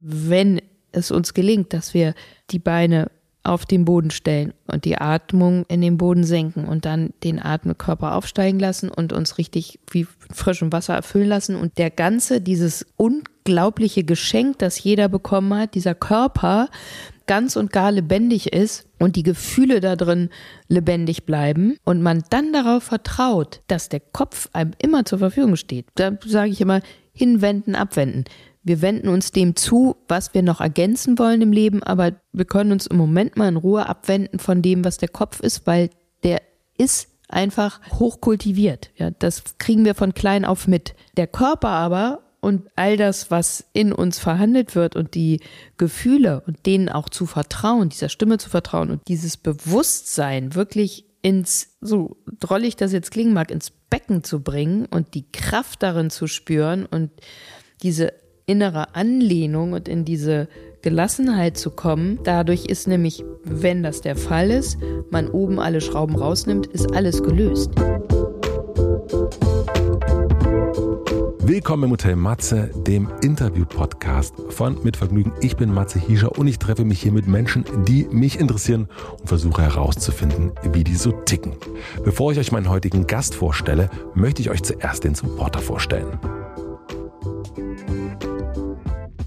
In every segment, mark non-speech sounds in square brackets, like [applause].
wenn es uns gelingt, dass wir die Beine auf den Boden stellen und die Atmung in den Boden senken und dann den Atemkörper aufsteigen lassen und uns richtig wie frischem Wasser erfüllen lassen und der ganze, dieses unglaubliche Geschenk, das jeder bekommen hat, dieser Körper ganz und gar lebendig ist und die Gefühle da drin lebendig bleiben und man dann darauf vertraut, dass der Kopf einem immer zur Verfügung steht. Da sage ich immer, hinwenden, abwenden. Wir wenden uns dem zu, was wir noch ergänzen wollen im Leben, aber wir können uns im Moment mal in Ruhe abwenden von dem, was der Kopf ist, weil der ist einfach hochkultiviert. Ja, das kriegen wir von klein auf mit. Der Körper aber und all das, was in uns verhandelt wird und die Gefühle und denen auch zu vertrauen, dieser Stimme zu vertrauen und dieses Bewusstsein wirklich ins, so drollig das jetzt klingen mag, ins Becken zu bringen und die Kraft darin zu spüren und diese innere Anlehnung und in diese Gelassenheit zu kommen. Dadurch ist nämlich, wenn das der Fall ist, man oben alle Schrauben rausnimmt, ist alles gelöst. Willkommen im Hotel Matze, dem Interview-Podcast von Mit Vergnügen. Ich bin Matze Hiescher und ich treffe mich hier mit Menschen, die mich interessieren und versuche herauszufinden, wie die so ticken. Bevor ich euch meinen heutigen Gast vorstelle, möchte ich euch zuerst den Supporter vorstellen.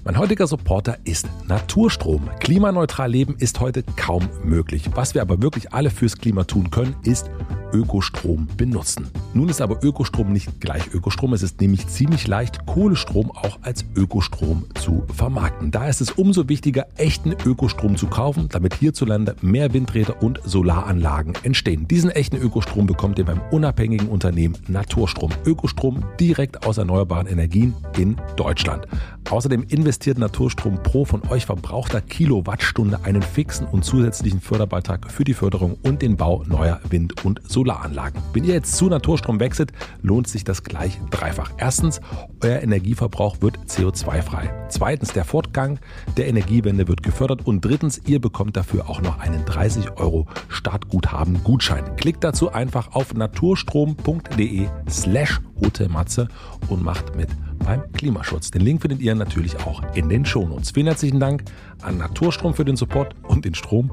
Mein heutiger Supporter ist Naturstrom. Klimaneutral leben ist heute kaum möglich. Was wir aber wirklich alle fürs Klima tun können, ist Ökostrom benutzen. Nun ist aber Ökostrom nicht gleich Ökostrom. Es ist nämlich ziemlich leicht, Kohlestrom auch als Ökostrom zu vermarkten. Da ist es umso wichtiger, echten Ökostrom zu kaufen, damit hierzulande mehr Windräder und Solaranlagen entstehen. Diesen echten Ökostrom bekommt ihr beim unabhängigen Unternehmen Naturstrom. Ökostrom direkt aus erneuerbaren Energien in Deutschland. Außerdem investiert Naturstrom pro von euch verbrauchter Kilowattstunde einen fixen und zusätzlichen Förderbeitrag für die Förderung und den Bau neuer Wind- und Solaranlagen. Wenn ihr jetzt zu Naturstrom wechselt, lohnt sich das gleich dreifach. Erstens, euer Energieverbrauch wird CO2-frei. Zweitens, der Fortgang der Energiewende wird gefördert. Und drittens, ihr bekommt dafür auch noch einen 30 Euro Startguthaben-Gutschein. Klickt dazu einfach auf naturstrom.de slash Hotelmatze und macht mit beim Klimaschutz. Den Link findet ihr natürlich auch in den Shownotes. Vielen herzlichen Dank an Naturstrom für den Support und den Strom.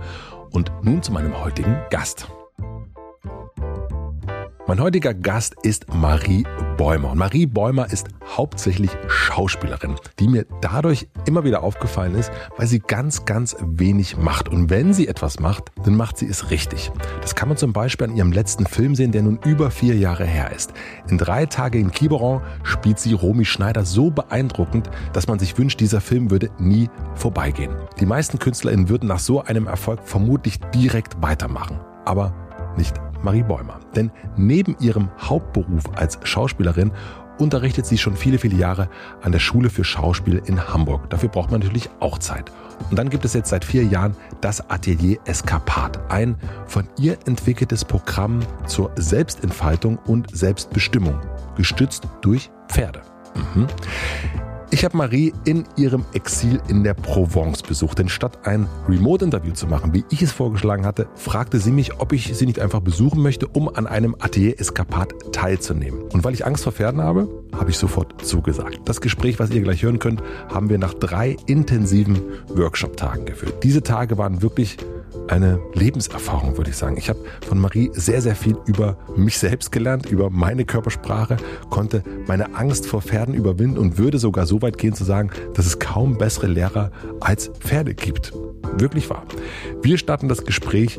Und nun zu meinem heutigen Gast. Mein heutiger Gast ist Marie Bäumer. Und Marie Bäumer ist hauptsächlich Schauspielerin, die mir dadurch immer wieder aufgefallen ist, weil sie ganz, ganz wenig macht. Und wenn sie etwas macht, dann macht sie es richtig. Das kann man zum Beispiel an ihrem letzten Film sehen, der nun über vier Jahre her ist. In drei Tage in Quiberon spielt sie Romy Schneider so beeindruckend, dass man sich wünscht, dieser Film würde nie vorbeigehen. Die meisten KünstlerInnen würden nach so einem Erfolg vermutlich direkt weitermachen. Aber nicht Marie Bäumer. Denn neben ihrem Hauptberuf als Schauspielerin unterrichtet sie schon viele, viele Jahre an der Schule für Schauspiel in Hamburg. Dafür braucht man natürlich auch Zeit. Und dann gibt es jetzt seit vier Jahren das Atelier Eskapat, ein von ihr entwickeltes Programm zur Selbstentfaltung und Selbstbestimmung, gestützt durch Pferde. Mhm. Ich habe Marie in ihrem Exil in der Provence besucht, denn statt ein Remote-Interview zu machen, wie ich es vorgeschlagen hatte, fragte sie mich, ob ich sie nicht einfach besuchen möchte, um an einem Atelier-Eskapat teilzunehmen. Und weil ich Angst vor Pferden habe, habe ich sofort zugesagt. Das Gespräch, was ihr gleich hören könnt, haben wir nach drei intensiven Workshop-Tagen geführt. Diese Tage waren wirklich eine Lebenserfahrung, würde ich sagen. Ich habe von Marie sehr, sehr viel über mich selbst gelernt, über meine Körpersprache, konnte meine Angst vor Pferden überwinden und würde sogar so weit gehen zu sagen, dass es kaum bessere Lehrer als Pferde gibt. Wirklich wahr. Wir starten das Gespräch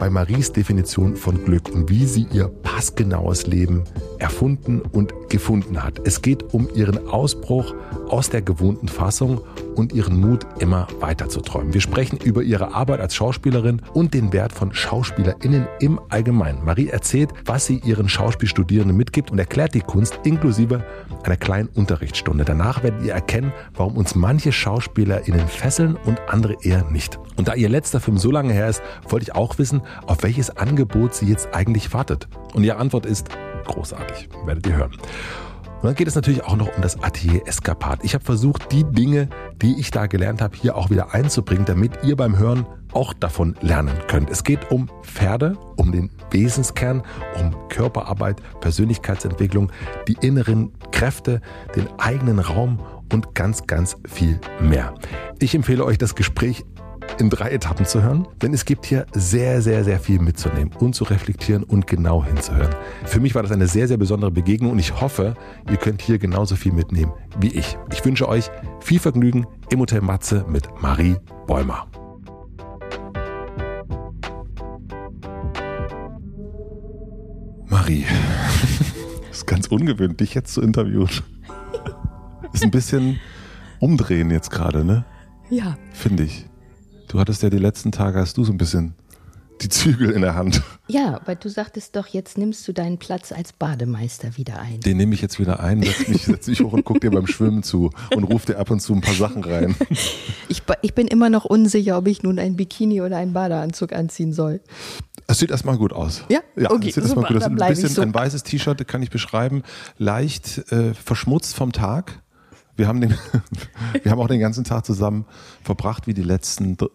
bei Maries Definition von Glück und wie sie ihr passgenaues Leben erfunden und gefunden hat. Es geht um ihren Ausbruch aus der gewohnten Fassung und ihren Mut, immer weiter zu träumen. Wir sprechen über ihre Arbeit als Schauspielerin und den Wert von SchauspielerInnen im Allgemeinen. Marie erzählt, was sie ihren Schauspielstudierenden mitgibt und erklärt die Kunst inklusive einer kleinen Unterrichtsstunde. Danach werdet ihr erkennen, warum uns manche SchauspielerInnen fesseln und andere eher nicht. Und da ihr letzter Film so lange her ist, wollte ich auch wissen, auf welches Angebot sie jetzt eigentlich wartet. Und ihre Antwort ist großartig. Werdet ihr hören. Und dann geht es natürlich auch noch um das Atelier Eskapat. Ich habe versucht, die Dinge, die ich da gelernt habe, hier auch wieder einzubringen, damit ihr beim Hören auch davon lernen könnt. Es geht um Pferde, um den Wesenskern, um Körperarbeit, Persönlichkeitsentwicklung, die inneren Kräfte, den eigenen Raum und ganz, ganz viel mehr. Ich empfehle euch das Gespräch in drei Etappen zu hören, denn es gibt hier sehr, sehr, sehr viel mitzunehmen und zu reflektieren und genau hinzuhören. Für mich war das eine sehr, sehr besondere Begegnung und ich hoffe, ihr könnt hier genauso viel mitnehmen wie ich. Ich wünsche euch viel Vergnügen im Hotel Matze mit Marie Bäumer. Marie, [laughs] ist ganz ungewöhnlich, dich jetzt zu interviewen. Ist ein bisschen umdrehen jetzt gerade, ne? Ja. Finde ich. Du hattest ja die letzten Tage, hast du so ein bisschen die Zügel in der Hand. Ja, aber du sagtest doch, jetzt nimmst du deinen Platz als Bademeister wieder ein. Den nehme ich jetzt wieder ein, setz mich, setz mich hoch und guck dir beim Schwimmen zu und ruf dir ab und zu ein paar Sachen rein. [laughs] Ich, ich bin immer noch unsicher, ob ich nun ein Bikini oder einen Badeanzug anziehen soll. Es sieht erstmal gut aus. Ja, ja okay, sieht erstmal gut aus. Ein bisschen so. ein weißes T-Shirt kann ich beschreiben, leicht äh, verschmutzt vom Tag. Wir haben, den, [laughs] wir haben auch den ganzen Tag zusammen verbracht, wie die letzten dr-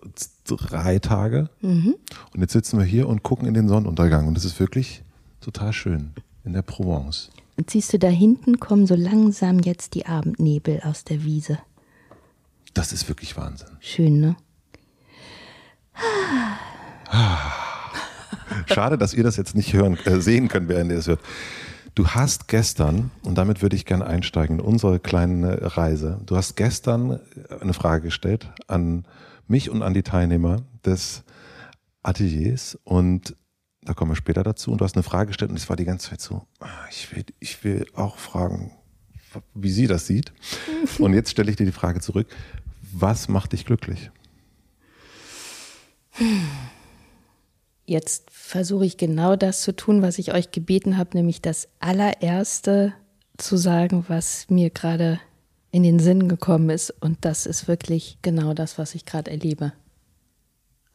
drei Tage. Mhm. Und jetzt sitzen wir hier und gucken in den Sonnenuntergang. Und das ist wirklich total schön in der Provence. Und siehst du, da hinten kommen so langsam jetzt die Abendnebel aus der Wiese. Das ist wirklich Wahnsinn. Schön, ne? Schade, dass ihr das jetzt nicht hören, äh, sehen könnt, während ihr es hört. Du hast gestern, und damit würde ich gerne einsteigen in unsere kleine Reise, du hast gestern eine Frage gestellt an mich und an die Teilnehmer des Ateliers und da kommen wir später dazu und du hast eine Frage gestellt und es war die ganze Zeit so, ah, ich will, ich will auch fragen, wie sie das sieht. [laughs] Und jetzt stelle ich dir die Frage zurück, was macht dich glücklich? [laughs] Jetzt versuche ich genau das zu tun, was ich euch gebeten habe, nämlich das allererste zu sagen, was mir gerade in den Sinn gekommen ist. Und das ist wirklich genau das, was ich gerade erlebe.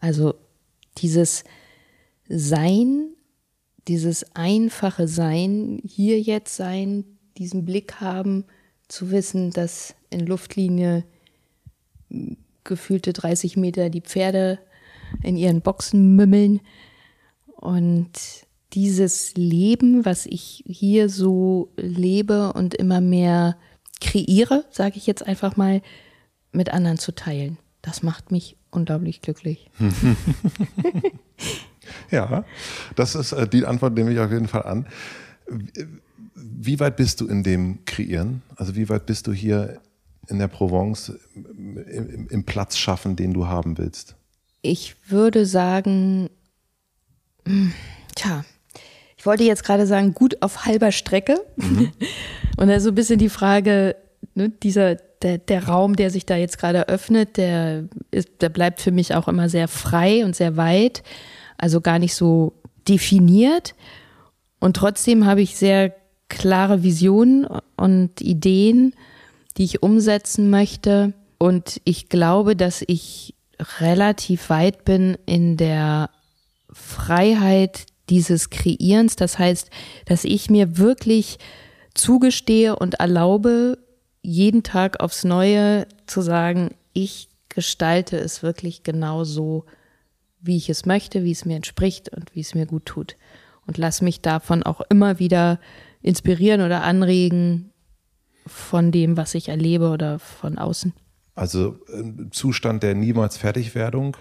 Also dieses Sein, dieses einfache Sein, hier jetzt sein, diesen Blick haben, zu wissen, dass in Luftlinie gefühlte 30 Meter die Pferde in ihren Boxen mümmeln und dieses Leben, was ich hier so lebe und immer mehr kreiere, sage ich jetzt einfach mal, mit anderen zu teilen. Das macht mich unglaublich glücklich. [laughs] Ja, das ist äh, die Antwort, nehme ich auf jeden Fall an. Wie- weit bist du in dem Kreieren? Also wie weit bist du hier in der Provence im Platz schaffen, den du haben willst? Ich würde sagen, hm, tja, ich wollte jetzt gerade sagen, gut auf halber Strecke. [laughs] Und da ist so ein bisschen die Frage, ne, dieser, der, der Raum, der sich da jetzt gerade öffnet, der, ist, der bleibt für mich auch immer sehr frei und sehr weit, also gar nicht so definiert. Und trotzdem habe ich sehr klare Visionen und Ideen, die ich umsetzen möchte. Und ich glaube, dass ich relativ weit bin in der Freiheit dieses Kreierens. Das heißt, dass ich mir wirklich zugestehe und erlaube, jeden Tag aufs Neue zu sagen, ich gestalte es wirklich genau so, wie ich es möchte, wie es mir entspricht und wie es mir gut tut. Und lass mich davon auch immer wieder inspirieren oder anregen von dem, was ich erlebe oder von außen. Also ein Zustand der niemals Fertigwerdung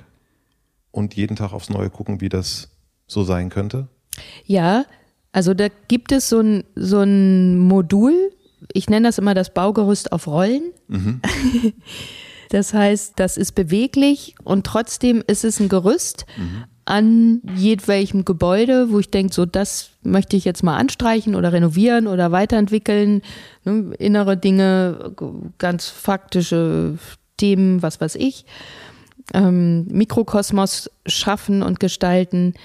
und jeden Tag aufs Neue gucken, wie das so sein könnte? Ja, also da gibt es so ein, so ein Modul, ich nenne das immer das Baugerüst auf Rollen. [laughs] Das heißt, das ist beweglich und trotzdem ist es ein Gerüst an jedwelchem Gebäude, wo ich denke, so das möchte ich jetzt mal anstreichen oder renovieren oder weiterentwickeln. Ne, innere Dinge, ganz faktische Themen, was weiß ich. Ähm, Mikrokosmos schaffen und gestalten,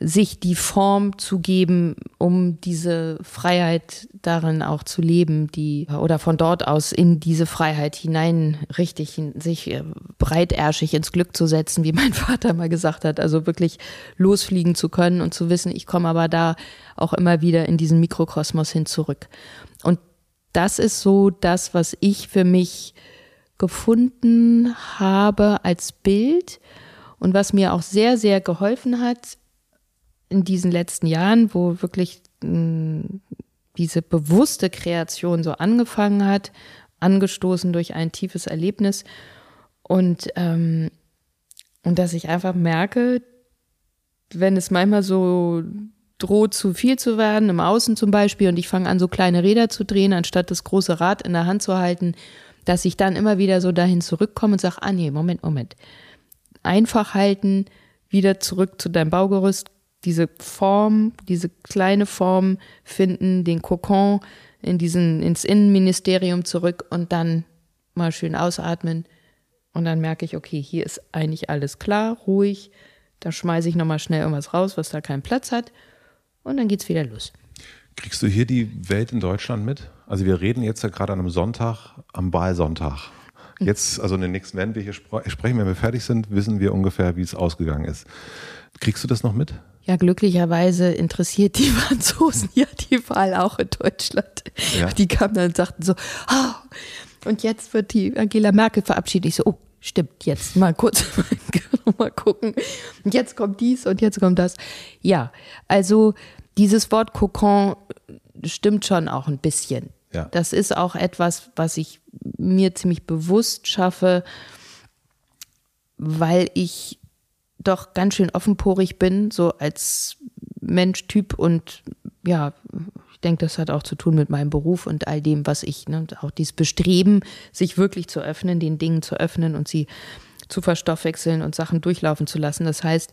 sich die Form zu geben, um diese Freiheit darin auch zu leben, die oder von dort aus in diese Freiheit hinein richtig sich äh, breitärschig ins Glück zu setzen, wie [laughs] mein Vater mal gesagt hat, also wirklich losfliegen zu können und zu wissen, ich komme aber da auch immer wieder in diesen Mikrokosmos hin zurück. Und das ist so das, was ich für mich gefunden habe als Bild und was mir auch sehr, sehr geholfen hat in diesen letzten Jahren, wo wirklich mh, diese bewusste Kreation so angefangen hat angestoßen durch ein tiefes Erlebnis. Und, ähm, und dass ich einfach merke, wenn es manchmal so droht zu viel zu werden, im Außen zum Beispiel, und ich fange an, so kleine Räder zu drehen, anstatt das große Rad in der Hand zu halten, dass ich dann immer wieder so dahin zurückkomme und sage, ah nee, Moment, Moment. Einfach halten, wieder zurück zu deinem Baugerüst, diese Form, diese kleine Form finden, den Kokon in diesen, ins Innenministerium zurück und dann mal schön ausatmen. Und dann merke ich, okay, hier ist eigentlich alles klar, ruhig. Da schmeiße ich nochmal schnell irgendwas raus, was da keinen Platz hat und dann geht's wieder los. Kriegst du hier die Welt in Deutschland mit? Also wir reden jetzt ja gerade an einem Sonntag, am Wahlsonntag. Jetzt, also in den nächsten, wenn wir hier sprechen, wenn wir fertig sind, wissen wir ungefähr, wie es ausgegangen ist. Kriegst du das noch mit? Ja, glücklicherweise interessiert die [laughs] Franzosen ja die Wahl auch in Deutschland. Ja. Die kamen dann und sagten so, oh, und jetzt wird die Angela Merkel verabschiedet. Ich so, oh, stimmt, jetzt mal kurz [laughs] mal gucken. Und jetzt kommt dies und jetzt kommt das. Ja, also dieses Wort Kokon stimmt schon auch ein bisschen. Ja. Das ist auch etwas, was ich mir ziemlich bewusst schaffe, weil ich doch ganz schön offenporig bin, so als Mensch, Typ und ja, ich denke, das hat auch zu tun mit meinem Beruf und all dem, was ich, ne, auch dieses Bestreben, sich wirklich zu öffnen, den Dingen zu öffnen und sie zu verstoffwechseln und Sachen durchlaufen zu lassen. Das heißt,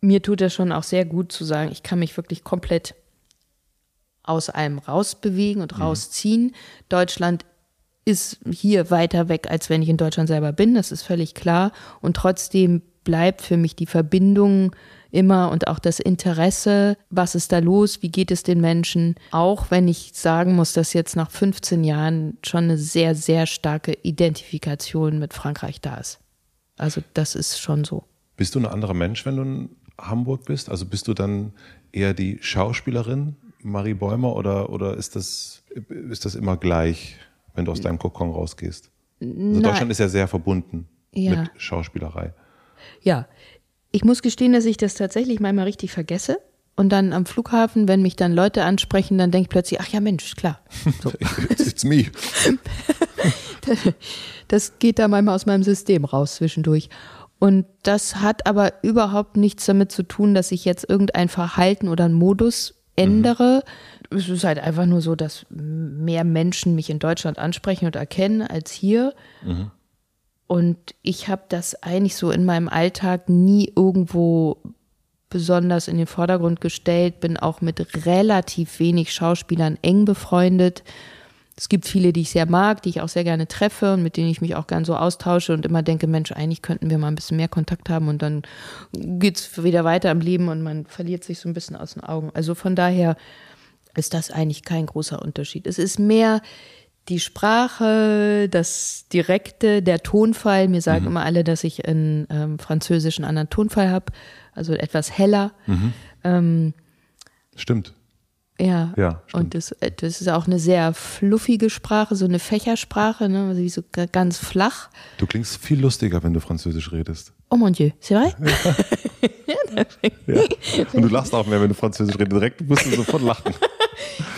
mir tut es schon auch sehr gut zu sagen, ich kann mich wirklich komplett aus allem rausbewegen und mhm. rausziehen. Deutschland ist hier weiter weg, als wenn ich in Deutschland selber bin, das ist völlig klar. Und trotzdem bleibt für mich die Verbindung immer und auch das Interesse, was ist da los, wie geht es den Menschen, auch wenn ich sagen muss, dass jetzt nach 15 Jahren schon eine sehr, sehr starke Identifikation mit Frankreich da ist. Also das ist schon so. Bist du ein anderer Mensch, wenn du in Hamburg bist? Also bist du dann eher die Schauspielerin Marie Bäumer oder, oder ist, das, ist das immer gleich, wenn du aus deinem Kokon rausgehst? Also Deutschland ist ja sehr verbunden ja. mit Schauspielerei. Ja, ich muss gestehen, dass ich das tatsächlich manchmal richtig vergesse. Und dann am Flughafen, wenn mich dann Leute ansprechen, dann denke ich plötzlich, ach ja Mensch, klar. [laughs] So. It's me. [laughs] das geht da manchmal aus meinem System raus zwischendurch. Und das hat aber überhaupt nichts damit zu tun, dass ich jetzt irgendein Verhalten oder einen Modus ändere. Mhm. Es ist halt einfach nur so, dass mehr Menschen mich in Deutschland ansprechen und erkennen als hier. Mhm. Und ich habe das eigentlich so in meinem Alltag nie irgendwo besonders in den Vordergrund gestellt, bin auch mit relativ wenig Schauspielern eng befreundet. Es gibt viele, die ich sehr mag, die ich auch sehr gerne treffe und mit denen ich mich auch gern so austausche und immer denke, Mensch, eigentlich könnten wir mal ein bisschen mehr Kontakt haben und dann geht's wieder weiter im Leben und man verliert sich so ein bisschen aus den Augen. Also von daher ist das eigentlich kein großer Unterschied. Es ist mehr die Sprache, das Direkte, der Tonfall. Mir sagen mhm. immer alle, dass ich in ähm, Französisch einen anderen Tonfall habe, also etwas heller. Mhm. Ähm, stimmt. Ja, ja stimmt. und das, äh, das ist auch eine sehr fluffige Sprache, so eine Fächersprache, ne? also so ganz flach. Du klingst viel lustiger, wenn du Französisch redest. Oh mon Dieu, c'est vrai? Ja. [laughs] Und du lachst auch mehr, wenn du Französisch redest. Direkt musst du sofort lachen. [laughs]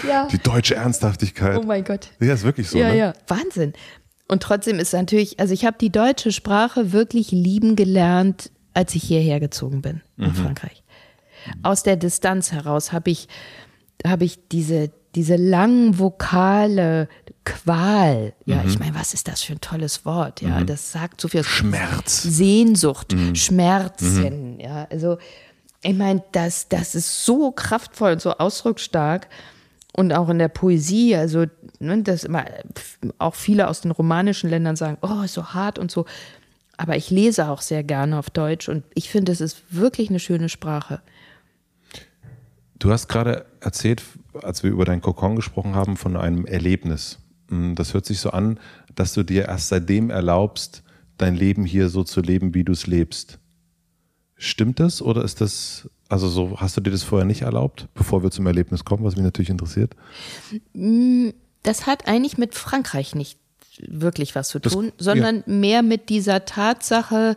Ja. Die deutsche Ernsthaftigkeit. Oh mein Gott. Ja, ist wirklich so. Ja, ne? ja. Wahnsinn. Und trotzdem ist natürlich, also ich habe die deutsche Sprache wirklich lieben gelernt, als ich hierher gezogen bin in mhm. Frankreich. Aus der Distanz heraus habe ich, habe ich diese, diese langen Vokale, Qual. Ja, mhm. ich meine, was ist das für ein tolles Wort? Ja, mhm. das sagt so viel. Schmerz. Sehnsucht, mhm. Schmerzen. Mhm. Ja, also ich meine, das, das ist so kraftvoll und so ausdrucksstark. Und auch in der Poesie, also ne, das immer, auch viele aus den romanischen Ländern sagen, oh, ist so hart und so. Aber ich lese auch sehr gerne auf Deutsch und ich finde, es ist wirklich eine schöne Sprache. Du hast gerade erzählt, als wir über dein Kokon gesprochen haben, von einem Erlebnis. Hm, das hört sich so an, dass du dir erst seitdem erlaubst, dein Leben hier so zu leben, wie du es lebst. Stimmt das oder ist das, also so, hast du dir das vorher nicht erlaubt, bevor wir zum Erlebnis kommen, was mich natürlich interessiert? Hm, das hat eigentlich mit Frankreich nicht wirklich was zu tun, das, sondern ja. mehr mit dieser Tatsache,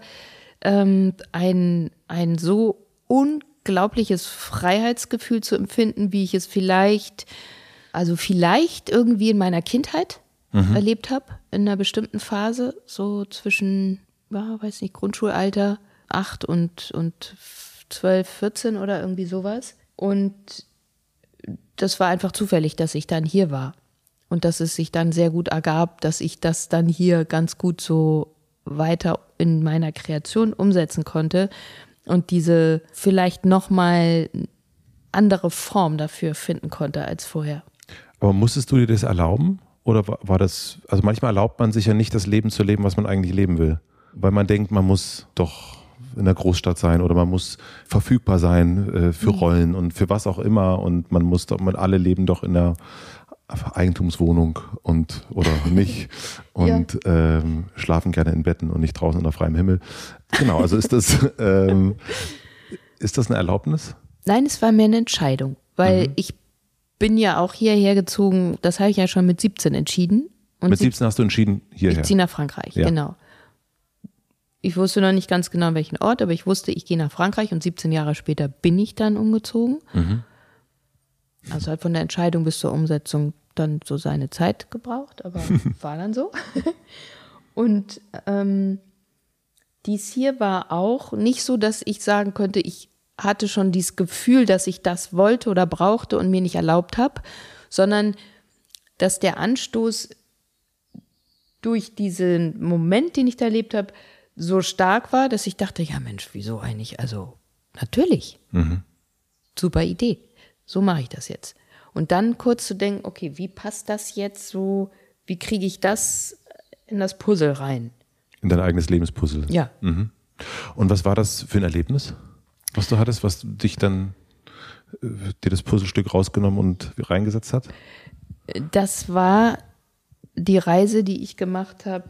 ähm, ein, ein so unglaubliches Freiheitsgefühl zu empfinden, wie ich es vielleicht, also vielleicht irgendwie in meiner Kindheit mhm. erlebt habe, in einer bestimmten Phase, so zwischen, ja, weiß nicht, Grundschulalter, acht und, und zwölf, vierzehn oder irgendwie sowas. Und das war einfach zufällig, dass ich dann hier war. Und dass es sich dann sehr gut ergab, dass ich das dann hier ganz gut so weiter in meiner Kreation umsetzen konnte und diese vielleicht nochmal andere Form dafür finden konnte als vorher. Aber musstest du dir das erlauben? Oder war das, also manchmal erlaubt man sich ja nicht das Leben zu leben, was man eigentlich leben will. Weil man denkt, man muss doch in der Großstadt sein oder man muss verfügbar sein äh, für mhm. Rollen und für was auch immer und man muss doch, man alle leben doch in der Eigentumswohnung und oder nicht [laughs] und ja. ähm, schlafen gerne in Betten und nicht draußen unter freiem Himmel. Genau, also ist das [laughs] ähm, ist das eine Erlaubnis? Nein, es war mehr eine Entscheidung, weil mhm. ich bin ja auch hierher gezogen, das habe ich ja schon mit 17 entschieden. Und mit 17 hast du entschieden, hierher? Ich ziehe nach Frankreich, ja. genau. Ich wusste noch nicht ganz genau, welchen Ort, aber ich wusste, ich gehe nach Frankreich und 17 Jahre später bin ich dann umgezogen. Mhm. Also hat von der Entscheidung bis zur Umsetzung dann so seine Zeit gebraucht, aber [laughs] war dann so. und ähm, dies hier war auch nicht so, dass ich sagen könnte, ich hatte schon dieses Gefühl, dass ich das wollte oder brauchte und mir nicht erlaubt habe, sondern dass der Anstoß durch diesen Moment, den ich da erlebt habe, so stark war, dass ich dachte, ja Mensch, wieso eigentlich? Also natürlich. Mhm. Super Idee. So mache ich das jetzt. Und dann kurz zu denken, okay, wie passt das jetzt so, wie kriege ich das in das Puzzle rein? In dein eigenes Lebenspuzzle. Ja. Mhm. Und was war das für ein Erlebnis? was du hattest, was dich dann äh, dir das Puzzlestück rausgenommen und reingesetzt hat? Das war die Reise, die ich gemacht habe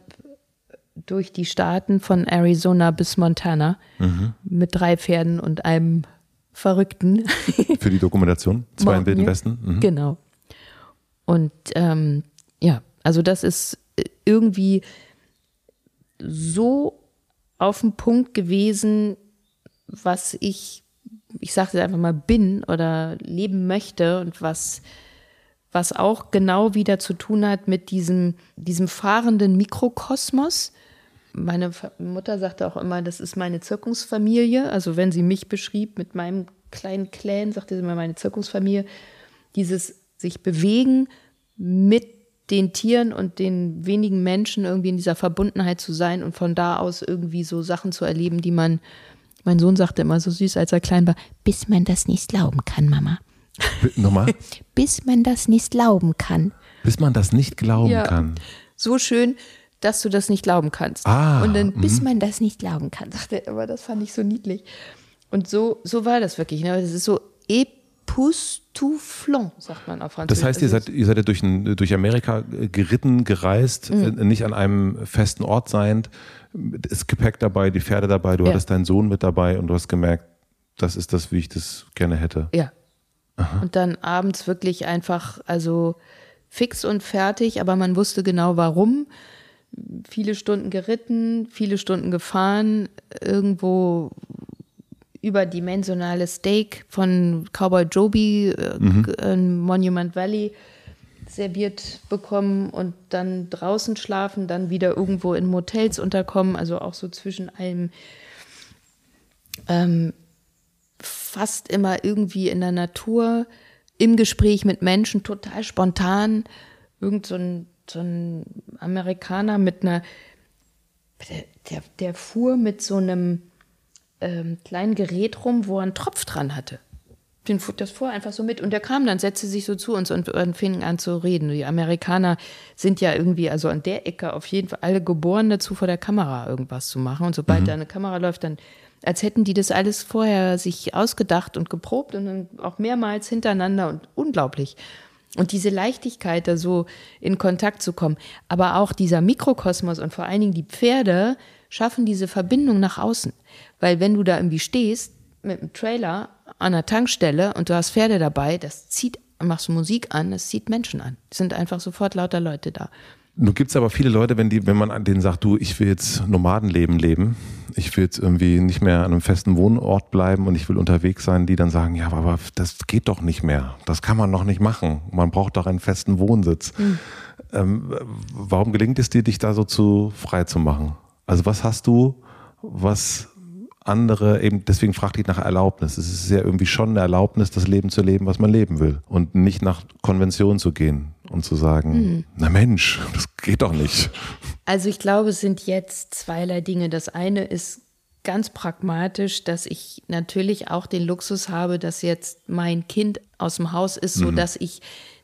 durch die Staaten von Arizona bis Montana mhm. mit drei Pferden und einem Verrückten. [laughs] Für die Dokumentation? Zwei im Wilden Westen? Mhm. Genau. Und ähm, ja, also das ist irgendwie so auf den Punkt gewesen, was ich, ich sage es einfach mal, bin oder leben möchte und was, was auch genau wieder zu tun hat mit diesem, diesem fahrenden Mikrokosmos. Meine Mutter sagte auch immer, das ist meine Zirkusfamilie. Also wenn sie mich beschrieb mit meinem kleinen Clan, sagte sie immer meine Zirkusfamilie. Dieses sich bewegen mit den Tieren und den wenigen Menschen irgendwie in dieser Verbundenheit zu sein und von da aus irgendwie so Sachen zu erleben, die man mein Sohn sagte immer so süß, als er klein war, bis man das nicht glauben kann, Mama. Nochmal? [laughs] bis man das nicht glauben kann. Bis man das nicht glauben ja, kann. So schön, dass du das nicht glauben kannst. Ah, und dann, bis mh. man das nicht glauben kann, sagte er immer, das fand ich so niedlich. Und so, so war das wirklich. Ne? Das ist so époustouflant, sagt man auf Französisch. Das heißt, ihr seid, ihr seid ja durch, durch Amerika geritten, gereist, mhm. Äh, nicht an einem festen Ort seiend, das Gepäck dabei, die Pferde dabei, du ja. hattest deinen Sohn mit dabei und du hast gemerkt, das ist das, wie ich das gerne hätte. Ja. Aha. Und dann abends wirklich einfach, also fix und fertig, aber man wusste genau warum. Viele Stunden geritten, viele Stunden gefahren, irgendwo überdimensionales Steak von Cowboy Joby äh, mhm. in Monument Valley serviert bekommen und dann draußen schlafen, dann wieder irgendwo in Motels unterkommen, also auch so zwischen allem ähm, fast immer irgendwie in der Natur, im Gespräch mit Menschen, total spontan. Irgend so ein, so ein Amerikaner mit einer, der, der, der fuhr mit so einem ähm, kleinen Gerät rum, wo er einen Tropf dran hatte den, das fuhr einfach so mit. Und der kam dann, setzte sich so zu uns und, und fing an zu reden. Die Amerikaner sind ja irgendwie, also an der Ecke auf jeden Fall alle geboren dazu, vor der Kamera irgendwas zu machen. Und sobald mhm. da eine Kamera läuft, dann, als hätten die das alles vorher sich ausgedacht und geprobt und dann auch mehrmals hintereinander und unglaublich. Und diese Leichtigkeit, da so in Kontakt zu kommen. Aber auch dieser Mikrokosmos und vor allen Dingen die Pferde schaffen diese Verbindung nach außen. Weil wenn du da irgendwie stehst mit einem Trailer an der Tankstelle und du hast Pferde dabei, das zieht, machst Musik an, das zieht Menschen an. Es sind einfach sofort lauter Leute da. Nun gibt es aber viele Leute, wenn, die, wenn man denen sagt, du, ich will jetzt Nomadenleben leben, ich will jetzt irgendwie nicht mehr an einem festen Wohnort bleiben und ich will unterwegs sein, die dann sagen, ja, aber das geht doch nicht mehr. Das kann man noch nicht machen. Man braucht doch einen festen Wohnsitz. Mhm. Ähm, warum gelingt es dir, dich da so zu frei zu machen? Also was hast du, was andere eben, deswegen fragte ich nach Erlaubnis. Es ist ja irgendwie schon eine Erlaubnis, das Leben zu leben, was man leben will. Und nicht nach Konvention zu gehen und zu sagen, mhm. na Mensch, das geht doch nicht. Also ich glaube, es sind jetzt zweierlei Dinge. Das eine ist ganz pragmatisch, dass ich natürlich auch den Luxus habe, dass jetzt mein Kind aus dem Haus ist, so mhm. dass ich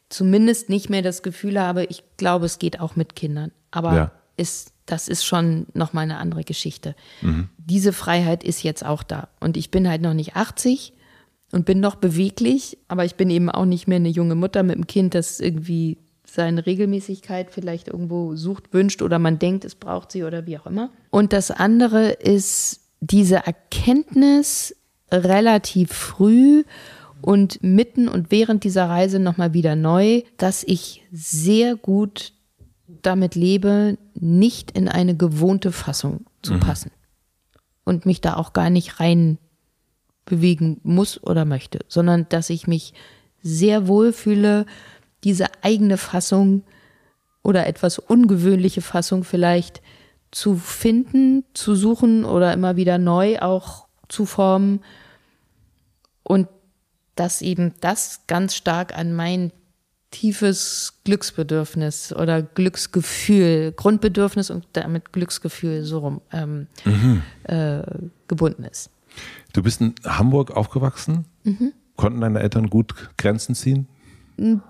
zumindest nicht mehr das Gefühl habe, ich glaube, es geht auch mit Kindern. Aber ja. ist das ist schon nochmal eine andere Geschichte. Mhm. Diese Freiheit ist jetzt auch da. Und ich bin halt noch nicht 80 und bin noch beweglich, aber ich bin eben auch nicht mehr eine junge Mutter mit einem Kind, das irgendwie seine Regelmäßigkeit vielleicht irgendwo sucht, wünscht oder man denkt, es braucht sie oder wie auch immer. Und das andere ist diese Erkenntnis relativ früh und mitten und während dieser Reise nochmal wieder neu, dass ich sehr gut damit lebe, nicht in eine gewohnte Fassung zu mhm. passen und mich da auch gar nicht rein bewegen muss oder möchte, sondern dass ich mich sehr wohl fühle, diese eigene Fassung oder etwas ungewöhnliche Fassung vielleicht zu finden, zu suchen oder immer wieder neu auch zu formen und dass eben das ganz stark an mein tiefes Glücksbedürfnis oder Glücksgefühl, Grundbedürfnis und damit Glücksgefühl so rum ähm, mhm. äh, gebunden ist. Du bist in Hamburg aufgewachsen. Mhm. Konnten deine Eltern gut Grenzen ziehen?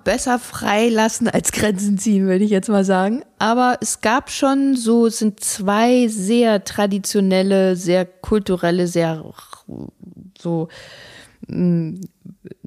Besser freilassen als Grenzen ziehen, würde ich jetzt mal sagen. Aber es gab schon so, es sind zwei sehr traditionelle, sehr kulturelle, sehr so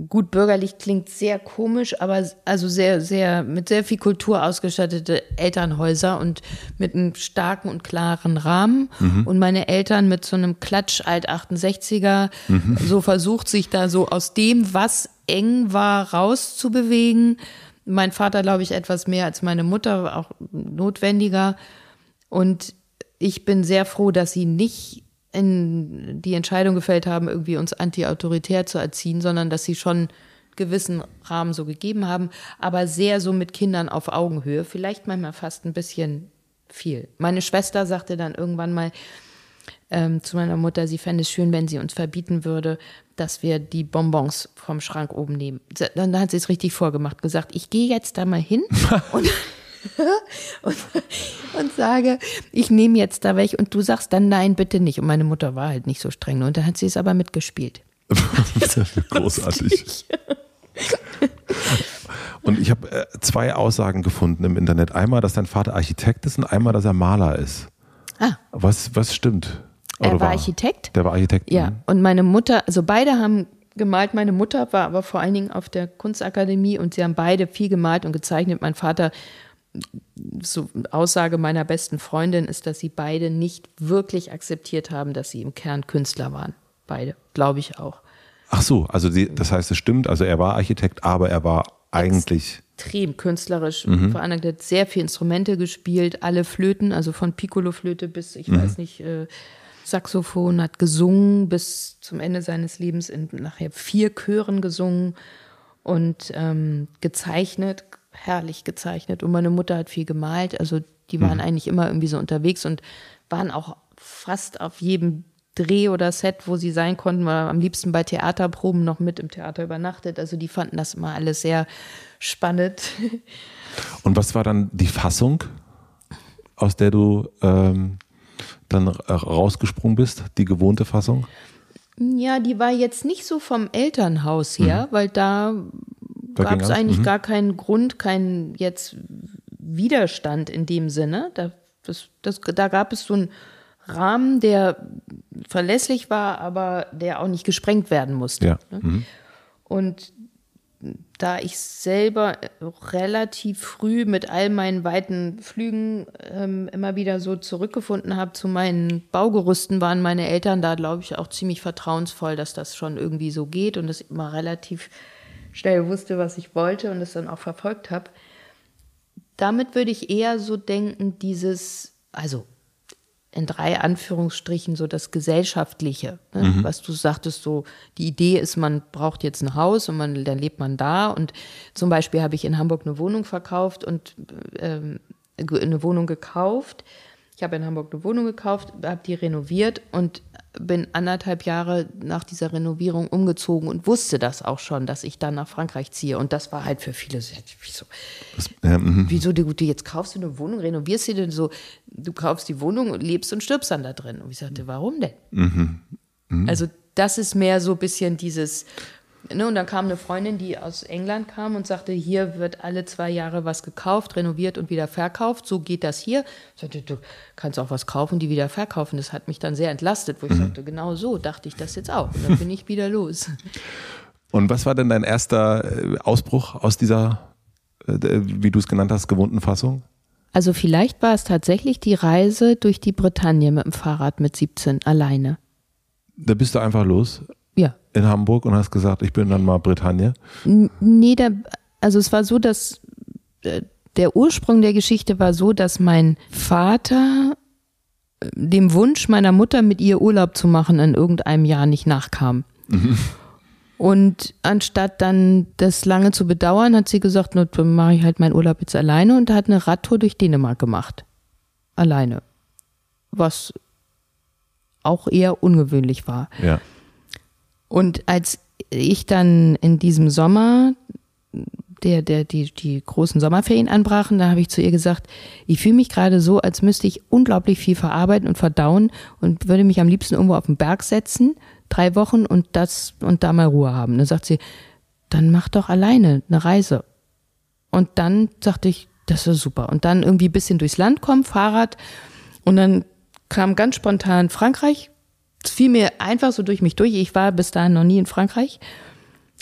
gut bürgerlich klingt sehr komisch, aber also sehr, sehr, mit sehr viel Kultur ausgestattete Elternhäuser und mit einem starken und klaren Rahmen. Mhm. Und meine Eltern mit so einem Klatsch alt 68er, mhm. so versucht sich da so aus dem, was eng war, rauszubewegen. Mein Vater, glaube ich, etwas mehr als meine Mutter, auch notwendiger. Und ich bin sehr froh, dass sie nicht in die Entscheidung gefällt haben, irgendwie uns anti-autoritär zu erziehen, sondern dass sie schon gewissen Rahmen so gegeben haben, aber sehr so mit Kindern auf Augenhöhe, vielleicht manchmal fast ein bisschen viel. Meine Schwester sagte dann irgendwann mal ähm, zu meiner Mutter, sie fände es schön, wenn sie uns verbieten würde, dass wir die Bonbons vom Schrank oben nehmen. Dann hat sie es richtig vorgemacht, gesagt, ich gehe jetzt da mal hin [laughs] und [laughs] und, und, sage, ich nehme jetzt da weg und du sagst dann nein, bitte nicht. Und meine Mutter war halt nicht so streng und dann hat sie es aber mitgespielt. [laughs] Großartig. [laughs] Und ich habe äh, zwei Aussagen gefunden im Internet. Einmal, dass dein Vater Architekt ist und einmal, dass er Maler ist. Ah. Was, was stimmt? er war, war Architekt. Der war Architekt. Ja, mhm. und meine Mutter, also beide haben gemalt. Meine Mutter war aber vor allen Dingen auf der Kunstakademie und sie haben beide viel gemalt und gezeichnet. Mein Vater so Aussage meiner besten Freundin ist, dass sie beide nicht wirklich akzeptiert haben, dass sie im Kern Künstler waren. Beide, glaube ich auch. Ach so, also die, das heißt, es stimmt, also er war Architekt, aber er war eigentlich extrem künstlerisch mhm. veranlagt, hat sehr viele Instrumente gespielt, alle Flöten, also von Piccolo-Flöte bis, ich mhm. weiß nicht, äh, Saxophon, hat gesungen bis zum Ende seines Lebens in nachher vier Chören gesungen und ähm, gezeichnet, herrlich gezeichnet. Und meine Mutter hat viel gemalt. Also die waren mhm. eigentlich immer irgendwie so unterwegs und waren auch fast auf jedem Dreh oder Set, wo sie sein konnten, war am liebsten bei Theaterproben noch mit im Theater übernachtet. Also die fanden das immer alles sehr spannend. [laughs] Und was war dann die Fassung, aus der du ähm, dann rausgesprungen bist, die gewohnte Fassung? Ja, die war jetzt nicht so vom Elternhaus her, mhm. weil da da gab es eigentlich mhm. gar keinen Grund, keinen jetzt Widerstand in dem Sinne. Da, das, das, da gab es so einen Rahmen, der verlässlich war, aber der auch nicht gesprengt werden musste. Ja. Ne? Mhm. Und da ich selber relativ früh mit all meinen weiten Flügen ähm, immer wieder so zurückgefunden habe zu meinen Baugerüsten, waren meine Eltern da, glaube ich, auch ziemlich vertrauensvoll, dass das schon irgendwie so geht und es immer relativ schnell wusste, was ich wollte und es dann auch verfolgt habe, damit würde ich eher so denken, dieses, also in drei Anführungsstrichen so das Gesellschaftliche, ne? mhm. was du sagtest, so die Idee ist, man braucht jetzt ein Haus und man, dann lebt man da und zum Beispiel habe ich in Hamburg eine Wohnung verkauft und ähm, eine Wohnung gekauft. Ich habe in Hamburg eine Wohnung gekauft, habe die renoviert und bin anderthalb Jahre nach dieser Renovierung umgezogen und wusste das auch schon, dass ich dann nach Frankreich ziehe. Und das war halt für viele so, wieso, das, mhm. wieso du, du, jetzt kaufst du eine Wohnung, renovierst sie denn so, du kaufst die Wohnung und lebst und stirbst dann da drin. Und ich sagte, warum denn? Mhm. Mhm. Also das ist mehr so ein bisschen dieses, Ne, und dann kam eine Freundin, die aus England kam und sagte, hier wird alle zwei Jahre was gekauft, renoviert und wieder verkauft. So geht das hier. Ich sagte, du kannst auch was kaufen, die wieder verkaufen. Das hat mich dann sehr entlastet, wo ich mhm. sagte, genau so dachte ich das jetzt auch. Und dann bin ich wieder los. [laughs] Und was war denn dein erster äh, Ausbruch aus dieser, äh, wie du es genannt hast, gewohnten Fassung? Also vielleicht war es tatsächlich die Reise durch die Bretagne mit dem Fahrrad mit 17 alleine. Da bist du einfach los? Ja. In Hamburg und hast gesagt, ich bin dann mal Bretagne? Nee, da, also es war so, dass äh, der Ursprung der Geschichte war so, dass mein Vater äh, dem Wunsch meiner Mutter, mit ihr Urlaub zu machen, in irgendeinem Jahr nicht nachkam. Mhm. Und anstatt dann das lange zu bedauern, hat sie gesagt, dann mache ich halt meinen Urlaub jetzt alleine und hat eine Radtour durch Dänemark gemacht. Alleine. Was auch eher ungewöhnlich war. Ja. Und als ich dann in diesem Sommer, der, der, die, die großen Sommerferien anbrachen, da habe ich zu ihr gesagt, ich fühle mich gerade so, als müsste ich unglaublich viel verarbeiten und verdauen und würde mich am liebsten irgendwo auf den Berg setzen, drei Wochen und das und da mal Ruhe haben. Dann sagt sie, dann mach doch alleine eine Reise. Und dann sagte ich, das ist super. Und dann irgendwie ein bisschen durchs Land kommen, Fahrrad. Und dann kam ganz spontan Frankreich, es fiel mir einfach so durch mich durch. Ich war bis dahin noch nie in Frankreich.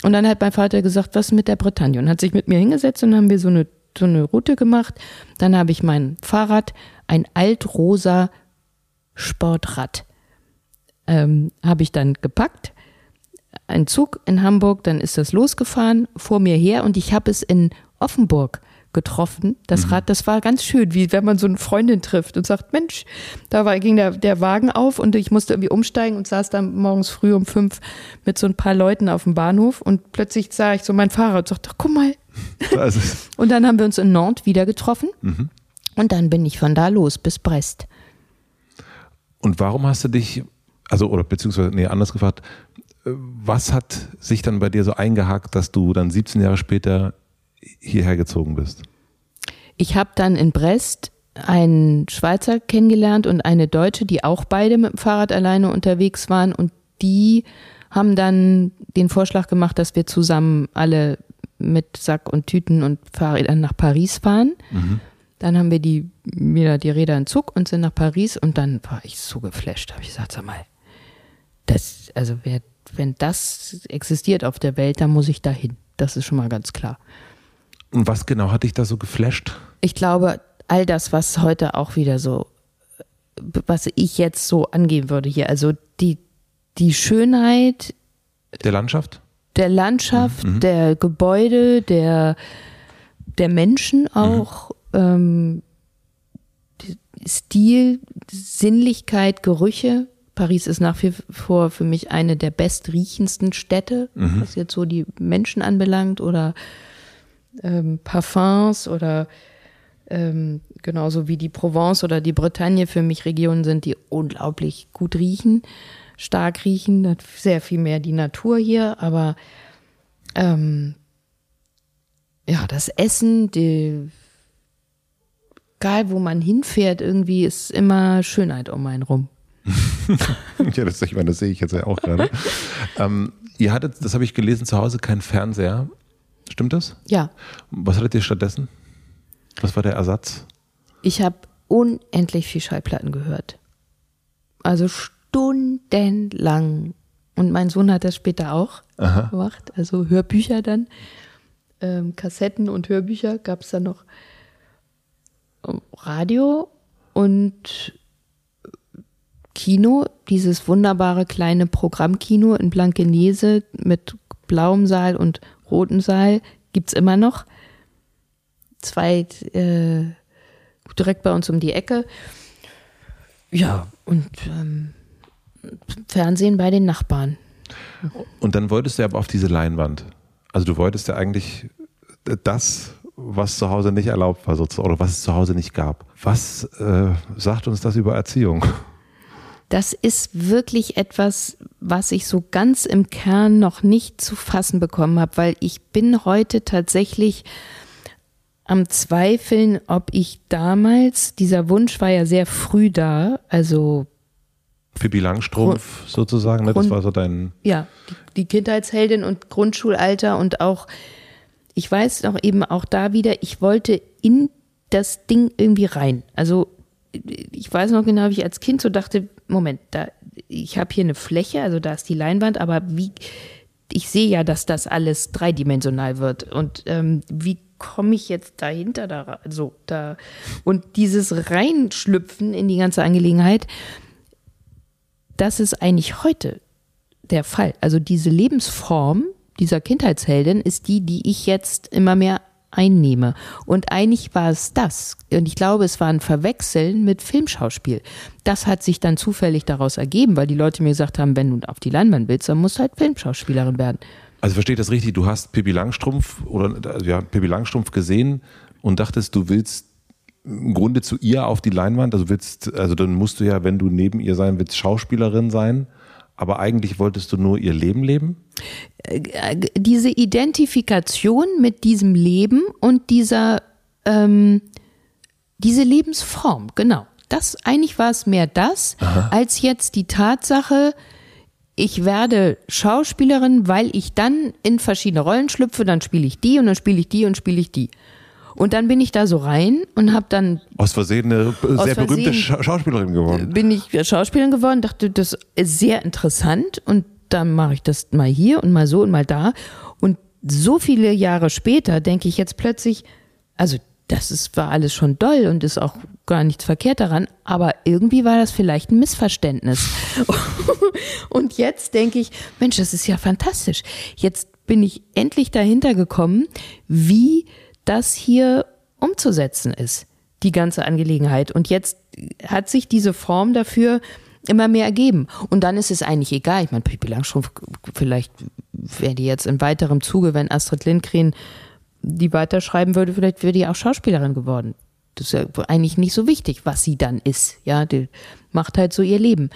Und dann hat mein Vater gesagt, was mit der Bretagne? Und hat sich mit mir hingesetzt und haben wir so eine, so eine Route gemacht. Dann habe ich mein Fahrrad, ein altrosa Sportrad, ähm, habe ich dann gepackt. Ein Zug in Hamburg, dann ist das losgefahren vor mir her und ich habe es in Offenburg getroffen. Das mhm. Rad, das war ganz schön, wie wenn man so eine Freundin trifft und sagt, Mensch, da war, ging der, der Wagen auf und ich musste irgendwie umsteigen und saß dann morgens früh um fünf mit so ein paar Leuten auf dem Bahnhof und plötzlich sah ich so mein Fahrrad und sagte, guck mal. [laughs] und dann haben wir uns in Nantes wieder getroffen mhm. und dann bin ich von da los bis Brest. Und warum hast du dich, also, oder beziehungsweise, nee, anders gefragt, was hat sich dann bei dir so eingehakt, dass du dann 17 Jahre später hierher gezogen bist? Ich habe dann in Brest einen Schweizer kennengelernt und eine Deutsche, die auch beide mit dem Fahrrad alleine unterwegs waren und die haben dann den Vorschlag gemacht, dass wir zusammen alle mit Sack und Tüten und Fahrrädern nach Paris fahren. Mhm. Dann haben wir die, wieder die Räder in Zug und sind nach Paris und dann war ich so geflasht. Habe ich gesagt, sag mal, das, also wer, wenn das existiert auf der Welt, dann muss ich dahin. Das ist schon mal ganz klar. Und was genau hat dich da so geflasht? Ich glaube, all das, was heute auch wieder so, was ich jetzt so angehen würde hier, also die, die Schönheit der Landschaft? Der Landschaft, mhm. der Gebäude, der, der Menschen auch, mhm. ähm, Stil, Sinnlichkeit, Gerüche. Paris ist nach wie vor für mich eine der bestriechendsten Städte, mhm. was jetzt so die Menschen anbelangt oder ähm, Parfums oder ähm, genauso wie die Provence oder die Bretagne für mich Regionen sind, die unglaublich gut riechen, stark riechen, sehr viel mehr die Natur hier, aber ähm, ja, das Essen, die, egal wo man hinfährt, irgendwie ist immer Schönheit um einen rum. [laughs] ja, das, ich meine, das sehe ich jetzt ja auch gerade. [laughs] ähm, ihr hattet, das habe ich gelesen, zu Hause keinen Fernseher. Stimmt das? Ja. Was hattet ihr stattdessen? Was war der Ersatz? Ich habe unendlich viel Schallplatten gehört. Also stundenlang. Und mein Sohn hat das später auch Aha. gemacht. Also Hörbücher dann. Ähm, Kassetten und Hörbücher gab es dann noch. Radio und Kino, dieses wunderbare kleine Programmkino in Blankenese mit blauem Saal und roten Saal gibt es immer noch. zwei äh, direkt bei uns um die Ecke. Ja, und ähm, Fernsehen bei den Nachbarn. Und dann wolltest du aber auf diese Leinwand. Also du wolltest ja eigentlich das, was zu Hause nicht erlaubt war, sozusagen, oder was es zu Hause nicht gab. Was äh, sagt uns das über Erziehung? Das ist wirklich etwas, was ich so ganz im Kern noch nicht zu fassen bekommen habe, weil ich bin heute tatsächlich am Zweifeln, ob ich damals, dieser Wunsch war ja sehr früh da, also Pippi Langstrumpf sozusagen, ne? das war so dein. Ja, die, die Kindheitsheldin und Grundschulalter und auch, ich weiß noch eben auch da wieder, ich wollte in das Ding irgendwie rein. Also ich weiß noch genau, wie ich als Kind so dachte, Moment, da, ich habe hier eine Fläche, also da ist die Leinwand, aber wie, ich sehe ja, dass das alles dreidimensional wird. Und ähm, wie komme ich jetzt dahinter da, so, da, und dieses Reinschlüpfen in die ganze Angelegenheit, das ist eigentlich heute der Fall. Also diese Lebensform dieser Kindheitsheldin ist die, die ich jetzt immer mehr einnehme. Und eigentlich war es das. Und ich glaube, es war ein Verwechseln mit Filmschauspiel. Das hat sich dann zufällig daraus ergeben, weil die Leute mir gesagt haben, wenn du auf die Leinwand willst, dann musst du halt Filmschauspielerin werden. Also verstehe das richtig? Du hast Pippi Langstrumpf oder ja, Pippi Langstrumpf gesehen und dachtest, du willst im Grunde zu ihr auf die Leinwand, also willst, also dann musst du ja, wenn du neben ihr sein willst, Schauspielerin sein aber eigentlich wolltest du nur ihr Leben leben? Diese Identifikation mit diesem Leben und dieser, ähm, diese Lebensform, genau. Das, eigentlich war es mehr das, Aha. als jetzt die Tatsache, ich werde Schauspielerin, weil ich dann in verschiedene Rollen schlüpfe, dann spiele ich die und dann spiele ich die und spiele ich die. Und dann bin ich da so rein und habe dann. Aus Versehen eine sehr Versehen berühmte Schauspielerin geworden. Bin ich Schauspielerin geworden, dachte, das ist sehr interessant und dann mache ich das mal hier und mal so und mal da. Und so viele Jahre später denke ich jetzt plötzlich, also das ist, war alles schon doll und ist auch gar nichts verkehrt daran, aber irgendwie war das vielleicht ein Missverständnis. [laughs] und jetzt denke ich, Mensch, das ist ja fantastisch. Jetzt bin ich endlich dahinter gekommen, wie das hier umzusetzen ist, die ganze Angelegenheit. Und jetzt hat sich diese Form dafür immer mehr ergeben. Und dann ist es eigentlich egal. Ich meine, Pippi Langstrumpf, vielleicht wäre die jetzt in weiterem Zuge, wenn Astrid Lindgren die weiterschreiben würde, vielleicht wäre die auch Schauspielerin geworden. Das ist ja eigentlich nicht so wichtig, was sie dann ist. Ja, die macht halt so ihr Leben.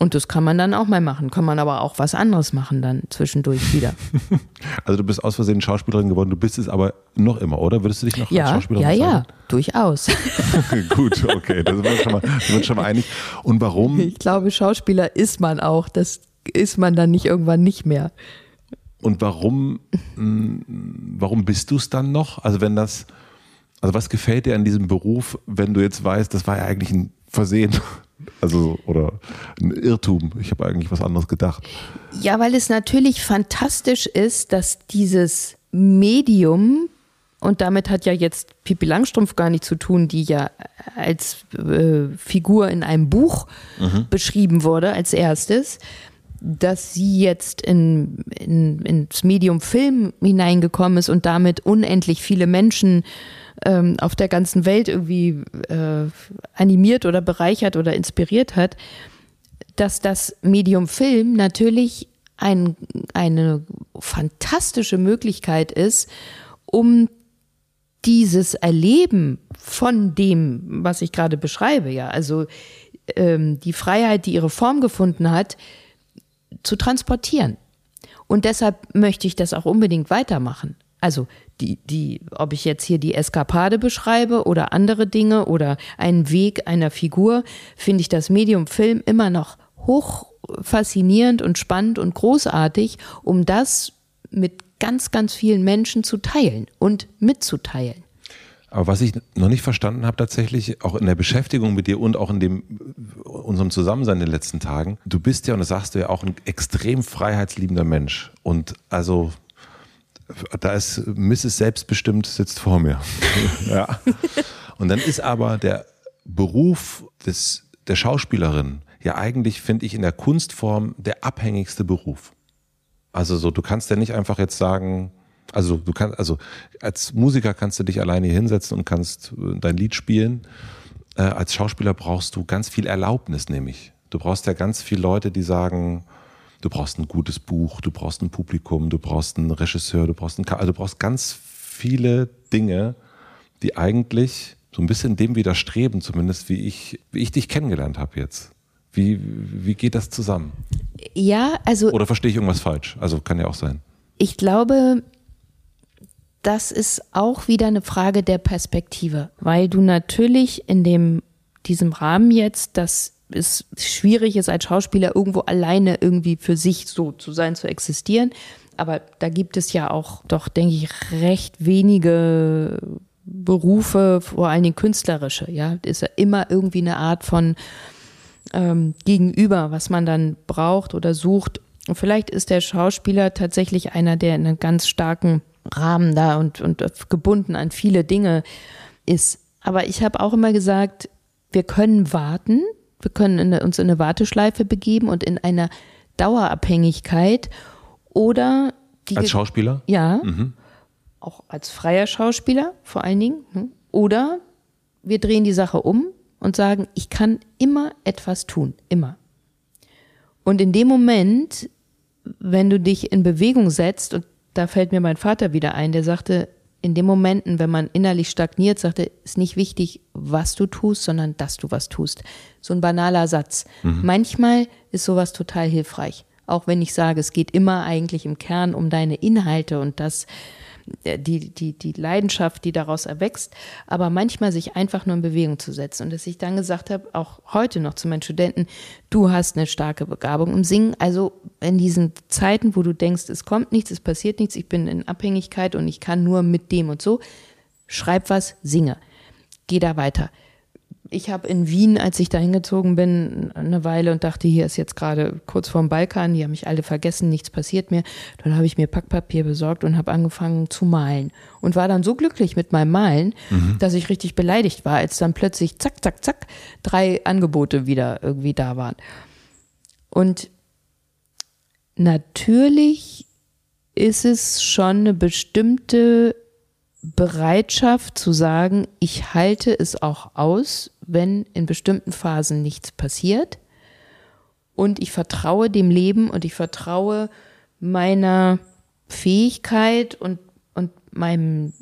Und das kann man dann auch mal machen, kann man aber auch was anderes machen dann zwischendurch wieder. [laughs] Also du bist aus Versehen Schauspielerin geworden, du bist es aber noch immer, oder? Würdest du dich noch ja, als Schauspielerin Ja, sagen? ja, durchaus. [laughs] Gut, okay, da sind wir schon mal, sind schon mal einig. Und warum? Ich glaube, Schauspieler ist man auch, das ist man dann nicht irgendwann nicht mehr. Und warum, hm, warum bist du es dann noch? Also wenn das, also was gefällt dir an diesem Beruf, wenn du jetzt weißt, das war ja eigentlich ein Versehen? [laughs] Also, oder ein Irrtum. Ich habe eigentlich was anderes gedacht. Ja, weil es natürlich fantastisch ist, dass dieses Medium, und damit hat ja jetzt Pippi Langstrumpf gar nichts zu tun, die ja als äh, Figur in einem Buch mhm. beschrieben wurde als erstes, dass sie jetzt in, in, ins Medium Film hineingekommen ist und damit unendlich viele Menschen ähm, auf der ganzen Welt irgendwie äh, animiert oder bereichert oder inspiriert hat, dass das Medium Film natürlich ein, eine fantastische Möglichkeit ist, um dieses Erleben von dem, was ich gerade beschreibe, ja, also ähm, die Freiheit, die ihre Form gefunden hat, zu transportieren. Und deshalb möchte ich das auch unbedingt weitermachen. Also die, die, ob ich jetzt hier die Eskapade beschreibe oder andere Dinge oder einen Weg einer Figur, finde ich das Medium Film immer noch hoch faszinierend und spannend und großartig, um das mit ganz, ganz vielen Menschen zu teilen und mitzuteilen. Aber was ich noch nicht verstanden habe tatsächlich, auch in der Beschäftigung mit dir und auch in dem unserem Zusammensein in den letzten Tagen, du bist ja, und das sagst du ja auch, ein extrem freiheitsliebender Mensch. Und also da ist Mrs. Selbstbestimmt sitzt vor mir. [laughs] ja. Und dann ist aber der Beruf des, der Schauspielerin ja eigentlich, finde ich, in der Kunstform der abhängigste Beruf. Also so, du kannst ja nicht einfach jetzt sagen, Also du kannst, also als Musiker kannst du dich alleine hier hinsetzen und kannst äh, dein Lied spielen. Äh, als Schauspieler brauchst du ganz viel Erlaubnis, nämlich. Du brauchst ja ganz viele Leute, die sagen, du brauchst ein gutes Buch, du brauchst ein Publikum, du brauchst einen Regisseur, du brauchst einen, also du brauchst ganz viele Dinge, die eigentlich so ein bisschen dem widerstreben, zumindest wie ich, wie ich dich kennengelernt habe jetzt. Wie, wie geht das zusammen? Ja, also. Oder verstehe ich irgendwas falsch? Also kann ja auch sein. Ich glaube, das ist auch wieder eine Frage der Perspektive, weil du natürlich in dem, diesem Rahmen jetzt, dass es schwierig ist, als Schauspieler irgendwo alleine irgendwie für sich so zu sein, zu existieren. Aber da gibt es ja auch doch, denke ich, recht wenige Berufe, vor allen Dingen künstlerische, ja, ist ja immer irgendwie eine Art von ähm, Gegenüber, was man dann braucht oder sucht. Und vielleicht ist der Schauspieler tatsächlich einer, der in einem ganz starken Rahmen da und, und gebunden an viele Dinge ist. Aber ich habe auch immer gesagt, wir können warten, wir können in, uns in eine Warteschleife begeben und in einer Dauerabhängigkeit oder die als Schauspieler? Ja. Mhm. Auch als freier Schauspieler vor allen Dingen. Hm. Oder wir drehen die Sache um und sagen, ich kann immer etwas tun. Immer. Und in dem Moment, wenn du dich in Bewegung setzt, und da fällt mir mein Vater wieder ein, der sagte, in den Momenten, wenn man innerlich stagniert, sagte, ist nicht wichtig, was du tust, sondern dass du was tust. So ein banaler Satz. Mhm. Manchmal ist sowas total hilfreich. Auch wenn ich sage, es geht immer eigentlich im Kern um deine Inhalte und das, die, die, die Leidenschaft, die daraus erwächst, aber manchmal sich einfach nur in Bewegung zu setzen. Und dass ich dann gesagt habe, auch heute noch zu meinen Studenten, du hast eine starke Begabung im Singen. Also in diesen Zeiten, wo du denkst, es kommt nichts, es passiert nichts, ich bin in Abhängigkeit und ich kann nur mit dem und so, schreib was, singe. Geh da weiter ich habe in Wien, als ich da hingezogen bin, eine Weile und dachte, hier ist jetzt gerade kurz vorm Balkan, die haben mich alle vergessen, nichts passiert mehr. Dann habe ich mir Packpapier besorgt und habe angefangen zu malen und war dann so glücklich mit meinem Malen, mhm. dass ich richtig beleidigt war, als dann plötzlich zack, zack, zack drei Angebote wieder irgendwie da waren. Und natürlich ist es schon eine bestimmte Bereitschaft zu sagen, ich halte es auch aus, wenn in bestimmten Phasen nichts passiert. Und ich vertraue dem Leben und ich vertraue meiner Fähigkeit und, und meinem,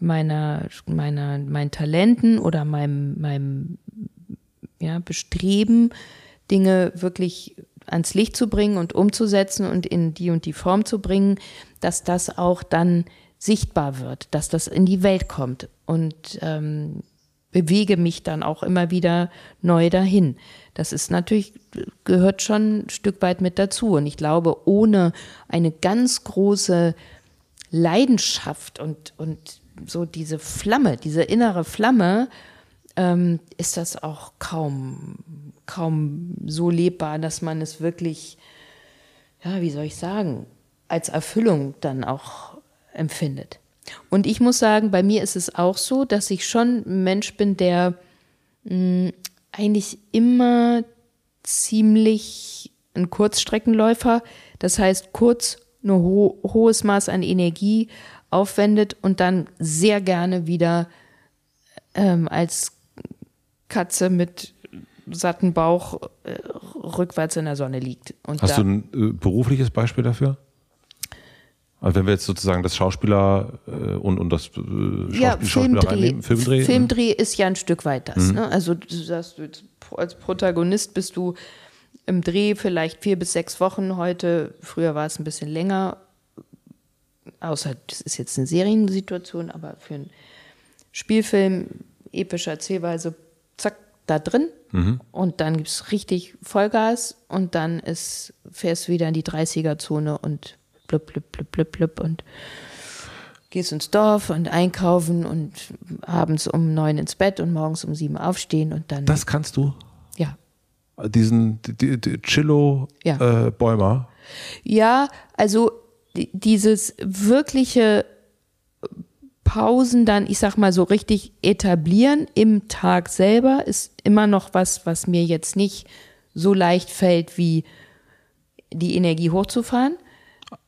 meiner, meiner, meinen Talenten oder meinem, meinem ja, Bestreben, Dinge wirklich ans Licht zu bringen und umzusetzen und in die und die Form zu bringen, dass das auch dann sichtbar wird, dass das in die Welt kommt. Und ähm, bewege mich dann auch immer wieder neu dahin. Das ist natürlich, gehört schon ein Stück weit mit dazu. Und ich glaube, ohne eine ganz große Leidenschaft und, und so diese Flamme, diese innere Flamme, ähm, ist das auch kaum, kaum so lebbar, dass man es wirklich, ja, wie soll ich sagen, als Erfüllung dann auch empfindet. Und ich muss sagen, bei mir ist es auch so, dass ich schon ein Mensch bin, der mh, mm, eigentlich immer ziemlich ein Kurzstreckenläufer, das heißt kurz ein ho hohes Maß an Energie aufwendet und dann sehr gerne wieder ähm, als Katze mit satten Bauch äh, rückwärts in der Sonne liegt. Und Hast du ein äh, berufliches Beispiel dafür? Also wenn wir jetzt sozusagen das Schauspieler äh, und, und das äh, Schauspiel, ja, Filmdreh, reinnehmen, Filmdreh. Filmdreh ist ja ein Stück weit das. Mhm. Ne? Also du sagst, als Protagonist bist du im Dreh vielleicht vier bis sechs Wochen heute. Früher war es ein bisschen länger. Außer das ist jetzt eine Seriensituation, aber für einen Spielfilm, epische Erzählweise, zack, da drin. Mhm. Und dann gibt es richtig Vollgas und dann ist, fährst du wieder in die 30er-Zone und blub, blub, blub, blub, blub und gehst ins Dorf und einkaufen und abends um neun ins Bett und morgens um sieben aufstehen und dann. Das kannst du? Ja. Diesen die, die Chillo ja. Äh, Bäumer? Ja, also dieses wirkliche Pausen dann, ich sag mal so richtig etablieren im Tag selber ist immer noch was, was mir jetzt nicht so leicht fällt, wie die Energie hochzufahren.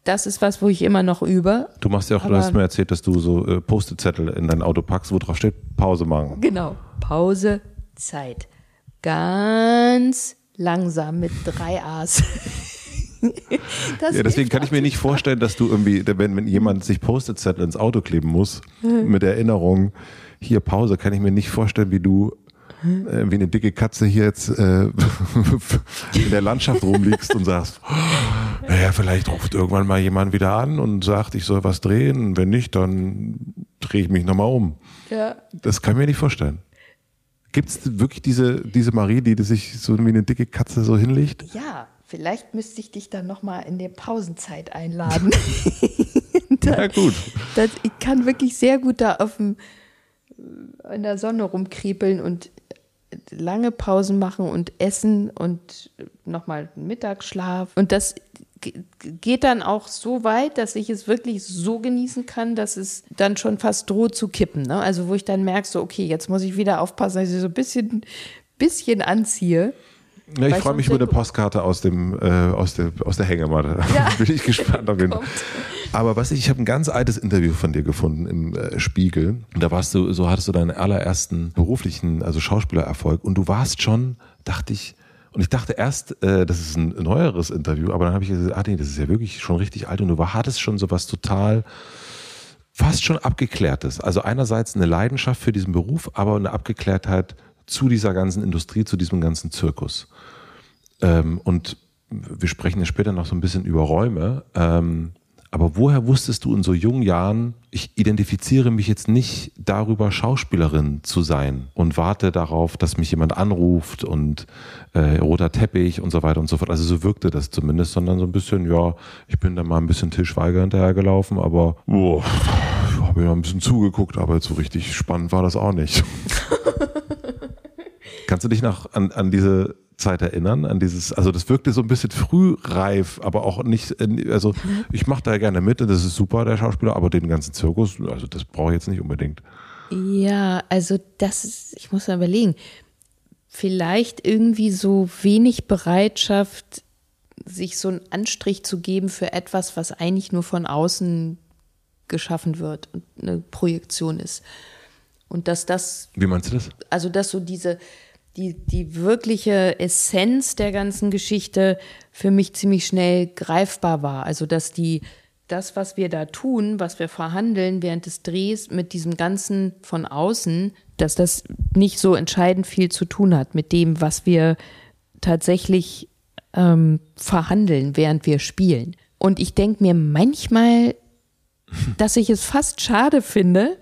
Das ist was, wo ich immer noch übe. Du machst ja auch, du hast mir erzählt, dass du so äh, Post-it-Zettel in dein Auto packst, wo drauf steht, Pause machen. Genau, Pause, Zeit. Ganz langsam mit drei A's. [laughs] ja, deswegen kann ich mir nicht vorstellen, dass du irgendwie, wenn, wenn jemand sich Post-it-Zettel ins Auto kleben muss, mit Erinnerung, hier Pause, kann ich mir nicht vorstellen, wie du äh, wie eine dicke Katze hier jetzt äh, [laughs] in der Landschaft rumliegst und sagst, [gasps] naja, vielleicht ruft irgendwann mal jemand wieder an und sagt, ich soll was drehen. Wenn nicht, dann drehe ich mich nochmal um. Ja. Das kann ich mir nicht vorstellen. Gibt es wirklich diese, diese Marie, die sich so wie eine dicke Katze so hinlegt? Ja, vielleicht müsste ich dich dann nochmal in der Pausenzeit einladen. [laughs] Na ja, gut. Das, ich kann wirklich sehr gut da auf dem, in der Sonne rumkriepeln und lange Pausen machen und essen und nochmal Mittagsschlaf. Und das geht dann auch so weit, dass ich es wirklich so genießen kann, dass es dann schon fast droht zu kippen. Ne? Also wo ich dann merke, so, okay, jetzt muss ich wieder aufpassen, dass ich so ein bisschen, bisschen anziehe. Ja, ich freue mich über eine Postkarte aus dem äh, aus der aus der Hängematte. Ja. [laughs] Bin ich gespannt auf jeden Fall. Aber was ich, ich habe ein ganz altes Interview von dir gefunden im äh, Spiegel. Und da warst du, so hattest du deinen allerersten beruflichen, also Schauspielererfolg. Und du warst schon, dachte ich, und ich dachte erst, äh, das ist ein neueres Interview, aber dann habe ich gesagt, ah nee, das ist ja wirklich schon richtig alt. Und du hattest schon so was total fast schon abgeklärtes. Also einerseits eine Leidenschaft für diesen Beruf, aber eine Abgeklärtheit zu dieser ganzen Industrie, zu diesem ganzen Zirkus. Ähm, und wir sprechen ja später noch so ein bisschen über Räume. Ähm, aber woher wusstest du in so jungen Jahren, ich identifiziere mich jetzt nicht darüber, Schauspielerin zu sein und warte darauf, dass mich jemand anruft und äh, roter Teppich und so weiter und so fort. Also so wirkte das zumindest, sondern so ein bisschen, ja, ich bin da mal ein bisschen Til Schweiger hinterhergelaufen, aber boah, habe ja ein bisschen zugeguckt, aber so richtig spannend war das auch nicht. [laughs] Kannst du dich noch an, an diese Zeit erinnern, an dieses, also das wirkte so ein bisschen frühreif, aber auch nicht, also ich mache da gerne mit, das ist super, der Schauspieler, aber den ganzen Zirkus, also das brauche ich jetzt nicht unbedingt. Ja, also das ist, ich muss mal überlegen, vielleicht irgendwie so wenig Bereitschaft, sich so einen Anstrich zu geben für etwas, was eigentlich nur von außen geschaffen wird und eine Projektion ist. Und dass das. Wie meinst du das? Also, dass so diese, die, die wirkliche Essenz der ganzen Geschichte für mich ziemlich schnell greifbar war. Also, dass die, das, was wir da tun, was wir verhandeln während des Drehs mit diesem Ganzen von außen, dass das nicht so entscheidend viel zu tun hat mit dem, was wir tatsächlich ähm, verhandeln, während wir spielen. Und ich denke mir manchmal, [laughs] dass ich es fast schade finde,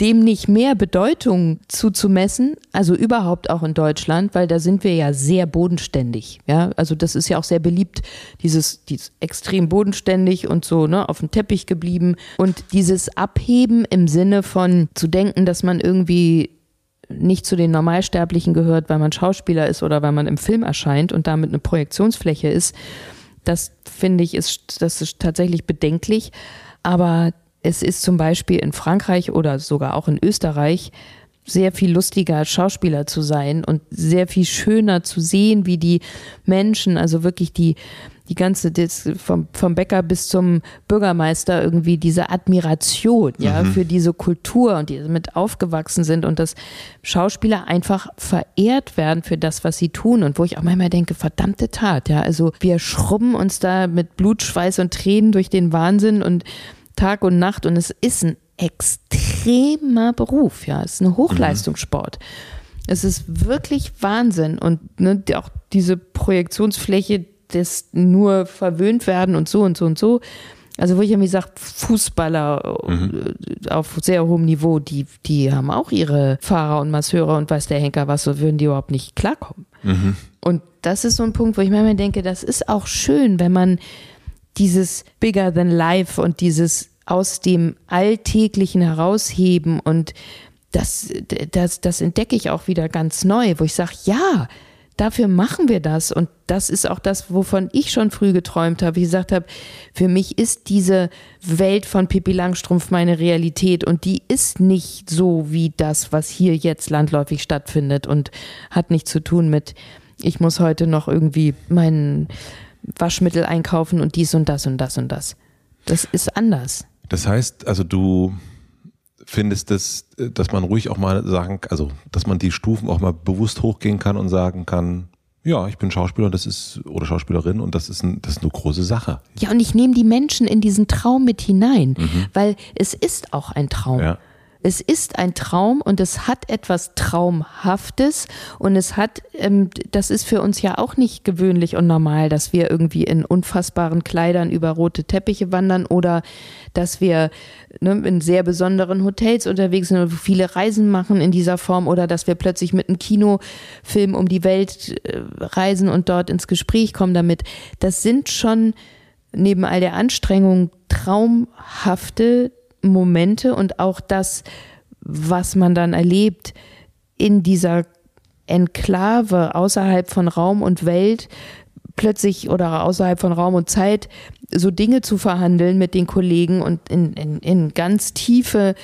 dem nicht mehr Bedeutung zuzumessen, also überhaupt auch in Deutschland, weil da sind wir ja sehr bodenständig. Ja, also das ist ja auch sehr beliebt, dieses, dieses extrem bodenständig und so, ne, auf dem Teppich geblieben. Und dieses Abheben im Sinne von zu denken, dass man irgendwie nicht zu den Normalsterblichen gehört, weil man Schauspieler ist oder weil man im Film erscheint und damit eine Projektionsfläche ist, das finde ich, ist, das ist tatsächlich bedenklich. Aber es ist zum Beispiel in Frankreich oder sogar auch in Österreich sehr viel lustiger Schauspieler zu sein und sehr viel schöner zu sehen, wie die Menschen, also wirklich die, die ganze, das, vom, vom Bäcker bis zum Bürgermeister irgendwie diese Admiration, ja, mhm. für diese Kultur und die damit aufgewachsen sind und dass Schauspieler einfach verehrt werden für das, was sie tun und wo ich auch manchmal denke, verdammte Tat, ja, also wir schrubben uns da mit Blut, Schweiß und Tränen durch den Wahnsinn und Tag und Nacht und es ist ein extremer Beruf, ja, es ist ein Hochleistungssport. Mhm. Es ist wirklich Wahnsinn und ne, auch diese Projektionsfläche des nur verwöhnt werden und so und so und so. Also wo ich irgendwie sage, Fußballer mhm. auf sehr hohem Niveau, die, die haben auch ihre Fahrer und Masseure und weiß der Henker was, so würden die überhaupt nicht klarkommen. Mhm. Und das ist so ein Punkt, wo ich manchmal denke, das ist auch schön, wenn man dieses Bigger than Life und dieses aus dem Alltäglichen herausheben und das, das, das entdecke ich auch wieder ganz neu, wo ich sage, ja, dafür machen wir das. Und das ist auch das, wovon ich schon früh geträumt habe. Wie gesagt habe, für mich ist diese Welt von Pippi Langstrumpf meine Realität und die ist nicht so wie das, was hier jetzt landläufig stattfindet und hat nichts zu tun mit, ich muss heute noch irgendwie meinen Waschmittel einkaufen und dies und das und das und das. Das ist anders. Das heißt, also du findest es, dass man ruhig auch mal sagen, also dass man die Stufen auch mal bewusst hochgehen kann und sagen kann, ja, ich bin Schauspieler und das ist oder Schauspielerin und das ist, ein, das ist eine große Sache. Ja, und ich nehme die Menschen in diesen Traum mit hinein, mhm. weil es ist auch ein Traum. Ja. Es ist ein Traum und es hat etwas Traumhaftes und es hat, ähm, das ist für uns ja auch nicht gewöhnlich und normal, dass wir irgendwie in unfassbaren Kleidern über rote Teppiche wandern oder dass wir ne, in sehr besonderen Hotels unterwegs sind und viele Reisen machen in dieser Form oder dass wir plötzlich mit einem Kinofilm um die Welt äh, reisen und dort ins Gespräch kommen damit. Das sind schon neben all der Anstrengung traumhafte Momente und auch das, was man dann erlebt in dieser Enklave außerhalb von Raum und Welt, plötzlich oder außerhalb von Raum und Zeit so Dinge zu verhandeln mit den Kollegen und in, in, in ganz tiefe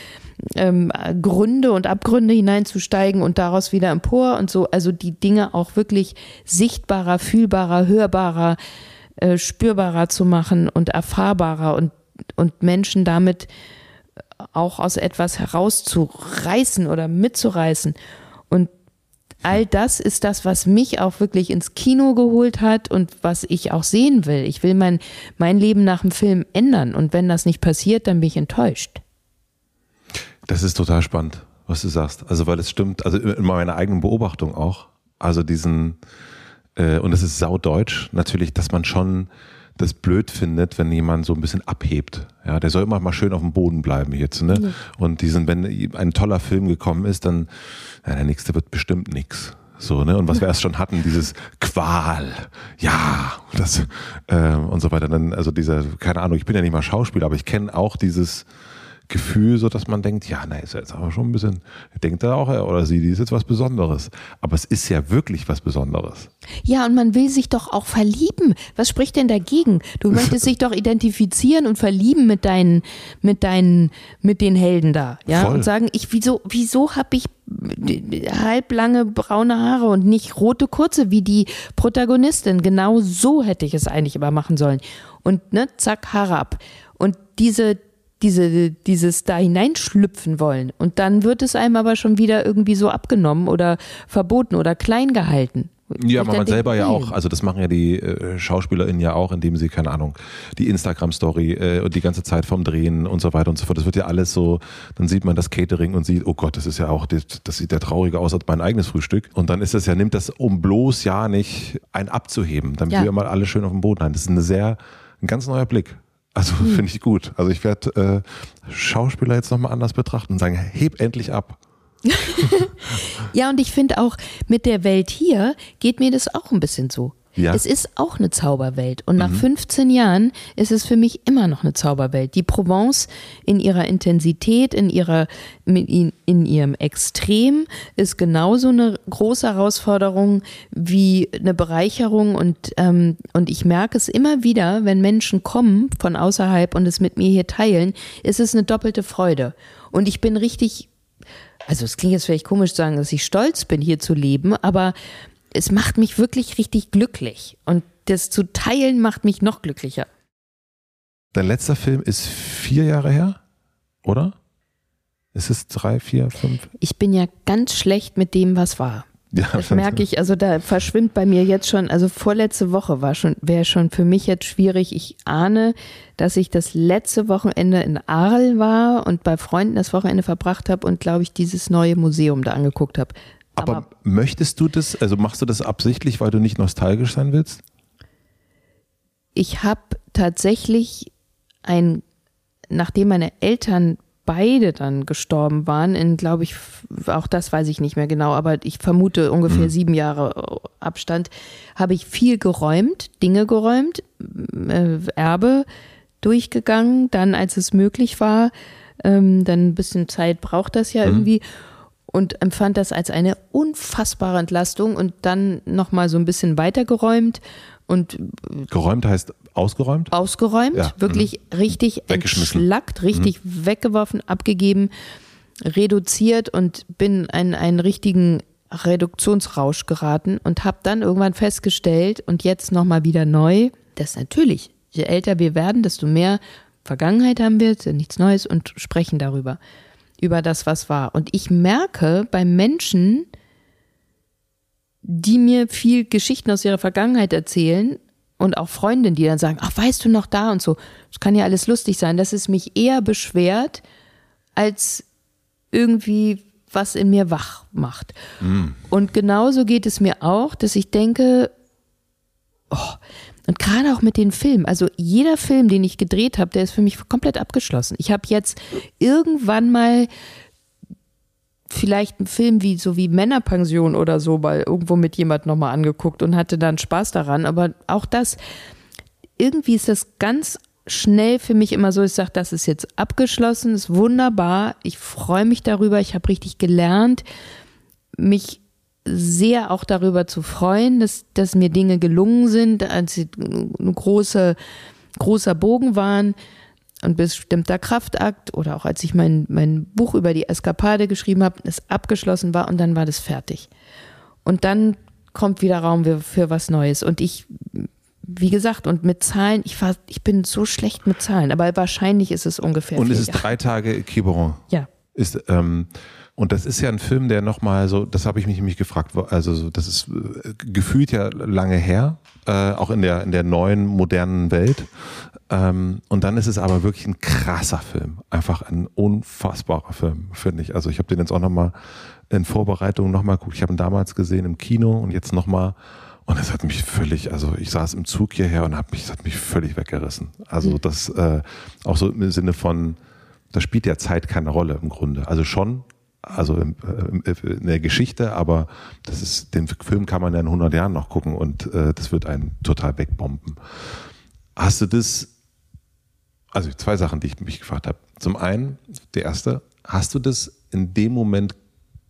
ähm, Gründe und Abgründe hineinzusteigen und daraus wieder empor und so, also die Dinge auch wirklich sichtbarer, fühlbarer, hörbarer, äh, spürbarer zu machen und erfahrbarer und, und Menschen damit auch aus etwas herauszureißen oder mitzureißen. Und all das ist das, was mich auch wirklich ins Kino geholt hat und was ich auch sehen will. Ich will mein, mein Leben nach dem Film ändern. Und wenn das nicht passiert, dann bin ich enttäuscht. Das ist total spannend, was du sagst. Also, weil es stimmt, also in meiner eigenen Beobachtung auch. Also diesen, äh, und es ist saudeutsch, natürlich, dass man schon das blöd findet, wenn jemand so ein bisschen abhebt. Ja, der soll immer mal schön auf dem Boden bleiben jetzt, ne? Ja. Und diesen, wenn ein toller Film gekommen ist, dann, ja, der nächste wird bestimmt nix. So, ne? Und was wir erst schon hatten, dieses Qual, ja, das äh, und so weiter. Dann, also dieser, keine Ahnung, ich bin ja nicht mal Schauspieler, aber ich kenne auch dieses, Gefühl, so dass man denkt, ja, na, ist jetzt aber schon ein bisschen, denkt er auch, er oder sie, die ist jetzt was Besonderes. Aber es ist ja wirklich was Besonderes. Ja, und man will sich doch auch verlieben. Was spricht denn dagegen? Du möchtest [laughs] dich doch identifizieren und verlieben mit deinen, mit deinen, mit den Helden da, ja, Voll. und sagen, ich, wieso, wieso habe ich halblange braune Haare und nicht rote kurze wie die Protagonistin? Genau so hätte ich es eigentlich immer machen sollen. Und ne, zack, Haare ab. Und diese, diese, dieses da hineinschlüpfen wollen. Und dann wird es einem aber schon wieder irgendwie so abgenommen oder verboten oder klein gehalten. Ja, aber man selber ja auch, also das machen ja die äh, SchauspielerInnen ja auch, indem sie, keine Ahnung, die Instagram-Story äh, und die ganze Zeit vom Drehen und so weiter und so fort. Das wird ja alles so, dann sieht man das Catering und sieht, oh Gott, das ist ja auch, das, sieht ja trauriger aus als mein eigenes Frühstück. Und dann ist das ja, nimmt das, um bloß ja nicht ein abzuheben, damit ja. wir mal alle schön auf dem Boden haben. Das ist eine sehr, ein ganz neuer Blick. Also hm. finde ich gut. Also ich werde äh, Schauspieler jetzt nochmal anders betrachten und sagen, heb endlich ab. [laughs] ja, und ich finde auch, mit der Welt hier geht mir das auch ein bisschen so. Ja. Es ist auch eine Zauberwelt. Und nach mhm. 15 Jahren ist es für mich immer noch eine Zauberwelt. Die Provence in ihrer Intensität, in, ihrer, in, in ihrem Extrem ist genauso eine große Herausforderung wie eine Bereicherung. Und, ähm, und ich merke es immer wieder, wenn Menschen kommen von außerhalb und es mit mir hier teilen, ist es eine doppelte Freude. Und ich bin richtig also es klingt jetzt vielleicht komisch zu sagen, dass ich stolz bin, hier zu leben, aber es macht mich wirklich richtig glücklich. Und das zu teilen macht mich noch glücklicher. Dein letzter Film ist vier Jahre her, oder? Ist es drei, vier, fünf? Ich bin ja ganz schlecht mit dem, was war. Ja, das merke ich, also da verschwimmt bei mir jetzt schon, also vorletzte Woche war schon, wäre schon für mich jetzt schwierig. Ich ahne, dass ich das letzte Wochenende in Arl war und bei Freunden das Wochenende verbracht habe und glaube ich dieses neue Museum da angeguckt habe. Aber, Aber möchtest du das, also machst du das absichtlich, weil du nicht nostalgisch sein willst? Ich habe tatsächlich ein, nachdem meine Eltern beide dann gestorben waren, in, glaube ich, auch das weiß ich nicht mehr genau, aber ich vermute ungefähr mhm. sieben Jahre Abstand, habe ich viel geräumt, Dinge geräumt, äh, Erbe durchgegangen, dann als es möglich war, ähm, dann ein bisschen Zeit braucht das ja mhm. irgendwie und empfand das als eine unfassbare Entlastung und dann nochmal so ein bisschen weitergeräumt und geräumt heißt ausgeräumt? Ausgeräumt, ja. wirklich mhm. richtig entschlackt, richtig mhm. weggeworfen, abgegeben, reduziert und bin in einen richtigen Reduktionsrausch geraten und habe dann irgendwann festgestellt und jetzt nochmal wieder neu, das natürlich. Je älter wir werden, desto mehr Vergangenheit haben wir, nichts Neues und sprechen darüber, über das, was war. Und ich merke bei Menschen, die mir viel Geschichten aus ihrer Vergangenheit erzählen und auch Freundinnen, die dann sagen, ach, weißt du noch da und so, das kann ja alles lustig sein, dass es mich eher beschwert, als irgendwie was in mir wach macht. Mm. Und genauso geht es mir auch, dass ich denke, oh, und gerade auch mit den Filmen, also jeder Film, den ich gedreht habe, der ist für mich komplett abgeschlossen. Ich habe jetzt irgendwann mal vielleicht einen Film wie so wie Männerpension oder so mal irgendwo mit jemand nochmal angeguckt und hatte dann Spaß daran. Aber auch das, irgendwie ist das ganz schnell für mich immer so, ich sage, das ist jetzt abgeschlossen, ist wunderbar, ich freue mich darüber, ich habe richtig gelernt, mich sehr auch darüber zu freuen, dass, dass mir Dinge gelungen sind, als sie ein große, großer Bogen waren, ein bestimmter Kraftakt oder auch als ich mein, mein Buch über die Eskapade geschrieben habe, es abgeschlossen war und dann war das fertig. Und dann kommt wieder Raum für, für was Neues. Und ich wie gesagt, und mit Zahlen, ich, war, ich bin so schlecht mit Zahlen, aber wahrscheinlich ist es ungefähr. Und es ist drei Tage Quiberon. Ja. Ist, ähm, und das ist ja ein Film, der nochmal so, das habe ich mich nämlich gefragt, also so, das ist äh, gefühlt ja lange her, äh, auch in der, in der neuen, modernen Welt. Ähm, und dann ist es aber wirklich ein krasser Film. Einfach ein unfassbarer Film, finde ich. Also ich habe den jetzt auch nochmal in Vorbereitung nochmal geguckt. Ich habe ihn damals gesehen im Kino und jetzt nochmal mal und es hat mich völlig, also ich saß im Zug hierher und hab mich, es hat mich völlig weggerissen. Also mhm. das äh, auch so im Sinne von, da spielt ja Zeit keine Rolle im Grunde. Also schon, also in, äh, in der Geschichte, aber das ist, den Film kann man ja in 100 Jahren noch gucken und äh, das wird einen total wegbomben. Hast du das, also zwei Sachen, die ich mich gefragt habe. Zum einen, der erste, hast du das in dem Moment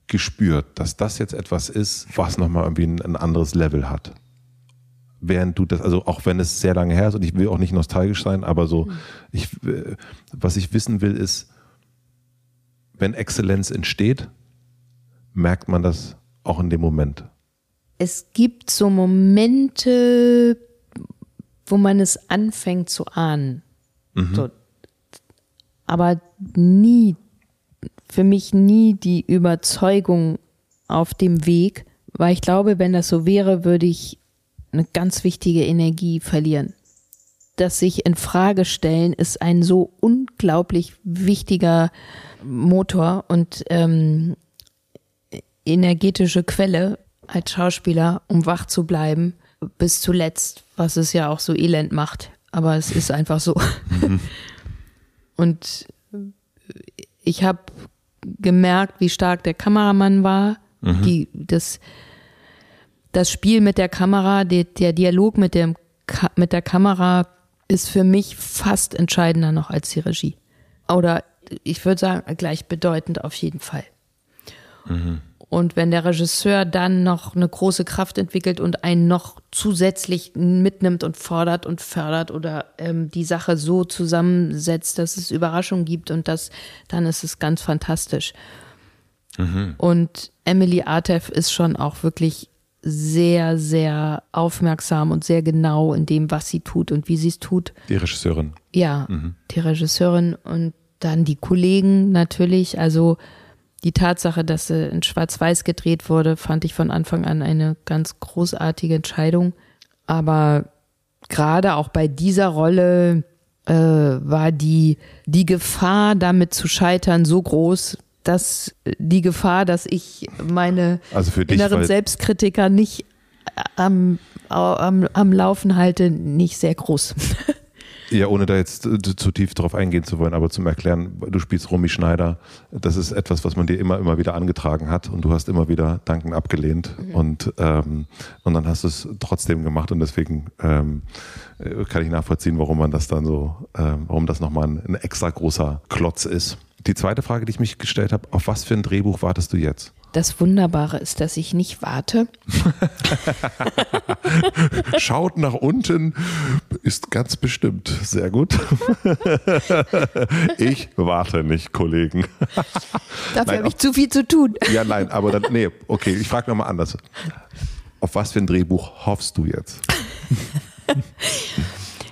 gespürt, dass das jetzt etwas ist, was nochmal irgendwie ein, ein anderes Level hat. Während du das, also auch wenn es sehr lange her ist und ich will auch nicht nostalgisch sein, aber so, mhm. ich, äh, was ich wissen will, ist, wenn Exzellenz entsteht, merkt man das auch in dem Moment. Es gibt so Momente, wo man es anfängt zu ahnen. Mhm. So, aber nie für mich nie die Überzeugung auf dem Weg, weil ich glaube, wenn das so wäre, würde ich eine ganz wichtige Energie verlieren. Das sich in Frage stellen ist ein so unglaublich wichtiger Motor und ähm, energetische Quelle als Schauspieler, um wach zu bleiben bis zuletzt, was es ja auch so elend macht. Aber es ist einfach so. Mhm. [laughs] Und ich habe gemerkt, wie stark der Kameramann war. Mhm. Die, das, das Spiel mit der Kamera, der, der Dialog mit, dem, mit der Kamera ist für mich fast entscheidender noch als die Regie. Oder ich würde sagen, gleichbedeutend auf jeden Fall. Mhm. Und wenn der Regisseur dann noch eine große Kraft entwickelt und einen noch zusätzlich mitnimmt und fordert und fördert oder ähm, die Sache so zusammensetzt, dass es Überraschungen gibt und das, dann ist es ganz fantastisch. Mhm. Und Emily Artef ist schon auch wirklich sehr, sehr aufmerksam und sehr genau in dem, was sie tut und wie sie es tut. Die Regisseurin. Ja, mhm. die Regisseurin und dann die Kollegen natürlich. Also die Tatsache, dass sie in Schwarz-Weiß gedreht wurde, fand ich von Anfang an eine ganz großartige Entscheidung. Aber gerade auch bei dieser Rolle äh, war die, die Gefahr, damit zu scheitern, so groß, dass die Gefahr, dass ich meine also dich, inneren Selbstkritiker nicht am, am, am Laufen halte, nicht sehr groß. [laughs] Ja, ohne da jetzt zu tief drauf eingehen zu wollen, aber zum Erklären, du spielst Romy Schneider, das ist etwas, was man dir immer, immer wieder angetragen hat und du hast immer wieder Danken abgelehnt mhm. und, ähm, und dann hast du es trotzdem gemacht und deswegen ähm, kann ich nachvollziehen, warum man das dann so, ähm, warum das nochmal ein, ein extra großer Klotz ist. Die zweite Frage, die ich mich gestellt habe, auf was für ein Drehbuch wartest du jetzt? Das Wunderbare ist, dass ich nicht warte. [laughs] Schaut nach unten, ist ganz bestimmt. Sehr gut. [laughs] ich warte nicht, Kollegen. Dafür habe ich zu viel zu tun. Ja, nein, aber dann, nee, okay, ich frage nochmal anders. Auf was für ein Drehbuch hoffst du jetzt? [laughs]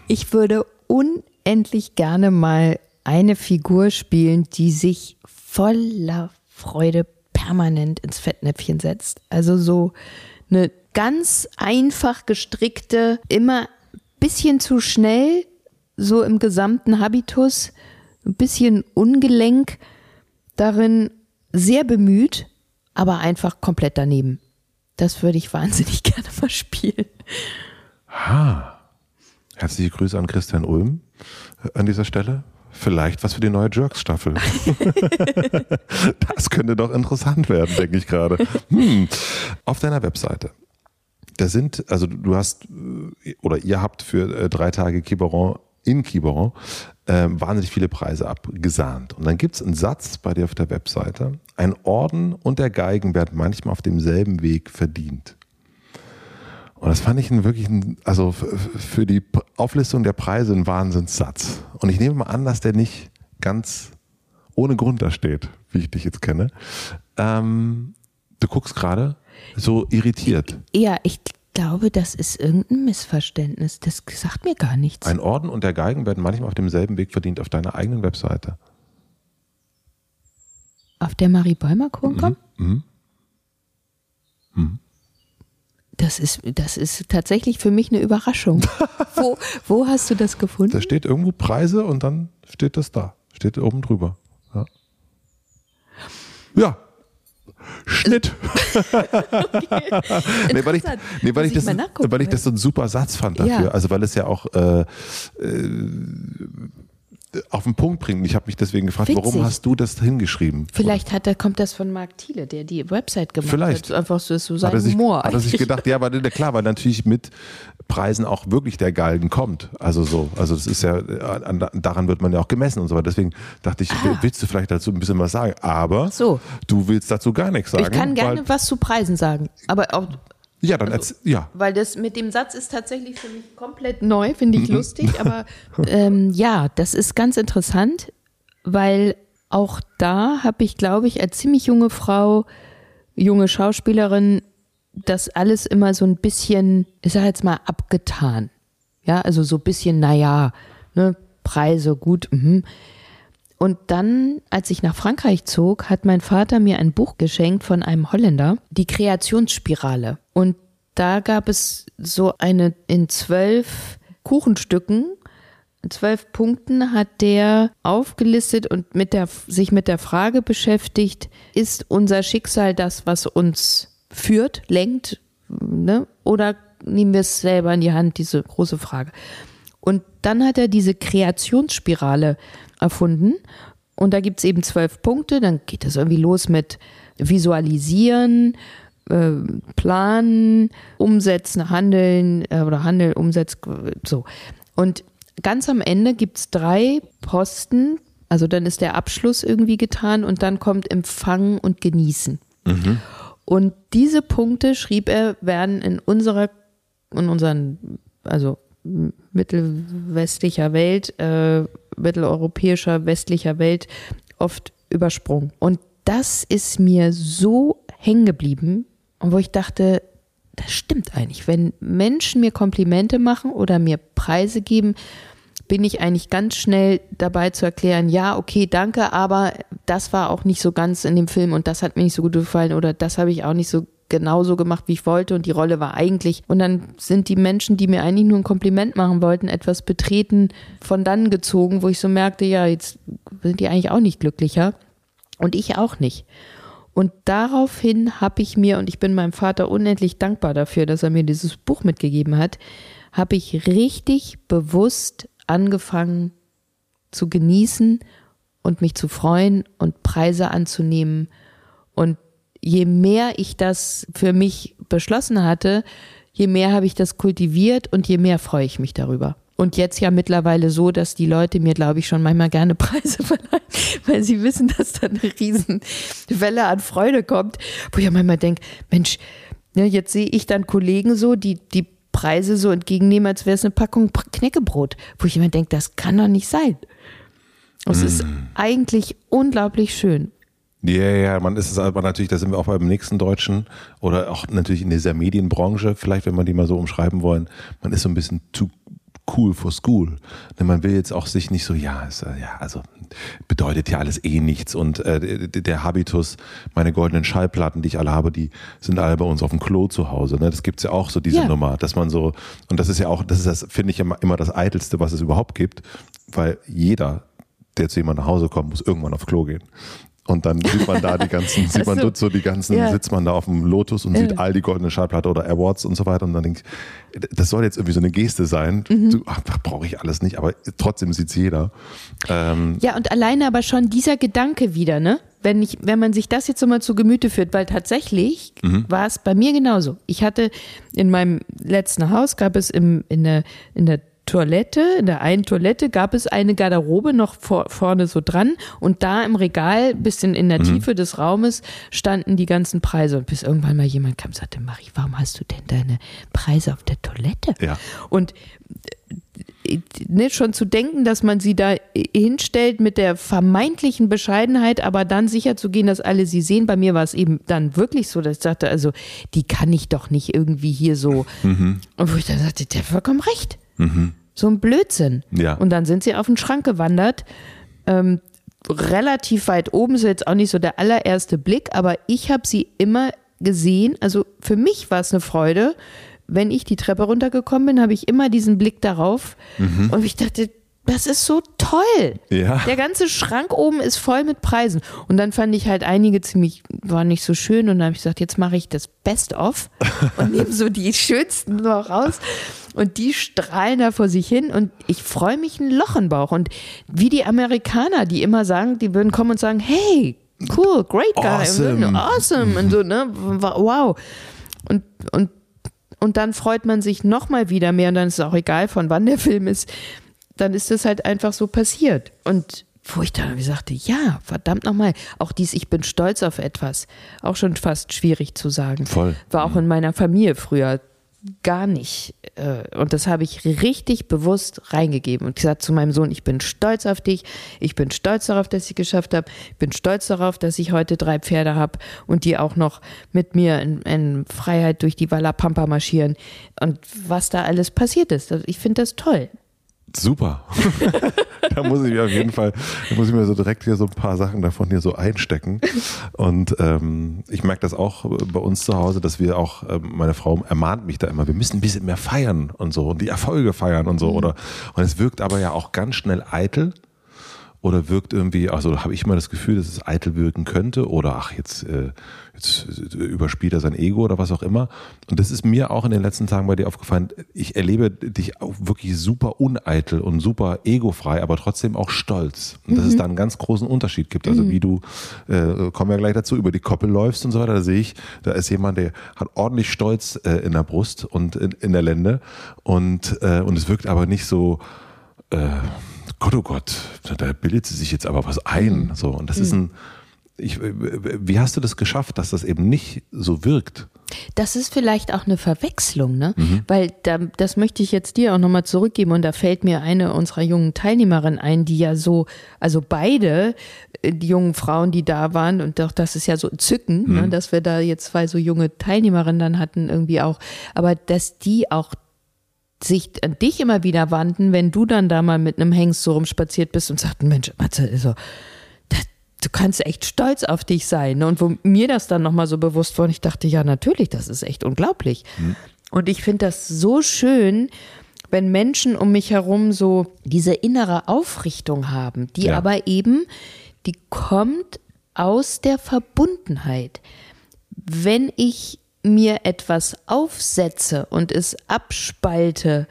Ich würde unendlich gerne mal eine Figur spielen, die sich voller Freude permanent ins Fettnäpfchen setzt. Also so eine ganz einfach gestrickte, immer bisschen zu schnell, so im gesamten Habitus, ein bisschen ungelenk, darin sehr bemüht, aber einfach komplett daneben. Das würde ich wahnsinnig [laughs] gerne mal spielen. Ha. Herzliche Grüße an Christian Ulm äh, an dieser Stelle. Vielleicht was für die neue Jerks-Staffel. [laughs] das könnte doch interessant werden, denke ich gerade. Hm. Auf deiner Webseite. Da sind, also du hast, äh, oder ihr habt für äh, drei Tage Quiberon in Quiberon äh, wahnsinnig viele Preise abgesahnt. Und dann gibt es einen Satz bei dir auf der Webseite. Ein Orden und der Geigen werden manchmal auf demselben Weg verdient. Und das fand ich einen wirklich, also für die Auflistung der Preise ein Wahnsinnssatz. Und ich nehme mal an, dass der nicht ganz ohne Grund da steht, wie ich dich jetzt kenne. Ähm, du guckst gerade so irritiert. Ja, ich glaube, das ist irgendein Missverständnis. Das sagt mir gar nichts. Ein Orden und der Geigen werden manchmal auf demselben Weg verdient auf deiner eigenen Webseite. Auf der Marie Bäumer Mhm. Mhm. Mhm. Das ist, das ist tatsächlich für mich eine Überraschung. [laughs] wo, wo hast du das gefunden? Da steht irgendwo Preise und dann steht das da. Steht oben drüber. Ja. ja. Schnitt. [laughs] okay. nee, weil ich, nee, weil, ich das, weil ich das so ein super Satz fand dafür. Ja. Also weil es ja auch äh, äh, auf den Punkt bringen. Ich habe mich deswegen gefragt, Witzig. warum hast du das hingeschrieben? Vielleicht hat, kommt das von Marc Thiele, der die Website gemacht Vielleicht. hat. Einfach so ist so sein hat sich, Humor. Hat er sich gedacht, ja, aber klar, weil natürlich mit Preisen auch wirklich der Galgen kommt. Also so, also das ist ja, daran wird man ja auch gemessen und so weiter. Deswegen dachte ich, ah. willst du vielleicht dazu ein bisschen was sagen? Aber so. du willst dazu gar nichts sagen. Ich kann gerne was zu Preisen sagen, aber auch ja, dann also, ja. Weil das mit dem Satz ist tatsächlich für mich komplett neu, finde ich mhm. lustig, [laughs] aber ähm, ja, das ist ganz interessant, weil auch da habe ich, glaube ich, als ziemlich junge Frau, junge Schauspielerin, das alles immer so ein bisschen, ich sage jetzt mal, abgetan. Ja, also so ein bisschen, naja, ne, Preise, gut, mh. Und dann, als ich nach Frankreich zog, hat mein Vater mir ein Buch geschenkt von einem Holländer, die Kreationsspirale. Und da gab es so eine in zwölf Kuchenstücken, zwölf Punkten hat der aufgelistet und mit der, sich mit der Frage beschäftigt, ist unser Schicksal das, was uns führt, lenkt, ne? oder nehmen wir es selber in die Hand, diese große Frage. Und dann hat er diese Kreationsspirale erfunden. Und da gibt es eben zwölf Punkte. Dann geht es irgendwie los mit Visualisieren, äh, Planen, Umsetzen, Handeln äh, oder Handeln, Umsetzen, so. Und ganz am Ende gibt es drei Posten. Also dann ist der Abschluss irgendwie getan und dann kommt Empfangen und Genießen. Mhm. Und diese Punkte, schrieb er, werden in unserer, in unseren, also mittelwestlicher Welt, äh, mitteleuropäischer, westlicher Welt oft übersprungen. Und das ist mir so hängen geblieben, wo ich dachte, das stimmt eigentlich. Wenn Menschen mir Komplimente machen oder mir Preise geben, bin ich eigentlich ganz schnell dabei zu erklären, ja, okay, danke, aber das war auch nicht so ganz in dem Film und das hat mir nicht so gut gefallen oder das habe ich auch nicht so genauso gemacht, wie ich wollte und die Rolle war eigentlich. Und dann sind die Menschen, die mir eigentlich nur ein Kompliment machen wollten, etwas betreten von dann gezogen, wo ich so merkte, ja, jetzt sind die eigentlich auch nicht glücklicher und ich auch nicht. Und daraufhin habe ich mir, und ich bin meinem Vater unendlich dankbar dafür, dass er mir dieses Buch mitgegeben hat, habe ich richtig bewusst angefangen zu genießen und mich zu freuen und Preise anzunehmen und je mehr ich das für mich beschlossen hatte, je mehr habe ich das kultiviert und je mehr freue ich mich darüber. Und jetzt ja mittlerweile so, dass die Leute mir, glaube ich, schon manchmal gerne [laughs] Preise verleihen, weil sie wissen, dass da eine riesen Welle an Freude kommt. Wo ich ja manchmal denke, Mensch, ne, jetzt sehe ich dann Kollegen so, die die Preise so entgegennehmen, als wäre es eine Packung Knäckebrot. Wo ich immer denke, das kann doch nicht sein. Es mm. ist eigentlich unglaublich schön. Ja, ja, man ist es aber natürlich, da sind wir auch beim nächsten Deutschen oder auch natürlich in dieser Medienbranche, vielleicht wenn man die mal so umschreiben wollen, man ist so ein bisschen too cool for school. Ne, man will jetzt auch sich nicht so, ja, ist, ja, also bedeutet ja alles eh nichts. Und äh, der Habitus, meine goldenen Schallplatten, die ich alle habe, die sind alle bei uns auf dem Klo zu Hause. Ne? Das gibt's ja auch so, diese Ja. Nummer, dass man so, und das ist ja auch, das ist das, finde ich immer, immer das Eitelste, was es überhaupt gibt, weil jeder, der zu jemandem nach Hause kommt, muss irgendwann aufs Klo gehen. Und dann sieht man da die ganzen, [laughs] sieht man dort so die ganzen, Ja. sitzt man da auf dem Lotus und sieht all die goldene Schallplatte oder Awards und so weiter. Und dann denke ich, das soll jetzt irgendwie so eine Geste sein. Mhm. Brauche ich alles nicht, aber trotzdem sieht's jeder. Ähm, Ja, und alleine aber schon dieser Gedanke wieder, ne? Wenn, ich, wenn man sich das jetzt so mal zu Gemüte führt, weil tatsächlich war es bei mir genauso. Ich hatte in meinem letzten Haus, gab es im, in, der, in der Toilette, in der einen Toilette gab es eine Garderobe noch vor, vorne so dran und da im Regal, bisschen in der Tiefe des Raumes, standen die ganzen Preise. Und bis irgendwann mal jemand kam und sagte, Marie, warum hast du denn deine Preise auf der Toilette? Ja. Und ne, schon zu denken, dass man sie da hinstellt mit der vermeintlichen Bescheidenheit, aber dann sicher zu gehen, dass alle sie sehen. Bei mir war es eben dann wirklich so, dass ich sagte, also die kann ich doch nicht irgendwie hier so. Und wo ich dann sagte, der hat vollkommen recht. So ein Blödsinn. Ja. Und dann sind sie auf den Schrank gewandert. Ähm, relativ weit oben, ist jetzt auch nicht so der allererste Blick, aber ich habe sie immer gesehen. Also für mich war es eine Freude. Wenn ich die Treppe runtergekommen bin, habe ich immer diesen Blick darauf. Und ich dachte, das ist so toll. Ja. Der ganze Schrank oben ist voll mit Preisen. Und dann fand ich halt einige ziemlich, waren nicht so schön. Und dann habe ich gesagt, jetzt mache ich das Best-of [laughs] und nehme so die schönsten noch raus. Und die strahlen da vor sich hin. Und ich freue mich ein Loch im Bauch. Und wie die Amerikaner, die immer sagen, die würden kommen und sagen, hey, cool, great guy, Awesome. awesome. Und so, ne? Wow. Und, und und dann freut man sich noch mal wieder mehr und dann ist es auch egal, von wann der Film ist. Dann ist das halt einfach so passiert. Und wo ich dann sagte, ja, verdammt nochmal, auch dies, ich bin stolz auf etwas, auch schon fast schwierig zu sagen. Voll. War auch in meiner Familie früher gar nicht. äh, Und das habe ich richtig bewusst reingegeben und gesagt zu meinem Sohn, ich bin stolz auf dich, ich bin stolz darauf, dass ich geschafft habe, ich bin stolz darauf, dass ich heute drei Pferde habe und die auch noch mit mir in, in Freiheit durch die Walla Pampa marschieren und was da alles passiert ist. Also Ich finde das toll. Super. [laughs] da muss ich mir auf jeden Fall, da muss ich mir so direkt hier so ein paar Sachen davon hier so einstecken. Und ähm, ich merke das auch bei uns zu Hause, dass wir auch, ähm, meine Frau ermahnt mich da immer, wir müssen ein bisschen mehr feiern und so und die Erfolge feiern und so. Oder und es wirkt aber ja auch ganz schnell eitel. Oder wirkt irgendwie, also habe ich immer das Gefühl, dass es eitel wirken könnte oder ach, jetzt, äh, jetzt überspielt er sein Ego oder was auch immer. Und das ist mir auch in den letzten Tagen bei dir aufgefallen. Ich erlebe dich auch wirklich super uneitel und super egofrei, aber trotzdem auch stolz. Und dass es da einen ganz großen Unterschied gibt. Also wie du, äh, kommen wir gleich dazu, über die Koppel läufst und so weiter, da sehe ich, da ist jemand, der hat ordentlich Stolz äh, in der Brust und in, in der Lende. Und, äh, und es wirkt aber nicht so, äh, Gott, oh Gott, da bildet sie sich jetzt aber was ein. So, und das ist ein, ich, wie hast du das geschafft, dass das eben nicht so wirkt? Das ist vielleicht auch eine Verwechslung, ne? Weil da, das möchte ich jetzt dir auch nochmal zurückgeben und da fällt mir eine unserer jungen Teilnehmerinnen ein, die ja so, also beide, äh, die jungen Frauen, die da waren und doch das ist ja so entzückend, ne, dass wir da jetzt zwei so junge Teilnehmerinnen dann hatten irgendwie auch, aber dass die auch sich an dich immer wieder wandten, wenn du dann da mal mit einem Hengst so rumspaziert bist und sagten, Mensch, Matze, also, das, du kannst echt stolz auf dich sein. ne? Und wo mir das dann nochmal so bewusst wurde, ich dachte, ja, natürlich, das ist echt unglaublich. Und ich finde das so schön, wenn Menschen um mich herum so diese innere Aufrichtung haben, die Ja. aber eben, die kommt aus der Verbundenheit. Wenn ich mir etwas aufsetze und es abspalte,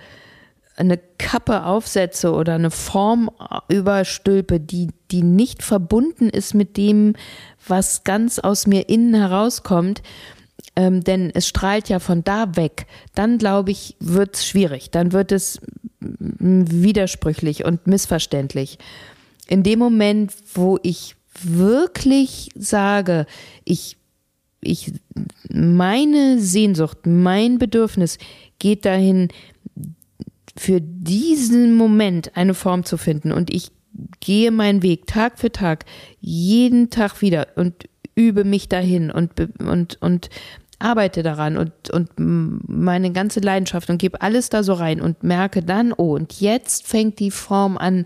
eine Kappe aufsetze oder eine Form überstülpe, die, die nicht verbunden ist mit dem, was ganz aus mir innen herauskommt, ähm, denn es strahlt ja von da weg, dann glaube ich, wird es schwierig, dann wird es mm, widersprüchlich und missverständlich. In dem Moment, wo ich wirklich sage, ich ich, meine Sehnsucht, mein Bedürfnis geht dahin, für diesen Moment eine Form zu finden. Und ich gehe meinen Weg Tag für Tag, jeden Tag wieder und übe mich dahin und, und, und arbeite daran und, und meine ganze Leidenschaft und gebe alles da so rein und merke dann, oh, und jetzt fängt die Form an,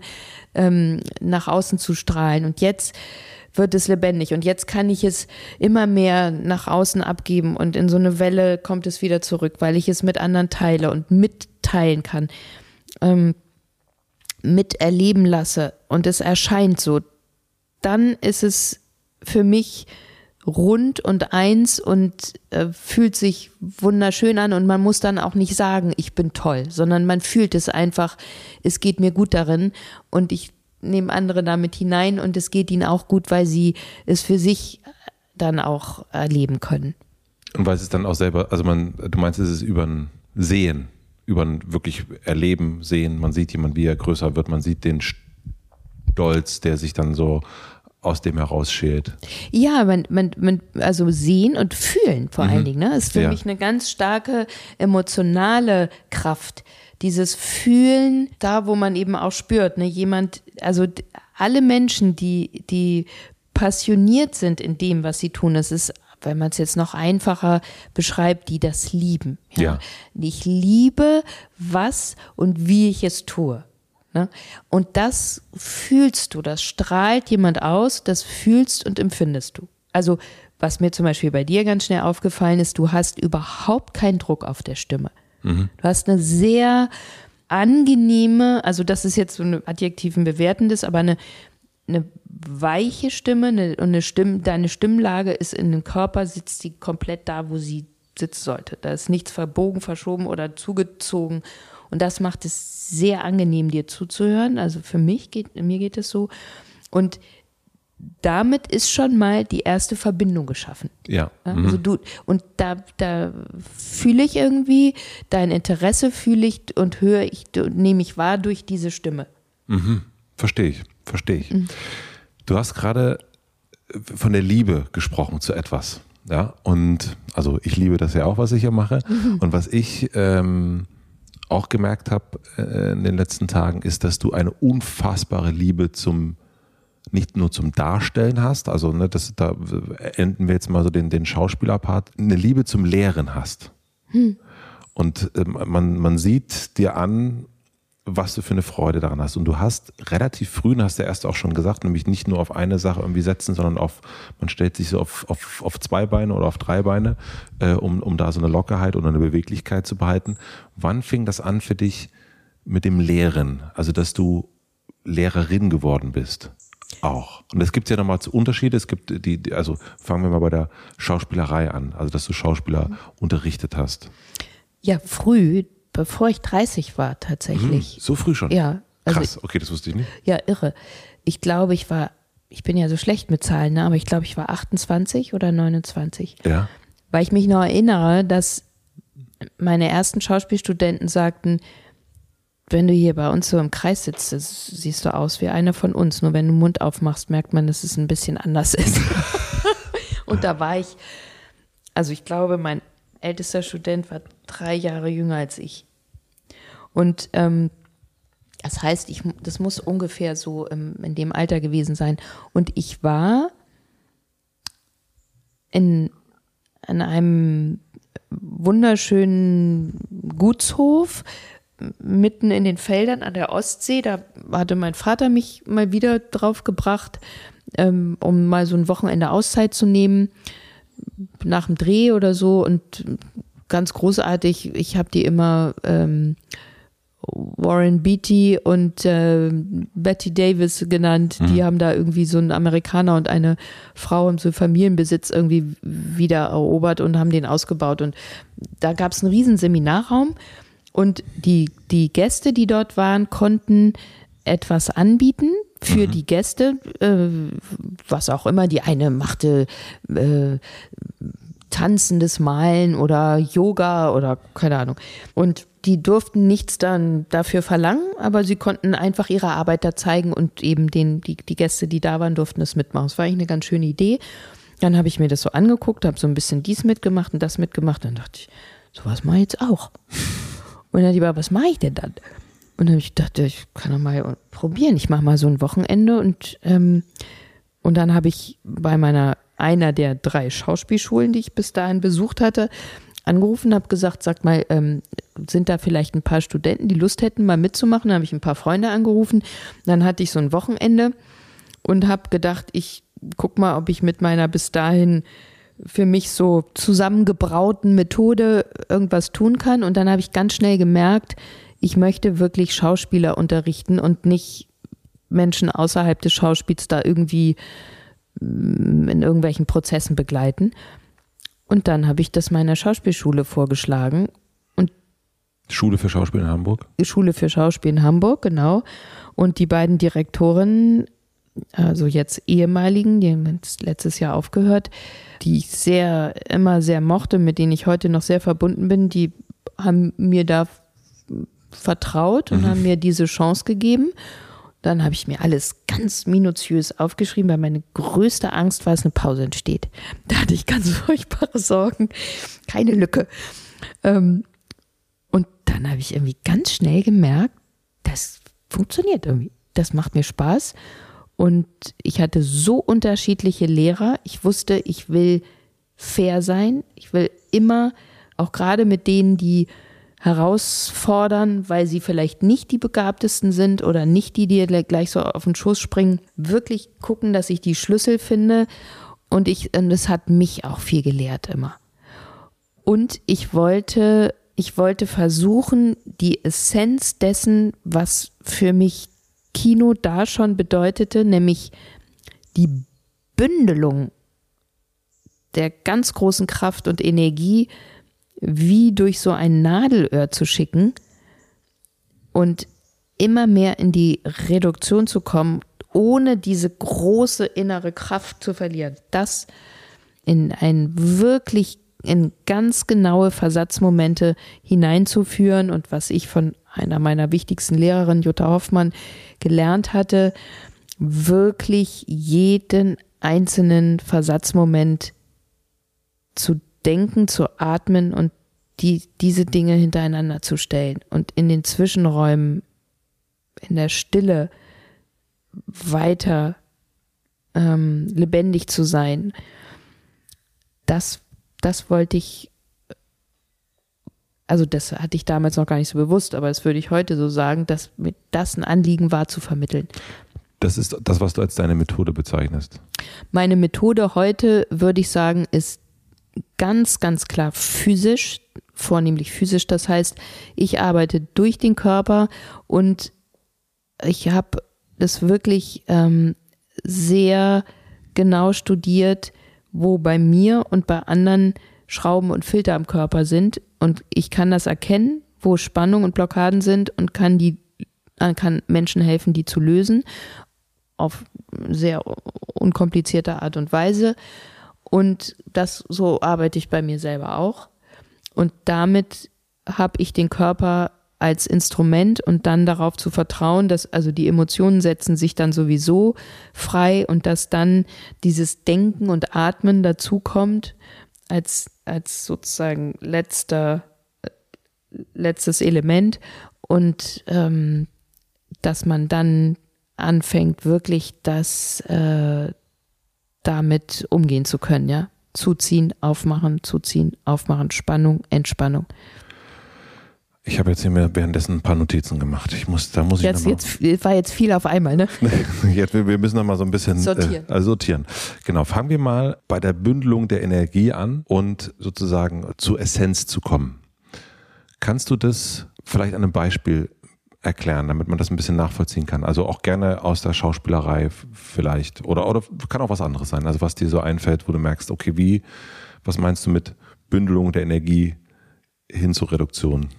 ähm, nach außen zu strahlen und jetzt wird es lebendig. Und jetzt kann ich es immer mehr nach außen abgeben und in so eine Welle kommt es wieder zurück, weil ich es mit anderen teile und mitteilen kann, ähm, miterleben lasse und es erscheint so, dann ist es für mich rund und eins und äh, fühlt sich wunderschön an und man muss dann auch nicht sagen, ich bin toll, sondern man fühlt es einfach, es geht mir gut darin und ich nehme andere damit hinein und es geht ihnen auch gut, weil sie es für sich dann auch erleben können. Und weil es dann auch selber, also man, du meinst, es ist über ein Sehen, über ein wirklich Erleben, Sehen, man sieht jemanden, wie er größer wird, man sieht den Stolz, der sich dann so aus dem herausschält. Ja, man, man, man, also sehen und fühlen vor mhm. allen Dingen, ne? ist für ja. mich eine ganz starke emotionale Kraft. Dieses Fühlen, da wo man eben auch spürt, ne, jemand, also alle Menschen, die, die passioniert sind in dem, was sie tun, es ist wenn man es jetzt noch einfacher beschreibt, die das lieben. Ja. ja. Ich liebe, was und wie ich es tue. Ne? Und das fühlst du, das strahlt jemand aus, das fühlst und empfindest du. Also was mir zum Beispiel bei dir ganz schnell aufgefallen ist, du hast überhaupt keinen Druck auf der Stimme. Du hast eine sehr angenehme, also das ist jetzt so ein adjektiven bewertendes, aber eine, eine weiche Stimme eine, und eine Stimme, deine Stimmlage ist in dem Körper, sitzt die komplett da, wo sie sitzen sollte. Da ist nichts verbogen, verschoben oder zugezogen und das macht es sehr angenehm, dir zuzuhören. Also für mich geht, mir geht es so. Und damit ist schon mal die erste Verbindung geschaffen. Ja. Mhm. Also du, und da, da fühle ich irgendwie, dein Interesse fühle ich und höre ich, nehme ich wahr durch diese Stimme. Mhm. Verstehe ich, verstehe ich. Mhm. Du hast gerade von der Liebe gesprochen zu etwas. Ja, und also ich liebe das ja auch, was ich hier mache. Mhm. Und was ich ähm, auch gemerkt habe äh, in den letzten Tagen, ist, dass du eine unfassbare Liebe zum nicht nur zum Darstellen hast, also ne, das, da enden wir jetzt mal so den, den Schauspielerpart, eine Liebe zum Lehren hast. Hm. Und äh, man, man sieht dir an, was du für eine Freude daran hast. Und du hast relativ früh, hast du erst auch schon gesagt, nämlich nicht nur auf eine Sache irgendwie setzen, sondern auf, man stellt sich so auf, auf, auf zwei Beine oder auf drei Beine, äh, um, um da so eine Lockerheit oder eine Beweglichkeit zu behalten. Wann fing das an für dich mit dem Lehren? Also, dass du Lehrerin geworden bist? Auch. Und es gibt ja nochmal Unterschiede. Es gibt die, also fangen wir mal bei der Schauspielerei an, also dass du Schauspieler mhm. unterrichtet hast. Ja, früh bevor ich 30 war tatsächlich. Hm, so früh schon? Ja. Also Krass, okay, das wusste ich nicht. Ja, irre. Ich glaube, ich war, ich bin ja so schlecht mit Zahlen, ne? aber ich glaube, ich war 28 oder 29. Ja. Weil ich mich noch erinnere, dass meine ersten Schauspielstudenten sagten, wenn du hier bei uns so im Kreis sitzt, siehst du aus wie einer von uns. Nur wenn du den Mund aufmachst, merkt man, dass es ein bisschen anders ist. [laughs] Und da war ich, also ich glaube, mein ältester Student war drei Jahre jünger als ich. Und ähm, das heißt, ich, das muss ungefähr so im, in dem Alter gewesen sein. Und ich war in, in einem wunderschönen Gutshof mitten in den Feldern an der Ostsee. Da hatte mein Vater mich mal wieder drauf gebracht, ähm, um mal so ein Wochenende Auszeit zu nehmen nach dem Dreh oder so und ganz großartig. Ich habe die immer ähm, Warren Beatty und äh, Betty Davis genannt. Mhm. Die haben da irgendwie so einen Amerikaner und eine Frau im so Familienbesitz irgendwie wieder erobert und haben den ausgebaut. Und da gab es einen riesen Seminarraum und die, die Gäste, die dort waren, konnten etwas anbieten für mhm. die Gäste, äh, was auch immer. Die eine machte äh, tanzendes Malen oder Yoga oder keine Ahnung. Und die durften nichts dann dafür verlangen, aber sie konnten einfach ihre Arbeit da zeigen und eben den, die, die Gäste, die da waren, durften das mitmachen. Das war eigentlich eine ganz schöne Idee. Dann habe ich mir das so angeguckt, habe so ein bisschen dies mitgemacht und das mitgemacht. Dann dachte ich, sowas mache ich jetzt auch. Und dann lieber, was mache ich denn dann? Und dann habe ich gedacht, ich kann doch mal probieren. Ich mache mal so ein Wochenende und, ähm, und dann habe ich bei meiner einer der drei Schauspielschulen, die ich bis dahin besucht hatte, angerufen, habe gesagt, sag mal, ähm, sind da vielleicht ein paar Studenten, die Lust hätten, mal mitzumachen? Dann habe ich ein paar Freunde angerufen. Dann hatte ich so ein Wochenende und habe gedacht, ich guck mal, ob ich mit meiner bis dahin für mich so zusammengebrauten Methode irgendwas tun kann. Und dann habe ich ganz schnell gemerkt, ich möchte wirklich Schauspieler unterrichten und nicht Menschen außerhalb des Schauspiels da irgendwie mm, in irgendwelchen Prozessen begleiten. Und dann habe ich das meiner Schauspielschule vorgeschlagen. Und Schule für Schauspiel in Hamburg? Schule für Schauspiel in Hamburg, genau. Und die beiden Direktorinnen, also jetzt ehemaligen, die haben letztes Jahr aufgehört, die ich sehr, immer sehr mochte, mit denen ich heute noch sehr verbunden bin, die haben mir da vertraut und mhm. haben mir diese Chance gegeben. Dann habe ich mir alles ganz minutiös aufgeschrieben, weil meine größte Angst war, dass eine Pause entsteht. [laughs] Da hatte ich ganz [laughs] furchtbare Sorgen. Keine Lücke. Ähm, und dann habe ich irgendwie ganz schnell gemerkt, das funktioniert irgendwie. Das macht mir Spaß. Und ich hatte so unterschiedliche Lehrer. Ich wusste, ich will fair sein. Ich will immer, auch gerade mit denen, die herausfordern, weil sie vielleicht nicht die begabtesten sind oder nicht die, die gleich so auf den Schoß springen, wirklich gucken, dass ich die Schlüssel finde. Und ich, und es hat mich auch viel gelehrt immer. Und ich wollte, ich wollte versuchen, die Essenz dessen, was für mich Kino da schon bedeutete, nämlich die Bündelung der ganz großen Kraft und Energie wie durch so ein Nadelöhr zu schicken und immer mehr in die Reduktion zu kommen, ohne diese große innere Kraft zu verlieren. Das in ein wirklich in ganz genaue Versatzmomente hineinzuführen und was ich von einer meiner wichtigsten Lehrerinnen, Jutta Hoffmann, gelernt hatte, wirklich jeden einzelnen Versatzmoment zu denken, zu atmen und die, diese Dinge hintereinander zu stellen und in den Zwischenräumen, in der Stille weiter ähm, lebendig zu sein. Das, das wollte ich, also das hatte ich damals noch gar nicht so bewusst, aber das würde ich heute so sagen, dass mir das ein Anliegen war zu vermitteln. Das ist das, was du als deine Methode bezeichnest. Meine Methode heute, würde ich sagen, ist ganz, ganz klar physisch, vornehmlich physisch. Das heißt, ich arbeite durch den Körper und ich habe das wirklich ähm, sehr genau studiert, wo bei mir und bei anderen Schrauben und Filter am Körper sind. Und ich kann das erkennen, wo Spannungen und Blockaden sind und kann die äh, kann Menschen helfen, die zu lösen auf sehr unkomplizierte Art und Weise. Und das so arbeite ich bei mir selber auch. Und damit habe ich den Körper als Instrument und dann darauf zu vertrauen, dass also die Emotionen setzen sich dann sowieso frei und dass dann dieses Denken und Atmen dazukommt als, als sozusagen letzter, letztes Element und ähm, dass man dann anfängt, wirklich das, äh, damit umgehen zu können, ja. Zuziehen, aufmachen, zuziehen, aufmachen, Spannung, Entspannung. Ich habe jetzt hier mir währenddessen ein paar Notizen gemacht. Ich muss, da muss jetzt, ich jetzt war jetzt viel auf einmal, ne? [laughs] jetzt, wir müssen noch mal so ein bisschen sortieren. Äh, sortieren. Genau. Fangen wir mal bei der Bündelung der Energie an und sozusagen zur Essenz zu kommen. Kannst du das vielleicht an einem Beispiel erklären, damit man das ein bisschen nachvollziehen kann. Also auch gerne aus der Schauspielerei vielleicht. Oder, oder kann auch was anderes sein. Also was dir so einfällt, wo du merkst, okay, wie, was meinst du mit Bündelung der Energie hin zur Reduktion?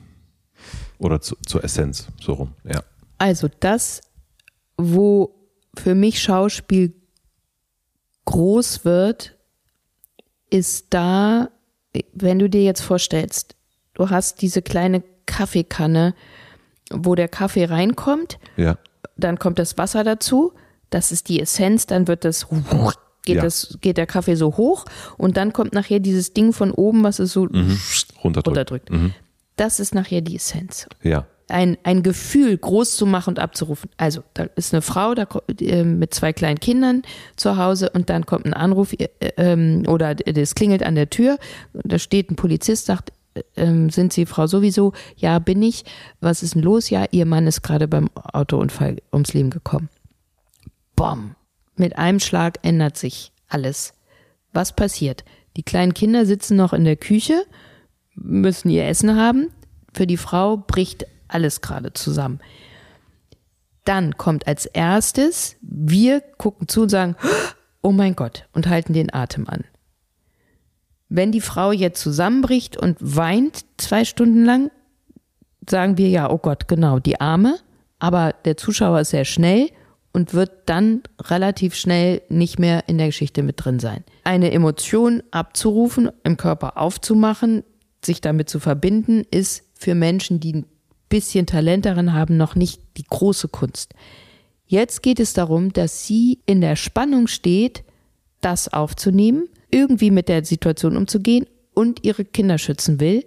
Oder zu, zur Essenz, so rum, ja. Also das, wo für mich Schauspiel groß wird, ist da, wenn du dir jetzt vorstellst, du hast diese kleine Kaffeekanne, wo der Kaffee reinkommt. Ja. Dann kommt das Wasser dazu. Das ist die Essenz. Dann wird das geht ja. das geht der Kaffee so hoch und dann kommt nachher dieses Ding von oben, was es so mhm. runterdrückt. runterdrückt. Mhm. Das ist nachher die Essenz. Ja. ein, ein Gefühl groß zu machen und abzurufen. Also, da ist eine Frau da, äh, mit zwei kleinen Kindern zu Hause und dann kommt ein Anruf äh, ähm, oder es klingelt an der Tür. Da steht ein Polizist, sagt, äh, sind Sie Frau sowieso? Ja, bin ich. Was ist denn los? Ja, Ihr Mann ist gerade beim Autounfall ums Leben gekommen. Bom. Mit einem Schlag ändert sich alles. Was passiert? Die kleinen Kinder sitzen noch in der Küche, müssen ihr Essen haben. Für die Frau bricht alles gerade zusammen. Dann kommt als erstes, wir gucken zu und sagen, oh mein Gott, und halten den Atem an. Wenn die Frau jetzt zusammenbricht und weint zwei Stunden lang, sagen wir ja, oh Gott, genau, die Arme. Aber der Zuschauer ist sehr schnell und wird dann relativ schnell nicht mehr in der Geschichte mit drin sein. Eine Emotion abzurufen, im Körper aufzumachen, sich damit zu verbinden, ist für Menschen, die ein bisschen Talent darin haben, noch nicht die große Kunst. Jetzt geht es darum, dass sie in der Spannung steht, das aufzunehmen, irgendwie mit der Situation umzugehen und ihre Kinder schützen will,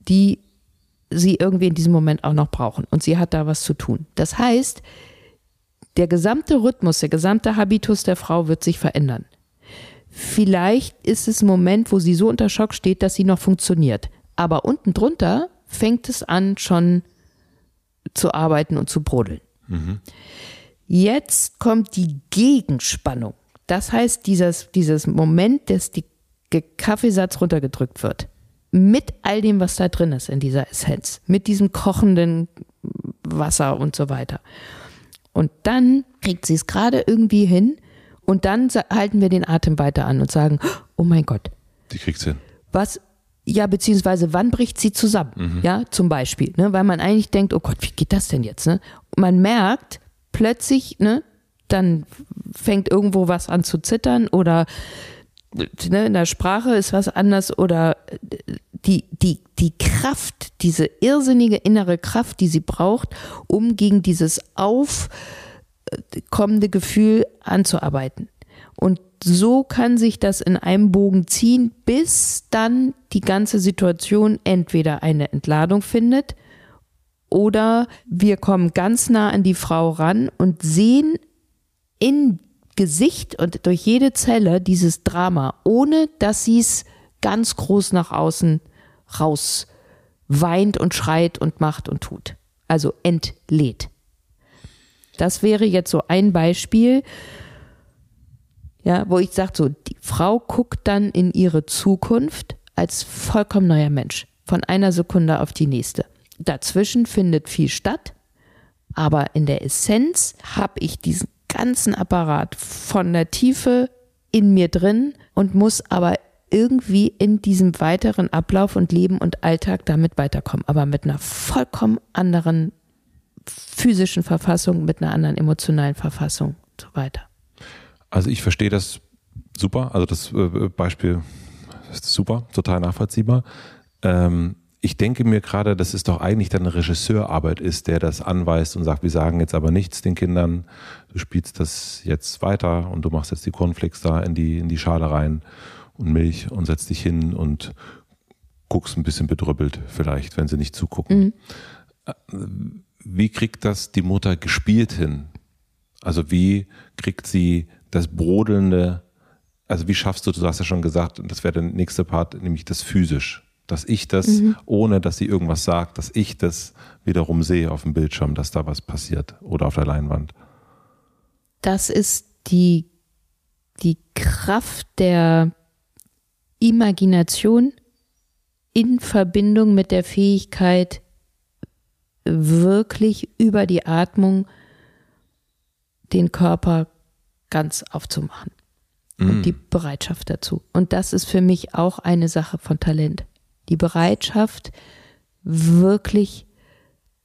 die sie irgendwie in diesem Moment auch noch brauchen. Und sie hat da was zu tun. Das heißt, der gesamte Rhythmus, der gesamte Habitus der Frau wird sich verändern. Vielleicht ist es ein Moment, wo sie so unter Schock steht, dass sie noch funktioniert. Aber unten drunter fängt es an, schon zu arbeiten und zu brodeln. Mhm. Jetzt kommt die Gegenspannung. Das heißt, dieses, dieses Moment, dass die Kaffeesatz runtergedrückt wird. Mit all dem, was da drin ist in dieser Essenz. Mit diesem kochenden Wasser und so weiter. Und dann kriegt sie es gerade irgendwie hin und dann halten wir den Atem weiter an und sagen, oh mein Gott. Die kriegt's hin. Was, ja, beziehungsweise wann bricht sie zusammen? Mhm. Ja, zum Beispiel, ne, weil man eigentlich denkt, oh Gott, wie geht das denn jetzt? Ne? Und man merkt plötzlich, ne, dann fängt irgendwo was an zu zittern oder ne, in der Sprache ist was anders oder die, die, die Kraft, diese irrsinnige innere Kraft, die sie braucht, um gegen dieses aufkommende Gefühl anzuarbeiten. Und so kann sich das in einem Bogen ziehen, bis dann die ganze Situation entweder eine Entladung findet oder wir kommen ganz nah an die Frau ran und sehen in Gesicht und durch jede Zelle dieses Drama, ohne dass sie es ganz groß nach außen raus weint und schreit und macht und tut. Also entlädt. Das wäre jetzt so ein Beispiel, ja, wo ich sage, so, die Frau guckt dann in ihre Zukunft als vollkommen neuer Mensch, von einer Sekunde auf die nächste. Dazwischen findet viel statt, aber in der Essenz habe ich diesen ganzen Apparat von der Tiefe in mir drin und muss aber irgendwie in diesem weiteren Ablauf und Leben und Alltag damit weiterkommen, aber mit einer vollkommen anderen physischen Verfassung, mit einer anderen emotionalen Verfassung und so weiter. Also ich verstehe das super, also das äh, Beispiel ist super, total nachvollziehbar. Ähm, ich denke mir gerade, dass es doch eigentlich dann eine Regisseurarbeit ist, der das anweist und sagt, wir sagen jetzt aber nichts den Kindern, du spielst das jetzt weiter und du machst jetzt die Cornflakes da in die, in die Schale rein und Milch und setzt dich hin und guckst ein bisschen bedrüppelt vielleicht, wenn sie nicht zugucken. Mhm. Wie kriegt das die Mutter gespielt hin? Also wie kriegt sie das brodelnde, also wie schaffst du, du hast ja schon gesagt, das wäre der nächste Part, nämlich das physisch dass ich das, mhm. ohne dass sie irgendwas sagt, dass ich das wiederum sehe auf dem Bildschirm, dass da was passiert oder auf der Leinwand. Das ist die, die Kraft der Imagination in Verbindung mit der Fähigkeit, wirklich über die Atmung den Körper ganz aufzumachen. Und mm. die Bereitschaft dazu. Und das ist für mich auch eine Sache von Talent die Bereitschaft, wirklich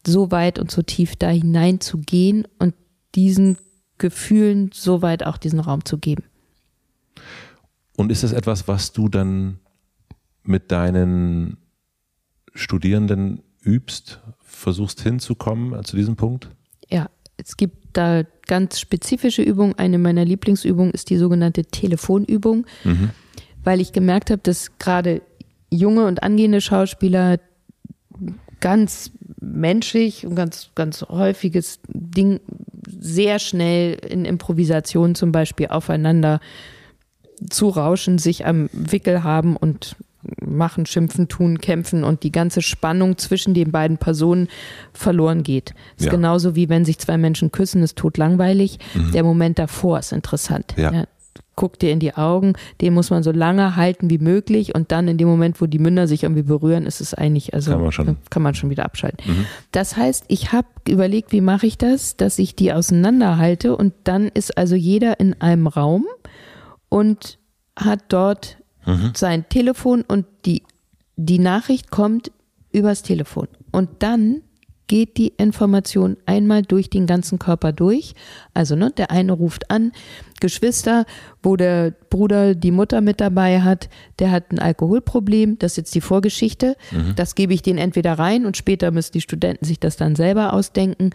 so weit und so tief da hinein zu gehen und diesen Gefühlen so weit auch diesen Raum zu geben. Und ist das etwas, was du dann mit deinen Studierenden übst, versuchst hinzukommen zu diesem Punkt? Ja, es gibt da ganz spezifische Übungen. Eine meiner Lieblingsübungen ist die sogenannte Telefonübung, mhm. weil ich gemerkt habe, dass gerade junge und angehende Schauspieler ganz menschlich und ganz, ganz häufiges Ding, sehr schnell in Improvisation zum Beispiel aufeinander zu rauschen, sich am Wickel haben und machen, schimpfen, tun, kämpfen und die ganze Spannung zwischen den beiden Personen verloren geht. Ist Ja. genauso wie wenn sich zwei Menschen küssen, ist totlangweilig. Der Moment davor ist interessant. Mhm. Ja. Guck dir in die Augen, den muss man so lange halten wie möglich und dann in dem Moment, wo die Münder sich irgendwie berühren, ist es eigentlich, also Kann man schon. kann man schon wieder abschalten. Das heißt, ich habe überlegt, wie mache ich das, dass ich die auseinanderhalte und dann ist also jeder in einem Raum und hat dort sein Telefon und die, die Nachricht kommt übers Telefon. Und dann geht die Information einmal durch den ganzen Körper durch. Also, ne, der eine ruft an, Geschwister, wo der Bruder die Mutter mit dabei hat, der hat ein Alkoholproblem, das ist jetzt die Vorgeschichte. Das gebe ich denen entweder rein und später müssen die Studenten sich das dann selber ausdenken.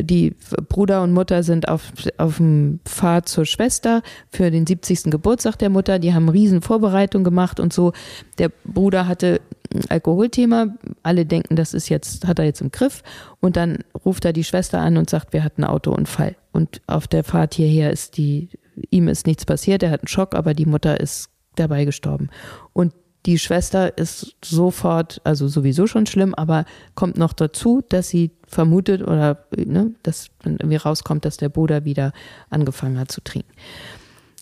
Die Bruder und Mutter sind auf, auf dem Pfad zur Schwester für den 70. Geburtstag der Mutter. Die haben riesen Vorbereitung gemacht und so. Der Bruder hatte ein Alkoholthema. Alle denken, das ist jetzt, hat er jetzt im Griff. Und dann ruft er die Schwester an und sagt, wir hatten einen Autounfall. Und auf der Fahrt hierher ist die, ihm ist nichts passiert. Er hat einen Schock, aber die Mutter ist dabei gestorben. Und die Schwester ist sofort, also sowieso schon schlimm, aber kommt noch dazu, dass sie vermutet oder ne, dass irgendwie rauskommt, dass der Bruder wieder angefangen hat zu trinken.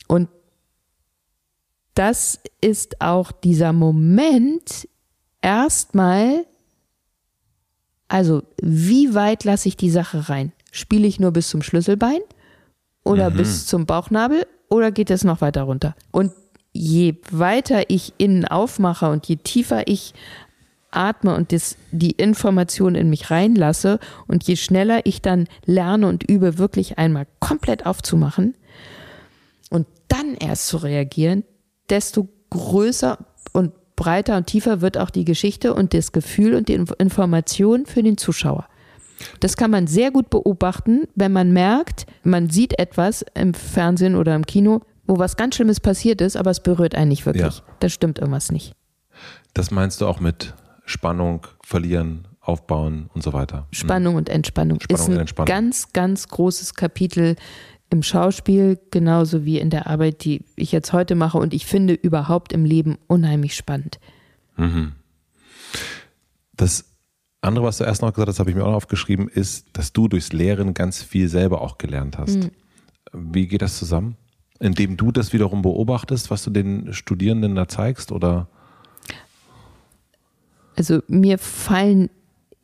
Und das ist auch dieser Moment, erstmal, also wie weit lasse ich die Sache rein? Spiele ich nur bis zum Schlüsselbein oder bis zum Bauchnabel oder geht es noch weiter runter? Und je weiter ich innen aufmache und je tiefer ich atme und das, die Information in mich reinlasse und je schneller ich dann lerne und übe, wirklich einmal komplett aufzumachen und dann erst zu reagieren, desto größer und breiter und tiefer wird auch die Geschichte und das Gefühl und die Inf- Information für den Zuschauer. Das kann man sehr gut beobachten, wenn man merkt, man sieht etwas im Fernsehen oder im Kino, wo was ganz Schlimmes passiert ist, aber es berührt einen nicht wirklich. Ja. Da stimmt irgendwas nicht. Das meinst du auch mit Spannung, verlieren, aufbauen und so weiter. Spannung und Entspannung, Spannung ist und ein Entspannung. ganz, ganz großes Kapitel im Schauspiel, genauso wie in der Arbeit, die ich jetzt heute mache und ich finde überhaupt im Leben unheimlich spannend. Das andere, was du erst noch gesagt hast, habe ich mir auch noch aufgeschrieben, ist, dass du durchs Lehren ganz viel selber auch gelernt hast. Mhm. Wie geht das zusammen? Indem du das wiederum beobachtest, was du den Studierenden da zeigst oder? Also mir fallen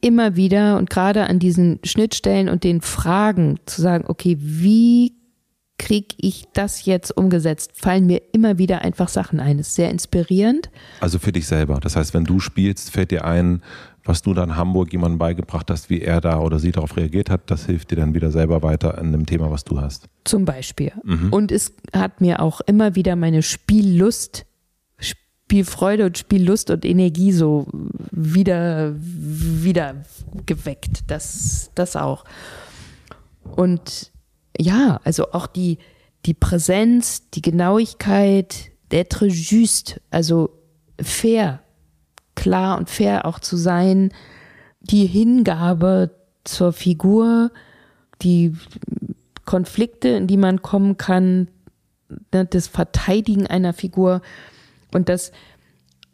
immer wieder und gerade an diesen Schnittstellen und den Fragen zu sagen, okay, wie kriege ich das jetzt umgesetzt, fallen mir immer wieder einfach Sachen ein. Das ist sehr inspirierend. Also für dich selber. Das heißt, wenn du spielst, fällt dir ein, was du da in Hamburg jemandem beigebracht hast, wie er da oder sie darauf reagiert hat, das hilft dir dann wieder selber weiter an dem Thema, was du hast. Zum Beispiel. Und es hat mir auch immer wieder meine Spiellust, Spielfreude und Spiellust und Energie so wieder, wieder geweckt. Das, das auch. Und ja, also auch die, die Präsenz, die Genauigkeit, d'être juste, also fair, klar und fair auch zu sein, die Hingabe zur Figur, die Konflikte, in die man kommen kann, ne, das Verteidigen einer Figur. Und das,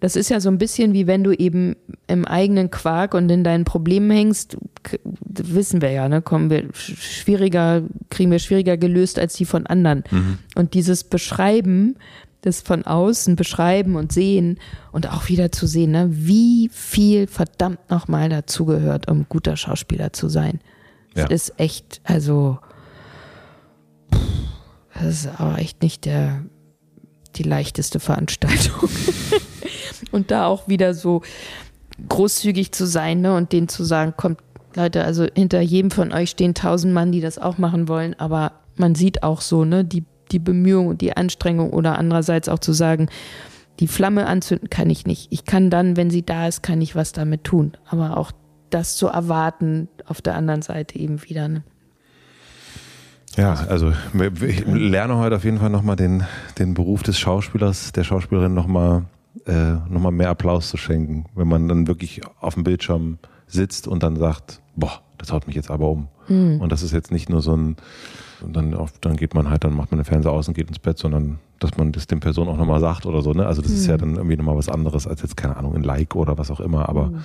das ist ja so ein bisschen wie wenn du eben im eigenen Quark und in deinen Problemen hängst, wissen wir ja, ne, kommen wir sch- schwieriger, kriegen wir schwieriger gelöst als die von anderen. Und dieses Beschreiben, das von außen beschreiben und sehen und auch wieder zu sehen, ne, wie viel verdammt nochmal dazugehört, um guter Schauspieler zu sein. Ja. Das ist echt, also das ist aber echt nicht der, die leichteste Veranstaltung. [laughs] und da auch wieder so großzügig zu sein ne, und denen zu sagen, kommt, Leute, also hinter jedem von euch stehen tausend Mann, die das auch machen wollen, aber man sieht auch so, ne, die, die Bemühung und die Anstrengung oder andererseits auch zu sagen, die Flamme anzünden kann ich nicht. Ich kann dann, wenn sie da ist, kann ich was damit tun. Aber auch das zu erwarten auf der anderen Seite eben wieder. Ne? Ja, also ich lerne heute auf jeden Fall nochmal den, den Beruf des Schauspielers, der Schauspielerin nochmal äh, noch mal mehr Applaus zu schenken, wenn man dann wirklich auf dem Bildschirm sitzt und dann sagt, boah, das haut mich jetzt aber um. Mhm. Und das ist jetzt nicht nur so ein, dann, auf, dann geht man halt, dann macht man den Fernseher aus und geht ins Bett, sondern dass man das den Personen auch nochmal sagt oder so. Ne? Also das mhm. ist ja mhm. dann irgendwie nochmal was anderes als jetzt, keine Ahnung, ein Like oder was auch immer. Aber mhm.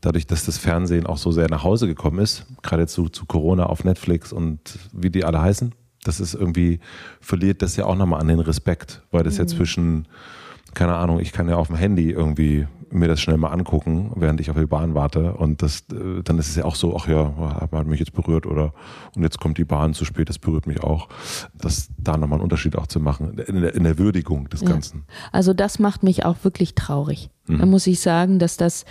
dadurch, dass das Fernsehen auch so sehr nach Hause gekommen ist, gerade zu, zu Corona auf Netflix und wie die alle heißen, das ist irgendwie, verliert das ja auch nochmal an den Respekt, weil das mhm. ja zwischen keine Ahnung, ich kann ja auf dem Handy irgendwie mir das schnell mal angucken, während ich auf die Bahn warte. Und das, äh, dann ist es ja auch so, ach ja, hat mich jetzt berührt oder und jetzt kommt die Bahn zu spät, das berührt mich auch. Das da nochmal einen Unterschied auch zu machen, in der, in der Würdigung des Ganzen. Also das macht mich auch wirklich traurig. Mhm. Da muss ich sagen, dass das,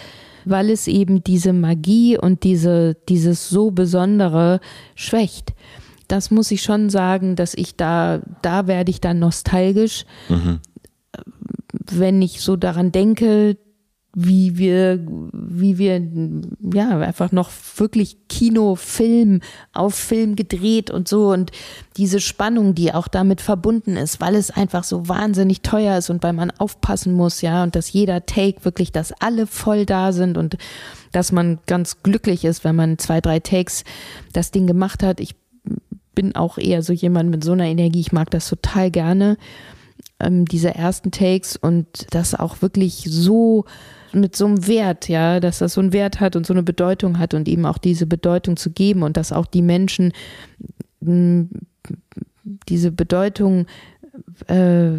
weil es eben diese Magie und diese, dieses so Besondere schwächt das muss ich schon sagen, dass ich da, da werde ich dann nostalgisch. Mhm wenn ich so daran denke, wie wir, wie wir, ja, einfach noch wirklich Kino, Film, auf Film gedreht und so und diese Spannung, die auch damit verbunden ist, weil es einfach so wahnsinnig teuer ist und weil man aufpassen muss, ja, und dass jeder Take wirklich, dass alle voll da sind und dass man ganz glücklich ist, wenn man zwei, drei Takes das Ding gemacht hat. Ich bin auch eher so jemand mit so einer Energie, ich mag das total gerne ähm, diese ersten Takes und das auch wirklich so mit so einem Wert, ja, dass das so einen Wert hat und so eine Bedeutung hat und eben auch diese Bedeutung zu geben und dass auch die Menschen mh, diese Bedeutung äh,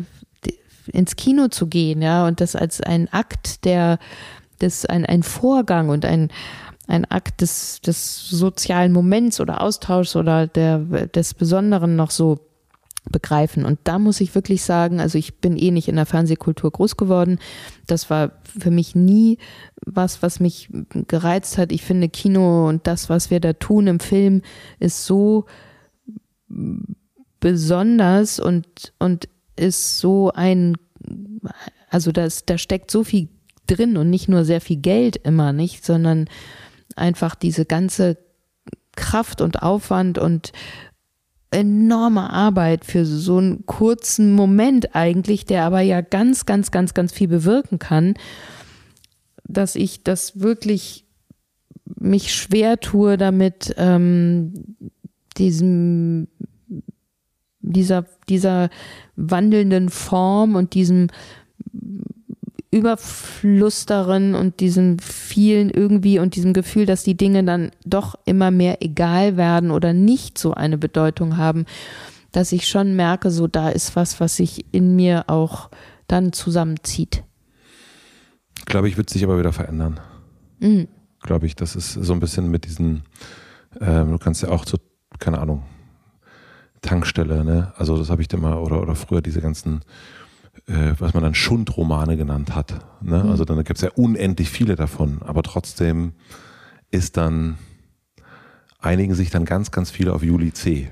ins Kino zu gehen, ja, und das als ein Akt der, des, ein, ein Vorgang und ein, ein Akt des, des sozialen Moments oder Austauschs oder der, des Besonderen noch so begreifen. Und da muss ich wirklich sagen, also ich bin eh nicht in der Fernsehkultur groß geworden. Das war für mich nie was, was mich gereizt hat. Ich finde Kino und das, was wir da tun im Film, ist so besonders und, und ist so ein, also das, da steckt so viel drin und nicht nur sehr viel Geld immer, nicht, sondern einfach diese ganze Kraft und Aufwand und enorme Arbeit für so einen kurzen Moment eigentlich, der aber ja ganz, ganz, ganz, ganz viel bewirken kann, dass ich das wirklich mich schwer tue, damit ähm, diesem dieser dieser wandelnden Form und diesem Überfluss darin und diesem vielen irgendwie und diesem Gefühl, dass die Dinge dann doch immer mehr egal werden oder nicht so eine Bedeutung haben, dass ich schon merke, so da ist was, was sich in mir auch dann zusammenzieht. Glaube ich, wird sich aber wieder verändern. Mhm. Glaube ich, das ist so ein bisschen mit diesen, ähm, du kannst ja auch so, keine Ahnung, Tankstelle, ne? Also das habe ich da mal, oder, oder früher diese ganzen was man dann Schundromane genannt hat. Ne? Mhm. Also dann gibt es ja unendlich viele davon, aber trotzdem ist dann, einigen sich dann ganz, ganz viele auf Juli C.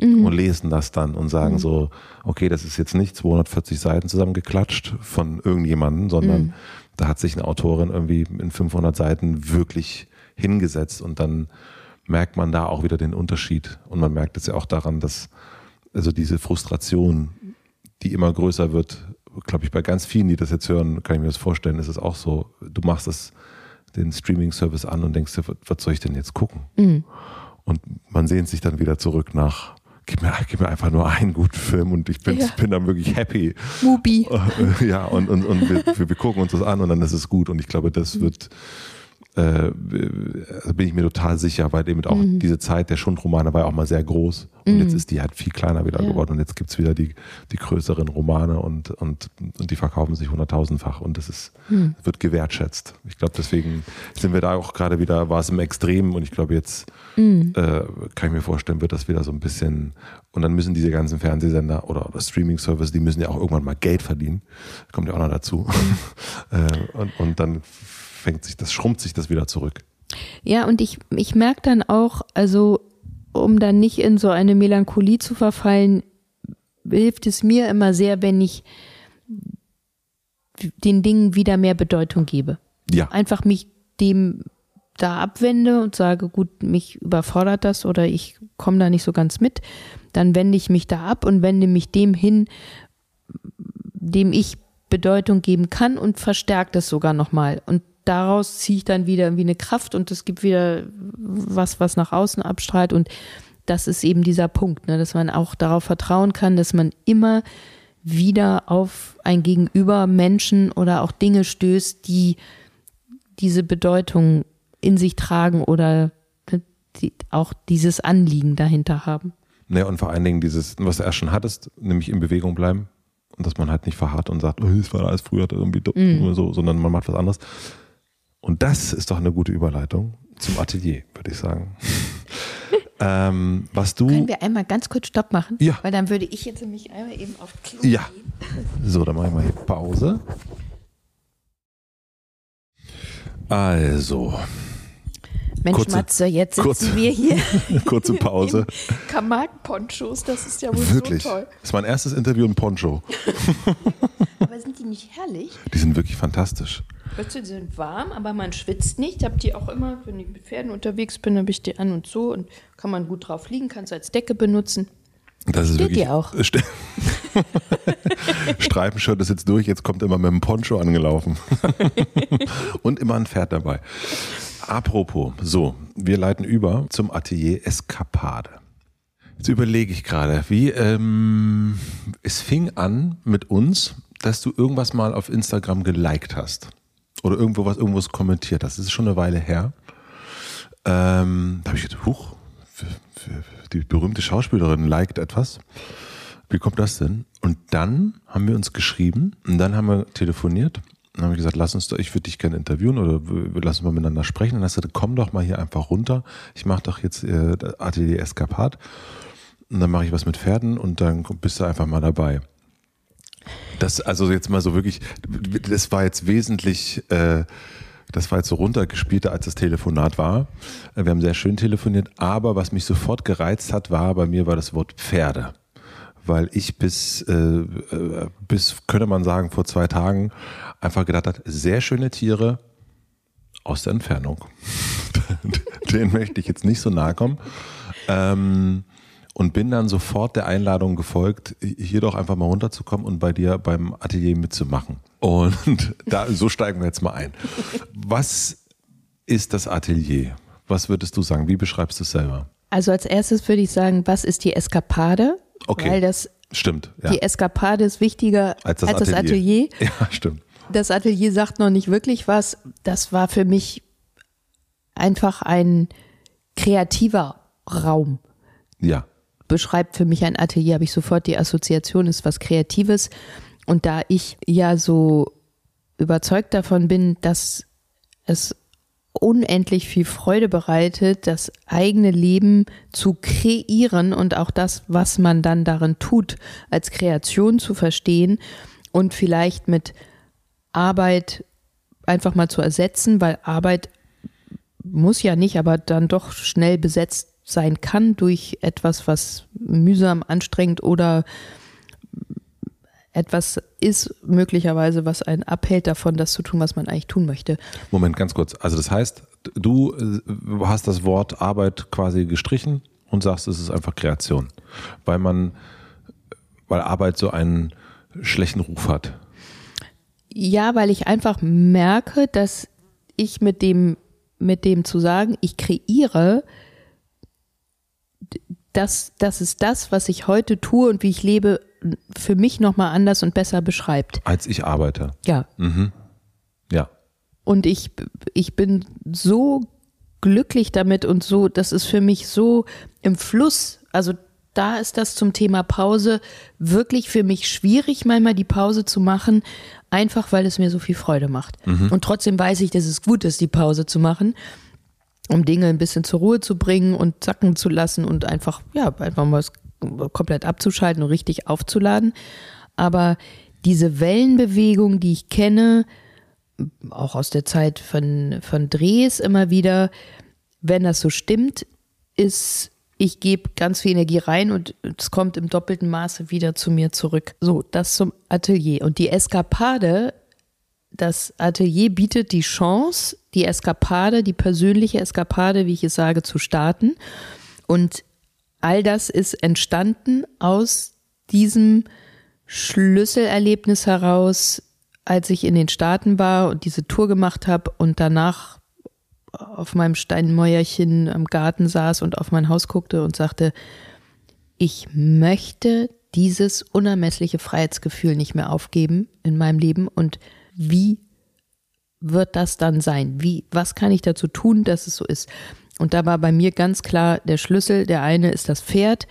Mhm. und lesen das dann und sagen mhm. so, okay, das ist jetzt nicht 240 Seiten zusammengeklatscht von irgendjemandem, sondern mhm. da hat sich eine Autorin irgendwie in 500 Seiten wirklich hingesetzt und dann merkt man da auch wieder den Unterschied und man merkt es ja auch daran, dass also diese Frustration die immer größer wird, glaube ich, bei ganz vielen, die das jetzt hören, kann ich mir das vorstellen, ist es auch so, du machst das, den Streaming-Service an und denkst dir, was soll ich denn jetzt gucken? Mhm. Und man sehnt sich dann wieder zurück nach, gib mir, gib mir einfach nur einen guten Film und ich bin, ja. bin dann wirklich happy. Mubi. [laughs] Ja, und, und, und wir, wir, gucken uns das an und dann ist es gut. Und ich glaube, das mhm. wird äh, bin ich mir total sicher, weil eben auch mhm. diese Zeit der Schundromane war ja auch mal sehr groß und mhm. jetzt ist die halt viel kleiner wieder ja. geworden und jetzt gibt's wieder die, die größeren Romane und, und, und die verkaufen sich hunderttausendfach und das ist, mhm. wird gewertschätzt. Ich glaube, deswegen sind wir da auch gerade wieder, war es im Extrem und ich glaube jetzt mhm. äh, kann ich mir vorstellen, wird das wieder so ein bisschen und dann müssen diese ganzen Fernsehsender oder, oder Streaming-Service, die müssen ja auch irgendwann mal Geld verdienen. Kommt ja auch noch dazu. Mhm. [laughs] äh, und, und dann fängt sich das, schrumpft sich das wieder zurück. Ja, und ich, ich merke dann auch, also um dann nicht in so eine Melancholie zu verfallen, hilft es mir immer sehr, wenn ich den Dingen wieder mehr Bedeutung gebe. Ja. Einfach mich dem da abwende und sage, gut, mich überfordert das oder ich komme da nicht so ganz mit, dann wende ich mich da ab und wende mich dem hin, dem ich Bedeutung geben kann und verstärke das sogar nochmal. Und daraus ziehe ich dann wieder irgendwie eine Kraft und es gibt wieder was, was nach außen abstrahlt. Und das ist eben dieser Punkt, ne, dass man auch darauf vertrauen kann, dass man immer wieder auf ein Gegenüber Menschen oder auch Dinge stößt, die diese Bedeutung in sich tragen oder ne, die auch dieses Anliegen dahinter haben. Naja, und vor allen Dingen dieses, was du erst schon hattest, nämlich in Bewegung bleiben. Und dass man halt nicht verharrt und sagt, oh, das war alles früher irgendwie mm. so, sondern man macht was anderes. Und das ist doch eine gute Überleitung zum Atelier, würde ich sagen. [laughs] ähm, was du. Können wir einmal ganz kurz Stopp machen? Ja. Weil dann würde ich jetzt nämlich einmal eben auf Klo ja. gehen. [laughs] So, dann mache ich mal hier Pause. Also, Mensch, Kurze- Matze, jetzt sitzen kurze- wir hier [laughs] kurze Pause. im Kamag-Ponchos, das ist ja wohl Wirklich. so toll. Das ist mein erstes Interview in Poncho. [laughs] Aber sind die nicht herrlich? Die sind wirklich fantastisch. Weißt du, die sind warm, aber man schwitzt nicht. Ich habe die auch immer, wenn ich mit Pferden unterwegs bin, habe ich die an und so und kann man gut drauf liegen, kannst du als Decke benutzen. Das ist Steht wirklich, dir auch. [laughs] Streifenshirt ist jetzt durch, jetzt kommt immer mit dem Poncho angelaufen. Und immer ein Pferd dabei. Apropos, so, wir leiten über zum Atelier Eskapade. Jetzt überlege ich gerade, wie ähm, es fing an mit uns, dass du irgendwas mal auf Instagram geliked hast. Oder irgendwo was irgendwo kommentiert hast. Das ist schon eine Weile her. Ähm, da habe ich gedacht, huch, die berühmte Schauspielerin liked etwas. Wie kommt das denn? Und dann haben wir uns geschrieben und dann haben wir telefoniert. Dann habe ich gesagt, lass uns doch, ich würde dich gerne interviewen oder wir lassen mal miteinander sprechen. dann hast du gesagt, komm doch mal hier einfach runter. Ich mache doch jetzt äh, Atelier Eskapad. Und dann mache ich was mit Pferden und dann bist du einfach mal dabei. Das, also jetzt mal so wirklich, das war jetzt wesentlich, äh, das war jetzt so runtergespielter, als das Telefonat war. Wir haben sehr schön telefoniert, aber was mich sofort gereizt hat, war bei mir war das Wort Pferde. Weil ich bis, äh, äh, bis, könnte man sagen, vor zwei Tagen einfach gedacht hat, sehr schöne Tiere aus der Entfernung. [laughs] Den möchte ich jetzt nicht so nahe kommen. Ähm, und bin dann sofort der Einladung gefolgt, hier doch einfach mal runterzukommen und bei dir beim Atelier mitzumachen. Und [laughs] da, so steigen wir jetzt mal ein. Was ist das Atelier? Was würdest du sagen? Wie beschreibst du es selber? Also als erstes würde ich sagen, was ist die Eskapade? Okay. Weil das, Stimmt, ja. die Eskapade ist wichtiger Als das Atelier. Atelier. [laughs] Ja, stimmt. Das Atelier sagt noch nicht wirklich was. Das war für mich einfach ein kreativer Raum. Ja. beschreibt für mich ein Atelier, habe ich sofort die Assoziation, ist was Kreatives. Und da ich ja so überzeugt davon bin, dass es unendlich viel Freude bereitet, das eigene Leben zu kreieren und auch das, was man dann darin tut, als Kreation zu verstehen und vielleicht mit Arbeit einfach mal zu ersetzen, weil Arbeit muss ja nicht, aber dann doch schnell besetzt sein kann durch etwas, was mühsam, anstrengend oder etwas ist möglicherweise, was einen abhält davon, das zu tun, was man eigentlich tun möchte. Moment, ganz kurz. Also das heißt, du äh, hast das Wort Arbeit quasi gestrichen und sagst, es ist einfach Kreation. Weil man, weil Arbeit so einen schlechten Ruf hat. Ja, weil ich einfach merke, dass ich mit dem, mit dem zu sagen, ich kreiere, das, das ist das, was ich heute tue und wie ich lebe, für mich nochmal anders und besser beschreibt. Als ich arbeite. Ja. Ja. Und ich, ich bin so glücklich damit und so, das ist für mich so im Fluss. Also da ist das zum Thema Pause wirklich für mich schwierig, manchmal die Pause zu machen, einfach weil es mir so viel Freude macht. Und trotzdem weiß ich, dass es gut ist, die Pause zu machen, um Dinge ein bisschen zur Ruhe zu bringen und sacken zu lassen und einfach, ja, einfach mal was komplett abzuschalten und richtig aufzuladen. Aber diese Wellenbewegung, die ich kenne, auch aus der Zeit von, von Drehs immer wieder, wenn das so stimmt, ist, ich gebe ganz viel Energie rein und es kommt im doppelten Maße wieder zu mir zurück. So, das zum Atelier. Und die Eskapade, das Atelier bietet die Chance, die Eskapade, die persönliche Eskapade, wie ich es sage, zu starten. Und all das ist entstanden aus diesem Schlüsselerlebnis heraus, als ich in den Staaten war und diese Tour gemacht habe und danach auf meinem Steinmäuerchen am Garten saß und auf mein Haus guckte und sagte, ich möchte dieses unermessliche Freiheitsgefühl nicht mehr aufgeben in meinem Leben und wie wird das dann sein? Wie, was kann ich dazu tun, dass es so ist? Und da war bei mir ganz klar der Schlüssel. Der eine ist das Pferd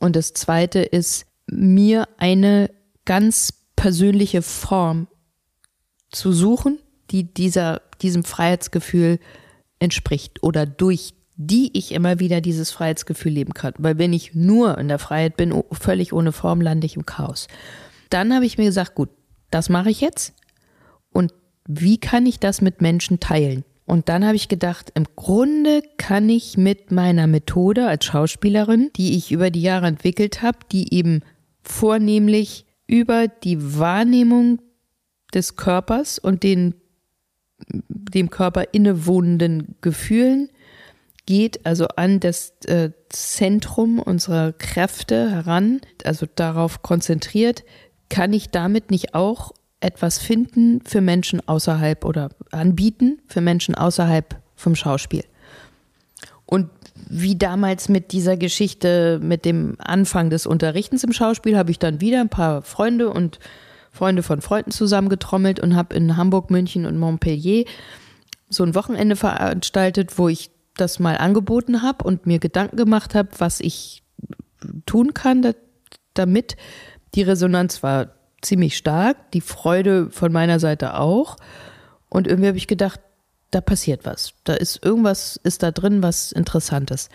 und das zweite ist mir eine ganz persönliche Form zu suchen, die dieser, diesem Freiheitsgefühl entspricht oder durch die ich immer wieder dieses Freiheitsgefühl leben kann. Weil wenn ich nur in der Freiheit bin, völlig ohne Form, lande ich im Chaos. Dann habe ich mir gesagt, gut, das mache ich jetzt. Und wie kann ich das mit Menschen teilen? Und dann habe ich gedacht, im Grunde kann ich mit meiner Methode als Schauspielerin, die ich über die Jahre entwickelt habe, die eben vornehmlich über die Wahrnehmung des Körpers und den dem Körper innewohnenden Gefühlen geht, also an das äh, Zentrum unserer Kräfte heran, also darauf konzentriert, kann ich damit nicht auch etwas finden für Menschen außerhalb oder anbieten für Menschen außerhalb vom Schauspiel. Und wie damals mit dieser Geschichte, mit dem Anfang des Unterrichtens im Schauspiel, habe ich dann wieder ein paar Freunde und Freunde von Freunden zusammengetrommelt und habe in Hamburg, München und Montpellier so ein Wochenende veranstaltet, wo ich das mal angeboten habe und mir Gedanken gemacht habe, was ich tun kann, damit. Die Resonanz war ziemlich stark, die Freude von meiner Seite auch. Und irgendwie habe ich gedacht, da passiert was. Da ist irgendwas, ist da drin, was Interessantes.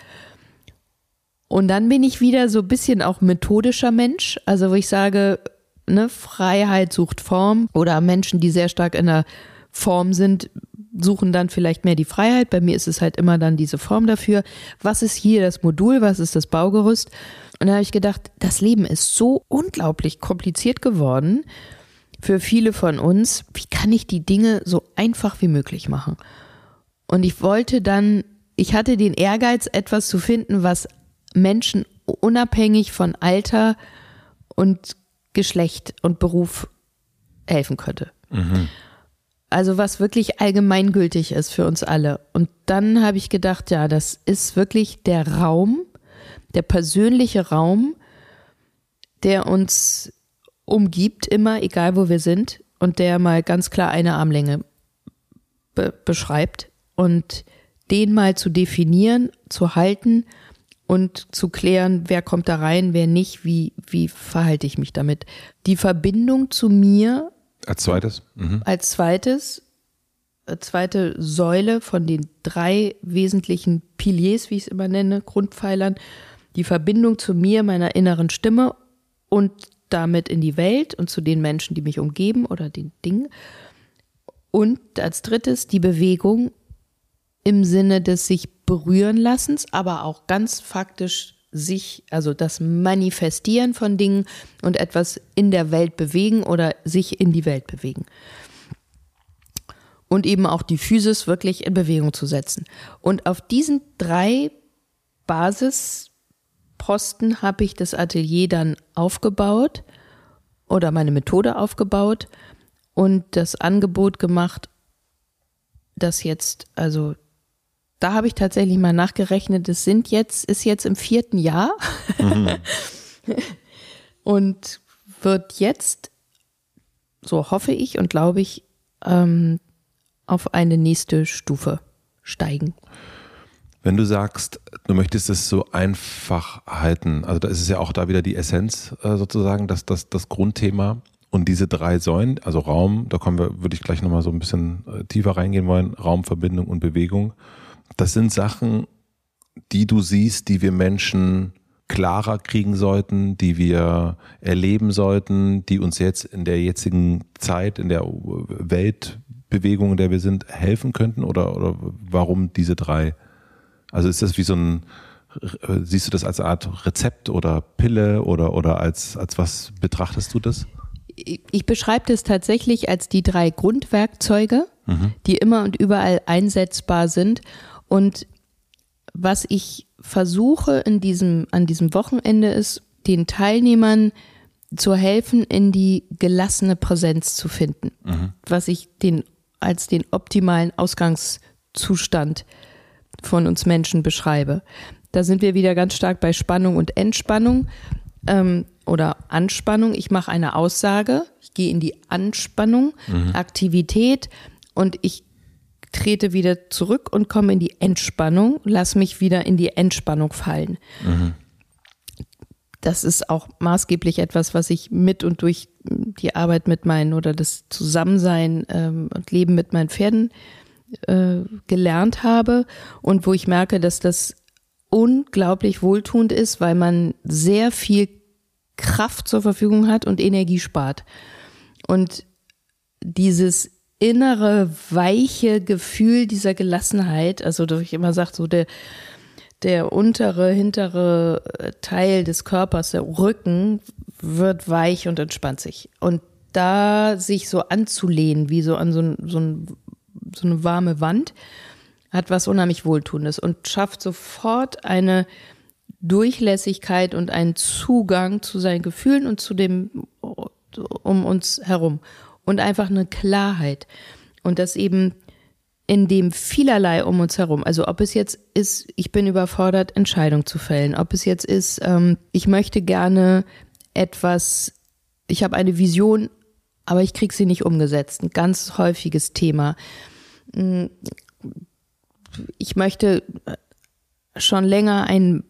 Und dann bin ich wieder so ein bisschen auch methodischer Mensch. Also wo ich sage, ne, Freiheit sucht Form oder Menschen, die sehr stark in der Form sind, suchen dann vielleicht mehr die Freiheit. Bei mir ist es halt immer dann diese Form dafür. Was ist hier das Modul? Was ist das Baugerüst? Und da habe ich gedacht, das Leben ist so unglaublich kompliziert geworden für viele von uns. Wie kann ich die Dinge so einfach wie möglich machen? Und ich wollte dann, ich hatte den Ehrgeiz, etwas zu finden, was Menschen unabhängig von Alter und Geschlecht und Beruf helfen könnte. Mhm. Also was wirklich allgemeingültig ist für uns alle. Und dann habe ich gedacht, ja, das ist wirklich der Raum, der persönliche Raum, der uns umgibt, immer, egal wo wir sind, und der mal ganz klar eine Armlänge be beschreibt. Und den mal zu definieren, zu halten und zu klären, wer kommt da rein, wer nicht, wie, wie verhalte ich mich damit. Die Verbindung zu mir als zweites? Mhm. Als zweites, äh, zweite Säule von den drei wesentlichen Piliers, wie ich es immer nenne, Grundpfeilern, die Verbindung zu mir, meiner inneren Stimme und damit in die Welt und zu den Menschen, die mich umgeben oder den Dingen. Und als drittes die Bewegung im Sinne des sich berühren lassens, aber auch ganz faktisch sich, also das Manifestieren von Dingen und etwas in der Welt bewegen oder sich in die Welt bewegen. Und eben auch die Physis wirklich in Bewegung zu setzen. Und auf diesen drei Basisposten habe ich das Atelier dann aufgebaut oder meine Methode aufgebaut und das Angebot gemacht, das jetzt also da habe ich tatsächlich mal nachgerechnet, es sind jetzt, ist jetzt im vierten Jahr mhm. [laughs] und wird jetzt, so hoffe ich und glaube ich, ähm, auf eine nächste Stufe steigen. Wenn du sagst, du möchtest es so einfach halten, also da ist es ja auch da wieder die Essenz äh, sozusagen, dass das, das Grundthema und diese drei Säulen, also Raum, da kommen wir, würde ich gleich nochmal so ein bisschen äh, tiefer reingehen wollen, Raum, Verbindung und Bewegung das sind Sachen, die du siehst, die wir Menschen klarer kriegen sollten, die wir erleben sollten, die uns jetzt in der jetzigen Zeit, in der Weltbewegung, in der wir sind, helfen könnten? Oder, oder warum diese drei? Also ist das wie so ein, siehst du das als eine Art Rezept oder Pille oder, oder als, als was betrachtest du das? Ich beschreibe das tatsächlich als die drei Grundwerkzeuge, mhm. die immer und überall einsetzbar sind und was ich versuche in diesem, an diesem Wochenende ist, den Teilnehmern zu helfen, in die gelassene Präsenz zu finden, mhm. was ich den als den optimalen Ausgangszustand von uns Menschen beschreibe. Da sind wir wieder ganz stark bei Spannung und Entspannung ähm, oder Anspannung. Ich mache eine Aussage, ich gehe in die Anspannung, mhm. Aktivität und ich trete wieder zurück und komme in die Entspannung, lass mich wieder in die Entspannung fallen. Mhm. Das ist auch maßgeblich etwas, was ich mit und durch die Arbeit mit meinen oder das Zusammensein ähm, und Leben mit meinen Pferden äh, gelernt habe und wo ich merke, dass das unglaublich wohltuend ist, weil man sehr viel Kraft zur Verfügung hat und Energie spart. Und dieses innere, weiche Gefühl dieser Gelassenheit, also dass ich immer sage, so der, der untere, hintere äh, Teil des Körpers, der Rücken, wird weich und entspannt sich. Und da sich so anzulehnen, wie so an so, ein, so, ein, so eine warme Wand, hat was unheimlich Wohltuendes und schafft sofort eine Durchlässigkeit und einen Zugang zu seinen Gefühlen und zu dem um uns herum. Und einfach eine Klarheit. Und das eben in dem vielerlei um uns herum, also ob es jetzt ist, ich bin überfordert, Entscheidungen zu fällen, ob es jetzt ist, ähm, ich möchte gerne etwas, ich habe eine Vision, aber ich kriege sie nicht umgesetzt, ein ganz häufiges Thema. Ich möchte schon länger einen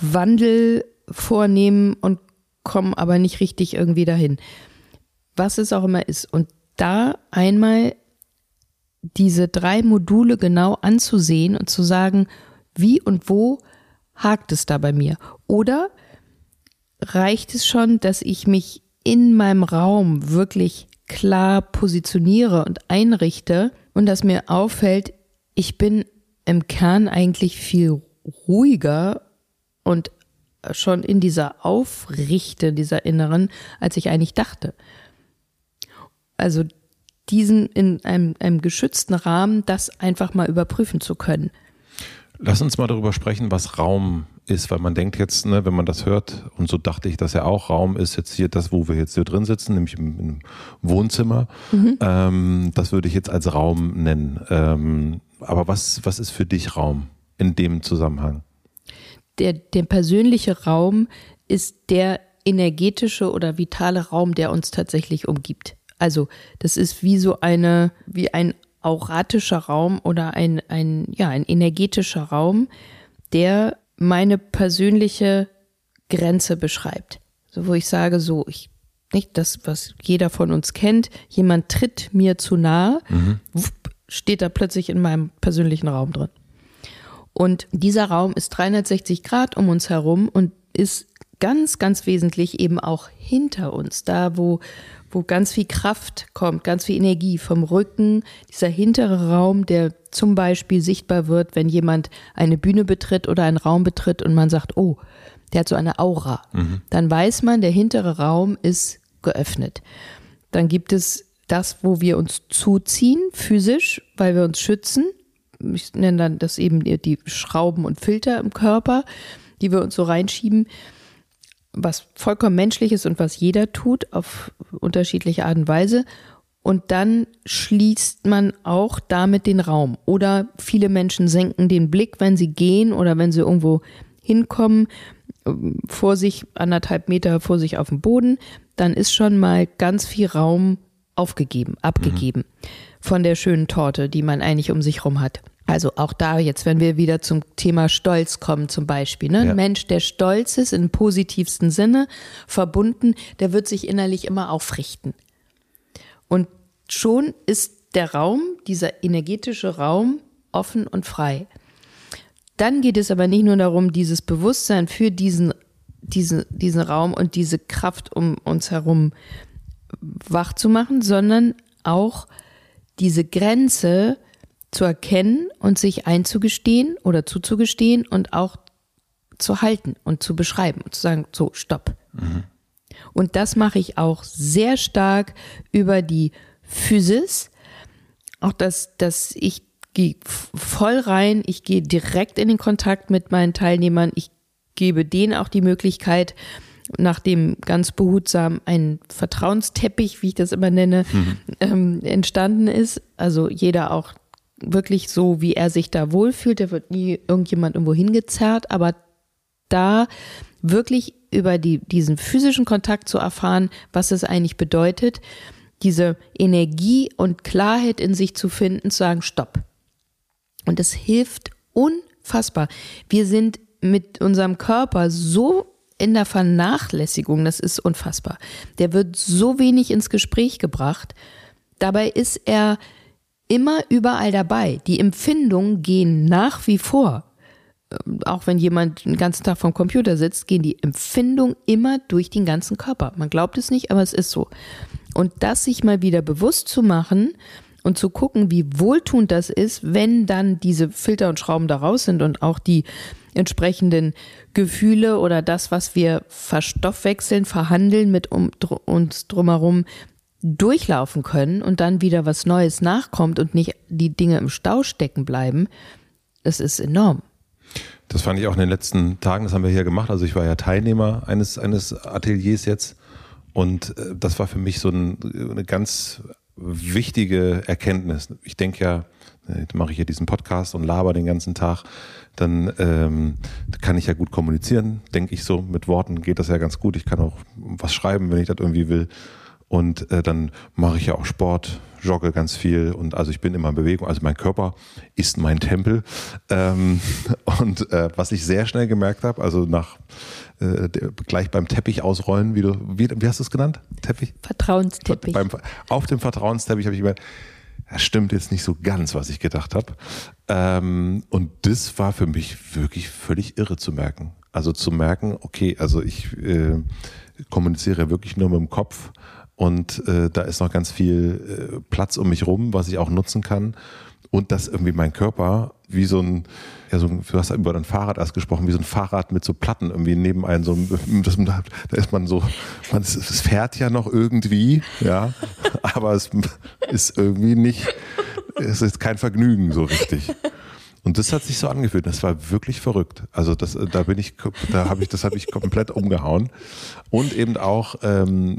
Wandel vornehmen und komme aber nicht richtig irgendwie dahin. Was es auch immer ist. Und da einmal diese drei Module genau anzusehen und zu sagen, wie und wo hakt es da bei mir? Oder reicht es schon, dass ich mich in meinem Raum wirklich klar positioniere und einrichte und dass mir auffällt, ich bin im Kern eigentlich viel ruhiger und schon in dieser Aufrichte dieser Inneren, als ich eigentlich dachte. Also diesen in einem, einem geschützten Rahmen, das einfach mal überprüfen zu können. Lass uns mal darüber sprechen, was Raum ist, weil man denkt jetzt, ne, wenn man das hört, und so dachte ich, dass ja auch Raum ist jetzt hier das, wo wir jetzt hier drin sitzen, nämlich im, im Wohnzimmer. Mhm. Ähm, das würde ich jetzt als Raum nennen. Ähm, aber was, was ist für dich Raum in dem Zusammenhang? Der, der persönliche Raum ist der energetische oder vitale Raum, der uns tatsächlich umgibt. Also das ist wie so eine, wie ein auratischer Raum oder ein, ein, ja, ein energetischer Raum, der meine persönliche Grenze beschreibt. So, wo ich sage, so, ich, nicht das, was jeder von uns kennt, jemand tritt mir zu nahe, mhm. steht da plötzlich in meinem persönlichen Raum drin. Und dieser Raum ist 360 Grad um uns herum und ist ganz, ganz wesentlich eben auch hinter uns, da wo wo ganz viel Kraft kommt, ganz viel Energie vom Rücken, dieser hintere Raum, der zum Beispiel sichtbar wird, wenn jemand eine Bühne betritt oder einen Raum betritt und man sagt, oh, der hat so eine Aura. Mhm. Dann weiß man, der hintere Raum ist geöffnet. Dann gibt es das, wo wir uns zuziehen, physisch, weil wir uns schützen. Ich nenne dann das eben die Schrauben und Filter im Körper, die wir uns so reinschieben was vollkommen menschlich ist und was jeder tut auf unterschiedliche Art und Weise. Und dann schließt man auch damit den Raum. Oder viele Menschen senken den Blick, wenn sie gehen oder wenn sie irgendwo hinkommen, vor sich anderthalb Meter vor sich auf dem Boden, dann ist schon mal ganz viel Raum aufgegeben, abgegeben mhm. von der schönen Torte, die man eigentlich um sich rum hat. Also auch da jetzt, wenn wir wieder zum Thema Stolz kommen zum Beispiel. Ne? Ja. Ein Mensch, der stolz ist im positivsten Sinne, verbunden, der wird sich innerlich immer aufrichten. Und schon ist der Raum, dieser energetische Raum, offen und frei. Dann geht es aber nicht nur darum, dieses Bewusstsein für diesen, diesen, diesen Raum und diese Kraft um uns herum wach zu machen, sondern auch diese Grenze zu erkennen und sich einzugestehen oder zuzugestehen und auch zu halten und zu beschreiben und zu sagen, so, stopp. Mhm. Und das mache ich auch sehr stark über die Physis. Auch dass, dass ich gehe voll rein, ich gehe direkt in den Kontakt mit meinen Teilnehmern, ich gebe denen auch die Möglichkeit, nachdem ganz behutsam ein Vertrauensteppich, wie ich das immer nenne, mhm. ähm, entstanden ist. Also jeder auch wirklich so, wie er sich da wohlfühlt. Da wird nie irgendjemand irgendwo hingezerrt, aber da wirklich über die, diesen physischen Kontakt zu erfahren, was es eigentlich bedeutet, diese Energie und Klarheit in sich zu finden, zu sagen, stopp. Und es hilft unfassbar. Wir sind mit unserem Körper so in der Vernachlässigung, das ist unfassbar. Der wird so wenig ins Gespräch gebracht. Dabei ist er immer überall dabei. Die Empfindungen gehen nach wie vor. Ähm, auch wenn jemand den ganzen Tag vom Computer sitzt, gehen die Empfindungen immer durch den ganzen Körper. Man glaubt es nicht, aber es ist so. Und das sich mal wieder bewusst zu machen und zu gucken, wie wohltuend das ist, wenn dann diese Filter und Schrauben da raus sind und auch die entsprechenden Gefühle oder das, was wir verstoffwechseln, verhandeln mit uns drumherum, durchlaufen können und dann wieder was Neues nachkommt und nicht die Dinge im Stau stecken bleiben, das ist enorm. Das fand ich auch in den letzten Tagen, das haben wir hier gemacht. Also ich war ja Teilnehmer eines, eines Ateliers jetzt und äh, das war für mich so ein, eine ganz wichtige Erkenntnis. Ich denke ja, jetzt mache ich hier diesen Podcast und laber den ganzen Tag, dann ähm, kann ich ja gut kommunizieren, denke ich so. Mit Worten geht das ja ganz gut. Ich kann auch was schreiben, wenn ich das irgendwie will. Und äh, dann mache ich ja auch Sport, jogge ganz viel und also ich bin immer in Bewegung. Also mein Körper ist mein Tempel. Ähm, [laughs] und äh, was ich sehr schnell gemerkt habe, also nach äh, gleich beim Teppich ausrollen, wie du, wie, wie hast du es genannt? Teppich? Vertrauensteppich. Beim, auf dem Vertrauensteppich habe ich gemerkt, das stimmt jetzt nicht so ganz, was ich gedacht habe. Ähm, und das war für mich wirklich völlig irre zu merken. Also zu merken, okay, also ich äh, kommuniziere wirklich nur mit dem Kopf und äh, da ist noch ganz viel äh, Platz um mich rum, was ich auch nutzen kann. Und dass irgendwie mein Körper wie so ein, ja, so, du hast über ein Fahrrad erst gesprochen, wie so ein Fahrrad mit so Platten irgendwie neben einem, so, [laughs] das, da ist man so, man, es fährt ja noch irgendwie, ja, [laughs] aber es ist irgendwie nicht, es ist kein Vergnügen so richtig. Und das hat sich so angefühlt. Das war wirklich verrückt. Also das, da bin ich, da habe ich, das habe ich komplett umgehauen. Und eben auch ähm,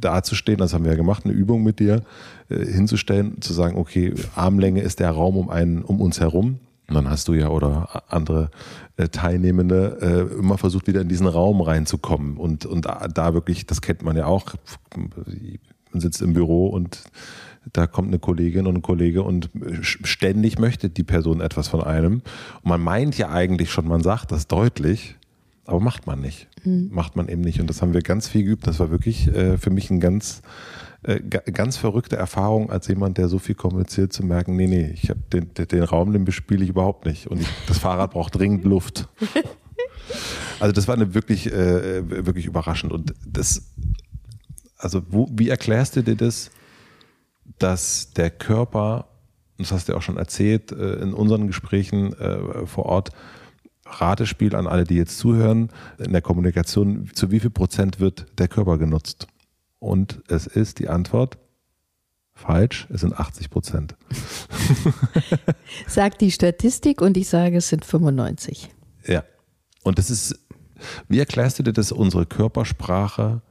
da zu stehen, das haben wir ja gemacht, eine Übung mit dir, äh, hinzustellen, zu sagen, okay, Armlänge ist der Raum um einen, um uns herum. Und dann hast du ja oder andere äh, Teilnehmende äh, immer versucht, wieder in diesen Raum reinzukommen. Und, und da, da wirklich, das kennt man ja auch, man sitzt im Büro und da kommt eine Kollegin und ein Kollege und ständig möchte die Person etwas von einem. Und man meint ja eigentlich schon, man sagt das deutlich, aber macht man nicht. Mhm. Macht man eben nicht. Und das haben wir ganz viel geübt. Das war wirklich äh, für mich ein ganz, äh, ganz verrückte Erfahrung, als jemand, der so viel kommuniziert, zu merken, nee, nee, ich habe den, den, Raum, den bespiele ich überhaupt nicht. Und ich, das Fahrrad braucht dringend Luft. [laughs] Also das war eine wirklich, äh, wirklich überraschend. Und das, also wo, wie erklärst du dir das? Dass der Körper, das hast du ja auch schon erzählt äh, in unseren Gesprächen äh, vor Ort, Ratespiel an alle, die jetzt zuhören, in der Kommunikation, zu wie viel Prozent wird der Körper genutzt? Und es ist die Antwort, falsch, es sind 80 Prozent. [laughs] Sagt die Statistik und ich sage, es sind 95. Ja. Und das ist, wie erklärst du dir, dass unsere Körpersprache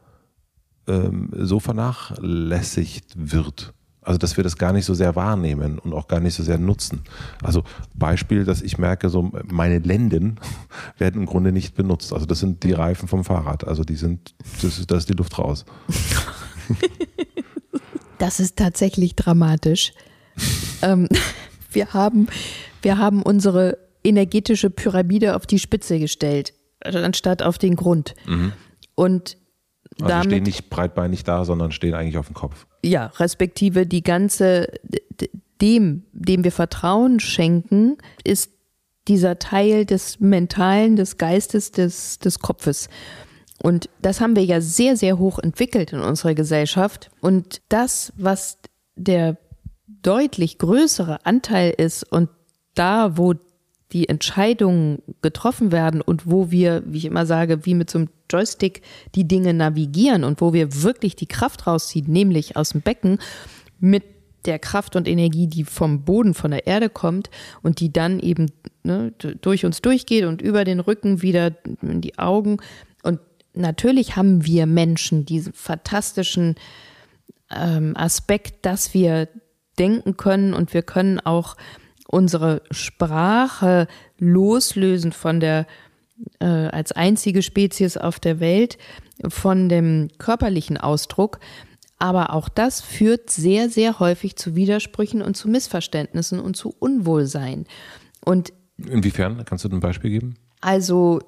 ähm, so vernachlässigt wird? Also, dass wir das gar nicht so sehr wahrnehmen und auch gar nicht so sehr nutzen. Also, Beispiel, dass ich merke, so meine Lenden [laughs] werden im Grunde nicht benutzt. Also, das sind die Reifen vom Fahrrad. Also, die sind, das ist, da ist die Luft raus. [laughs] Das ist tatsächlich dramatisch. ähm, [laughs] wir haben, wir haben unsere energetische Pyramide auf die Spitze gestellt, anstatt auf den Grund. Mhm. Und also damit, stehen nicht breitbeinig da, sondern stehen eigentlich auf dem Kopf. Ja, respektive die ganze, dem, dem wir Vertrauen schenken, ist dieser Teil des Mentalen, des Geistes, des, des Kopfes. Und das haben wir ja sehr, sehr hoch entwickelt in unserer Gesellschaft. Und das, was der deutlich größere Anteil ist und da, wo die Entscheidungen getroffen werden und wo wir, wie ich immer sage, wie mit so einem Joystick die Dinge navigieren und wo wir wirklich die Kraft rausziehen, nämlich aus dem Becken mit der Kraft und Energie, die vom Boden, von der Erde kommt und die dann eben ne, durch uns durchgeht und über den Rücken wieder in die Augen. Und natürlich haben wir Menschen diesen fantastischen ähm, Aspekt, dass wir denken können und wir können auch unsere Sprache loslösen von der äh, als einzige Spezies auf der Welt von dem körperlichen Ausdruck. Aber auch das führt sehr, sehr häufig zu Widersprüchen und zu Missverständnissen und zu Unwohlsein. Und Inwiefern? Kannst du ein Beispiel geben? Also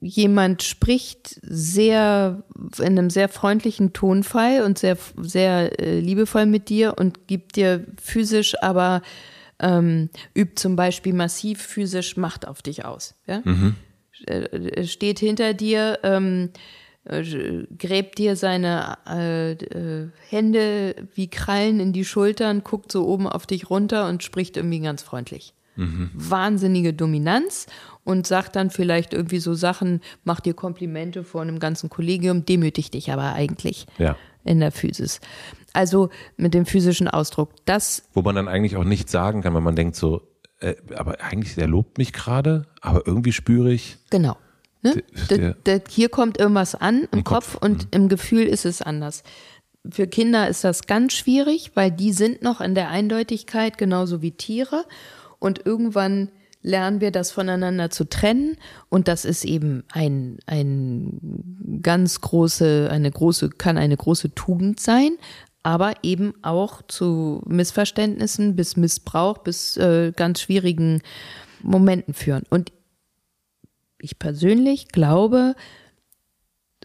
jemand spricht sehr in einem sehr freundlichen Tonfall und sehr sehr äh, liebevoll mit dir und gibt dir physisch, aber ähm, übt zum Beispiel massiv physisch Macht auf dich aus. Ja? Mhm. Äh, steht hinter dir. Ähm, äh, gräbt dir seine äh, äh, Hände wie Krallen in die Schultern, guckt so oben auf dich runter und spricht irgendwie ganz freundlich. Mhm. Wahnsinnige Dominanz und sagt dann vielleicht irgendwie so Sachen, macht dir Komplimente vor einem ganzen Kollegium, demütigt dich aber eigentlich ja. in der Physis. Also mit dem physischen Ausdruck. Das. Wo man dann eigentlich auch nichts sagen kann, wenn man denkt so, äh, aber eigentlich, der lobt mich gerade, aber irgendwie spüre ich. Genau. Ne? Der, der, hier kommt irgendwas an im, im Kopf, Kopf, und mhm. im Gefühl ist es anders. Für Kinder ist das ganz schwierig, weil die sind noch in der Eindeutigkeit genauso wie Tiere und irgendwann lernen wir das voneinander zu trennen und das ist eben ein, ein ganz große, eine große, kann eine große Tugend sein, aber eben auch zu Missverständnissen bis Missbrauch, bis äh, ganz schwierigen Momenten führen. Und ich persönlich glaube,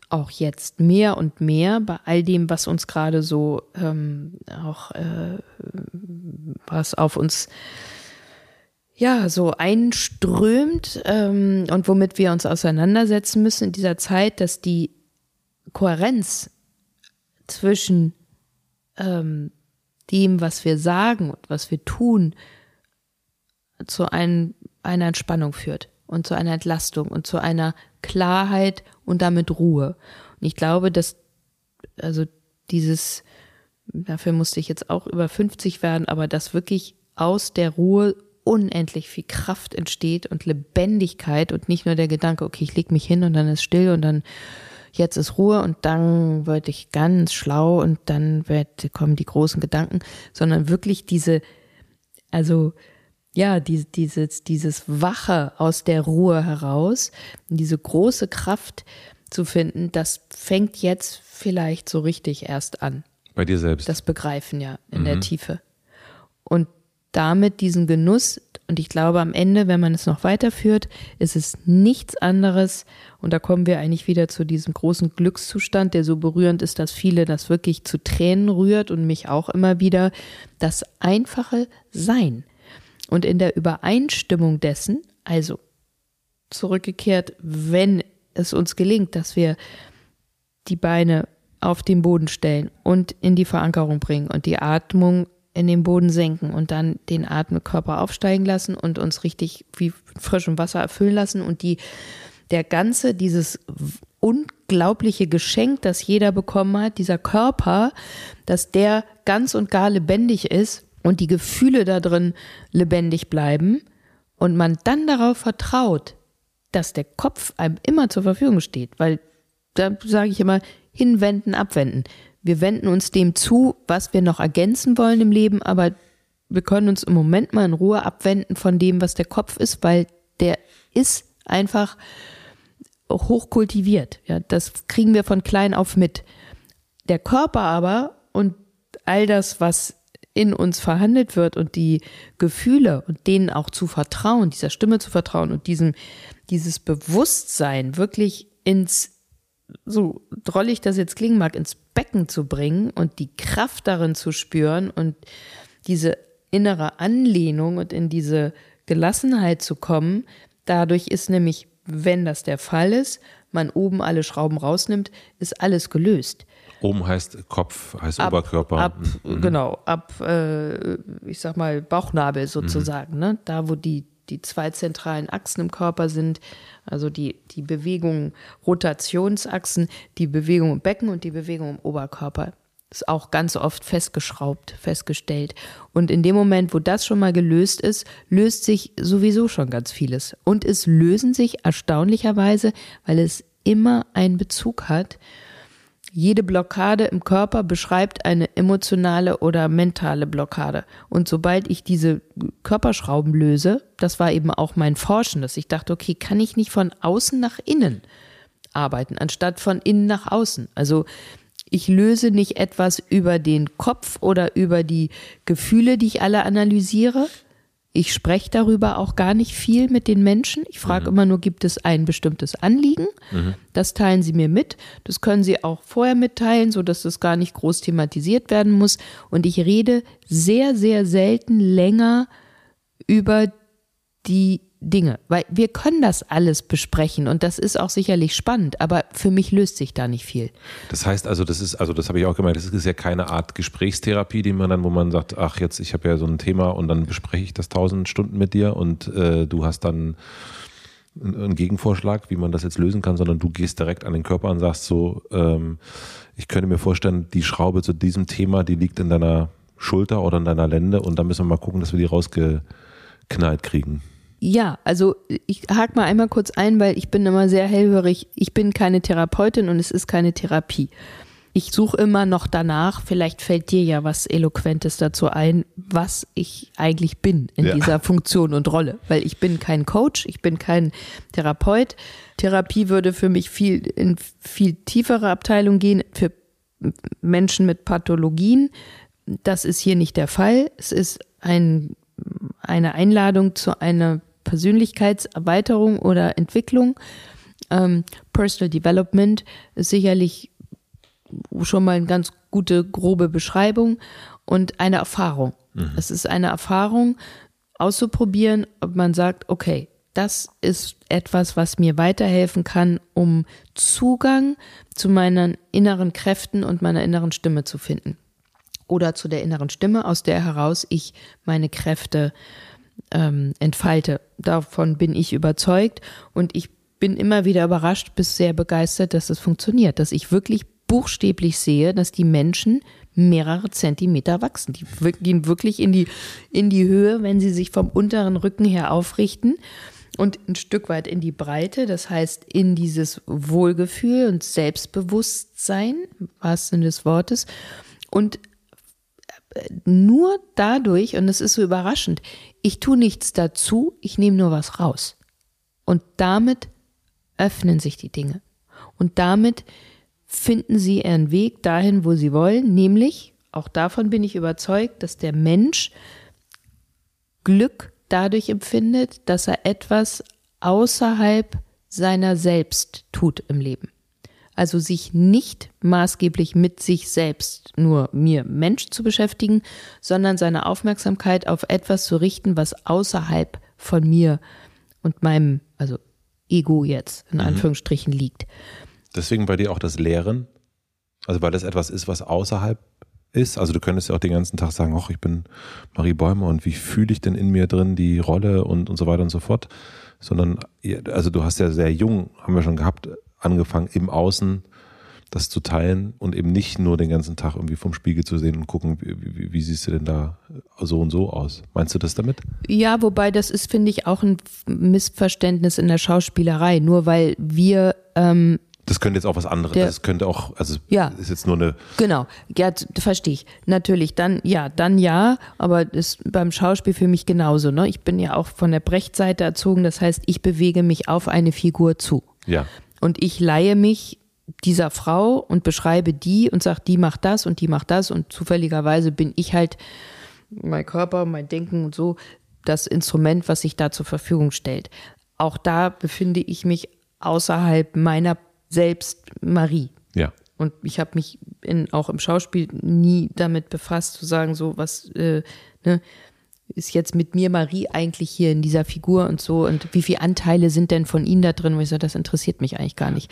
auch jetzt mehr und mehr bei all dem, was uns gerade so ähm, auch äh, was auf uns ja so einströmt ähm, und womit wir uns auseinandersetzen müssen in dieser Zeit, dass die Kohärenz zwischen ähm, dem, was wir sagen und was wir tun, zu ein, einer Entspannung führt und zu einer Entlastung und zu einer Klarheit und damit Ruhe. Und ich glaube, dass also dieses, dafür musste ich jetzt auch über 50 werden, aber dass wirklich aus der Ruhe unendlich viel Kraft entsteht und Lebendigkeit und nicht nur der Gedanke, okay, ich leg mich hin und dann ist still und dann jetzt ist Ruhe und dann werde ich ganz schlau und dann wird, kommen die großen Gedanken, sondern wirklich diese, also ja, die, dieses, dieses Wache aus der Ruhe heraus, diese große Kraft zu finden, das fängt jetzt vielleicht so richtig erst an. Bei dir selbst. Das Begreifen, ja, in mhm. der Tiefe. Und damit diesen Genuss, und ich glaube am Ende, wenn man es noch weiterführt, ist es nichts anderes, und da kommen wir eigentlich wieder zu diesem großen Glückszustand, der so berührend ist, dass viele das wirklich zu Tränen rührt und mich auch immer wieder, das einfache Sein. Und in der Übereinstimmung dessen, also zurückgekehrt, wenn es uns gelingt, dass wir die Beine auf den Boden stellen und in die Verankerung bringen und die Atmung in den Boden senken und dann den Atemkörper aufsteigen lassen und uns richtig wie frischem Wasser erfüllen lassen und die der ganze dieses unglaubliche Geschenk, das jeder bekommen hat, dieser Körper, dass der ganz und gar lebendig ist und die Gefühle da drin lebendig bleiben und man dann darauf vertraut, dass der Kopf einem immer zur Verfügung steht, weil da sage ich immer, hinwenden, abwenden. Wir wenden uns dem zu, was wir noch ergänzen wollen im Leben, aber wir können uns im Moment mal in Ruhe abwenden von dem, was der Kopf ist, weil der ist einfach hochkultiviert. Ja, das kriegen wir von klein auf mit. Der Körper aber und all das, was in uns verhandelt wird und die Gefühle und denen auch zu vertrauen, dieser Stimme zu vertrauen und diesem, dieses Bewusstsein wirklich ins, so drollig das jetzt klingen mag, ins Becken zu bringen und die Kraft darin zu spüren und diese innere Anlehnung und in diese Gelassenheit zu kommen. Dadurch ist nämlich, wenn das der Fall ist, man oben alle Schrauben rausnimmt, ist alles gelöst. Oben heißt Kopf, heißt ab, Oberkörper. Ab, mhm. Genau, ab, äh, ich sag mal, Bauchnabel sozusagen, mhm. ne? Da, wo die, die zwei zentralen Achsen im Körper sind, also die, die Bewegung, Rotationsachsen, die Bewegung im Becken und die Bewegung im Oberkörper. Ist auch ganz oft festgeschraubt, festgestellt. Und in dem Moment, wo das schon mal gelöst ist, löst sich sowieso schon ganz vieles. Und es lösen sich erstaunlicherweise, weil es immer einen Bezug hat. Jede Blockade im Körper beschreibt eine emotionale oder mentale Blockade. Und sobald ich diese Körperschrauben löse, das war eben auch mein Forschen, dass ich dachte, okay, kann ich nicht von außen nach innen arbeiten, anstatt von innen nach außen? Also ich löse nicht etwas über den Kopf oder über die Gefühle, die ich alle analysiere. Ich spreche darüber auch gar nicht viel mit den Menschen. Ich frage mhm. immer nur, gibt es ein bestimmtes Anliegen? Mhm. Das teilen sie mir mit. Das können sie auch vorher mitteilen, sodass das gar nicht groß thematisiert werden muss. Und ich rede sehr, sehr selten länger über die Dinge, weil wir können das alles besprechen und das ist auch sicherlich spannend, aber für mich löst sich da nicht viel. Das heißt also, das ist, also das habe ich auch gemerkt, das ist ja keine Art Gesprächstherapie, die man dann, wo man sagt, ach jetzt, ich habe ja so ein Thema und dann bespreche ich das tausend Stunden mit dir und äh, du hast dann einen Gegenvorschlag, wie man das jetzt lösen kann, sondern du gehst direkt an den Körper und sagst so, ähm, ich könnte mir vorstellen, die Schraube zu diesem Thema, die liegt in deiner Schulter oder in deiner Lende und da müssen wir mal gucken, dass wir die rausgeknallt kriegen. Ja, also ich hake mal einmal kurz ein, weil ich bin immer sehr hellhörig. Ich bin keine Therapeutin und es ist keine Therapie. Ich suche immer noch danach, vielleicht fällt dir ja was Eloquentes dazu ein, was ich eigentlich bin in ja. dieser Funktion und Rolle. Weil ich bin kein Coach, ich bin kein Therapeut. Therapie würde für mich viel in viel tiefere Abteilung gehen, für Menschen mit Pathologien. Das ist hier nicht der Fall. Es ist ein eine Einladung zu einer Persönlichkeitserweiterung oder Entwicklung. Ähm, Personal Development ist sicherlich schon mal eine ganz gute, grobe Beschreibung und eine Erfahrung. Mhm. Es ist eine Erfahrung, auszuprobieren, ob man sagt, okay, das ist etwas, was mir weiterhelfen kann, um Zugang zu meinen inneren Kräften und meiner inneren Stimme zu finden oder zu der inneren Stimme, aus der heraus ich meine Kräfte ähm, entfalte. Davon bin ich überzeugt und ich bin immer wieder überrascht bis sehr begeistert, dass es funktioniert, dass ich wirklich buchstäblich sehe, dass die Menschen mehrere Zentimeter wachsen. Die gehen wirklich in die, in die Höhe, wenn sie sich vom unteren Rücken her aufrichten und ein Stück weit in die Breite, das heißt in dieses Wohlgefühl und Selbstbewusstsein, was Sinne des Wortes. Und nur dadurch, und es ist so überraschend, ich tue nichts dazu, ich nehme nur was raus. Und damit öffnen sich die Dinge. Und damit finden sie ihren Weg dahin, wo sie wollen, nämlich, auch davon bin ich überzeugt, dass der Mensch Glück dadurch empfindet, dass er etwas außerhalb seiner selbst tut im Leben also sich nicht maßgeblich mit sich selbst, nur mir Mensch zu beschäftigen, sondern seine Aufmerksamkeit auf etwas zu richten, was außerhalb von mir und meinem, also Ego jetzt in mhm. Anführungsstrichen liegt. Deswegen bei dir auch das Lehren, also weil das etwas ist, was außerhalb ist. Also du könntest ja auch den ganzen Tag sagen, ach, ich bin Marie Bäumer und wie fühle ich denn in mir drin die Rolle und, und so weiter und so fort. Sondern, also du hast ja sehr jung, haben wir schon gehabt, angefangen, im Außen das zu teilen und eben nicht nur den ganzen Tag irgendwie vom Spiegel zu sehen und gucken, wie, wie, wie, siehst du denn da so und so aus? Meinst du das damit? Ja, wobei das ist, finde ich, auch ein Missverständnis in der Schauspielerei. Nur weil wir ähm, das könnte jetzt auch was anderes, der, das könnte auch, also ja, ist jetzt nur eine. Genau, ja, verstehe ich. Natürlich, dann ja, dann ja, aber das ist beim Schauspiel für mich genauso. Ne? Ich bin ja auch von der Brechtseite erzogen, das heißt, ich bewege mich auf eine Figur zu. Ja. Und ich leihe mich dieser Frau und beschreibe die und sage, die macht das und die macht das und zufälligerweise bin ich halt mein Körper, mein Denken und so das Instrument, was sich da zur Verfügung stellt. Auch da befinde ich mich außerhalb meiner selbst Marie. Ja. Und ich habe mich in, auch im Schauspiel nie damit befasst, zu sagen, so was, äh, ne, ist jetzt mit mir Marie eigentlich hier in dieser Figur und so und wie viele Anteile sind denn von Ihnen da drin? Wo ich sage, das interessiert mich eigentlich gar nicht.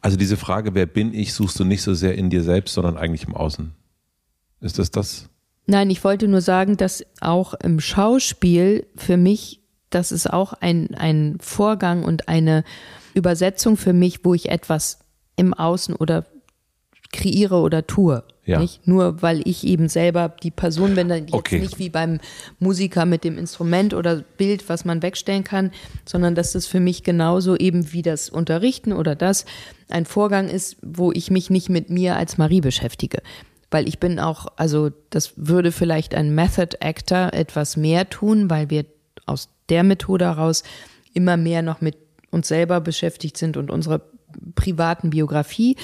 Also diese Frage, wer bin ich, suchst du nicht so sehr in dir selbst, sondern eigentlich im Außen. Ist das das? Nein, ich wollte nur sagen, dass auch im Schauspiel für mich, das ist auch ein, ein Vorgang und eine Übersetzung für mich, wo ich etwas im Außen oder kreiere oder tue. Ja. Nicht? Nur weil ich eben selber die Person bin, dann jetzt Okay. nicht wie beim Musiker mit dem Instrument oder Bild, was man wegstellen kann, sondern dass das für mich genauso eben wie das Unterrichten oder das ein Vorgang ist, wo ich mich nicht mit mir als Marie beschäftige. Weil ich bin auch, also das würde vielleicht ein Method Actor etwas mehr tun, weil wir aus der Methode heraus immer mehr noch mit uns selber beschäftigt sind und unserer privaten Biografie.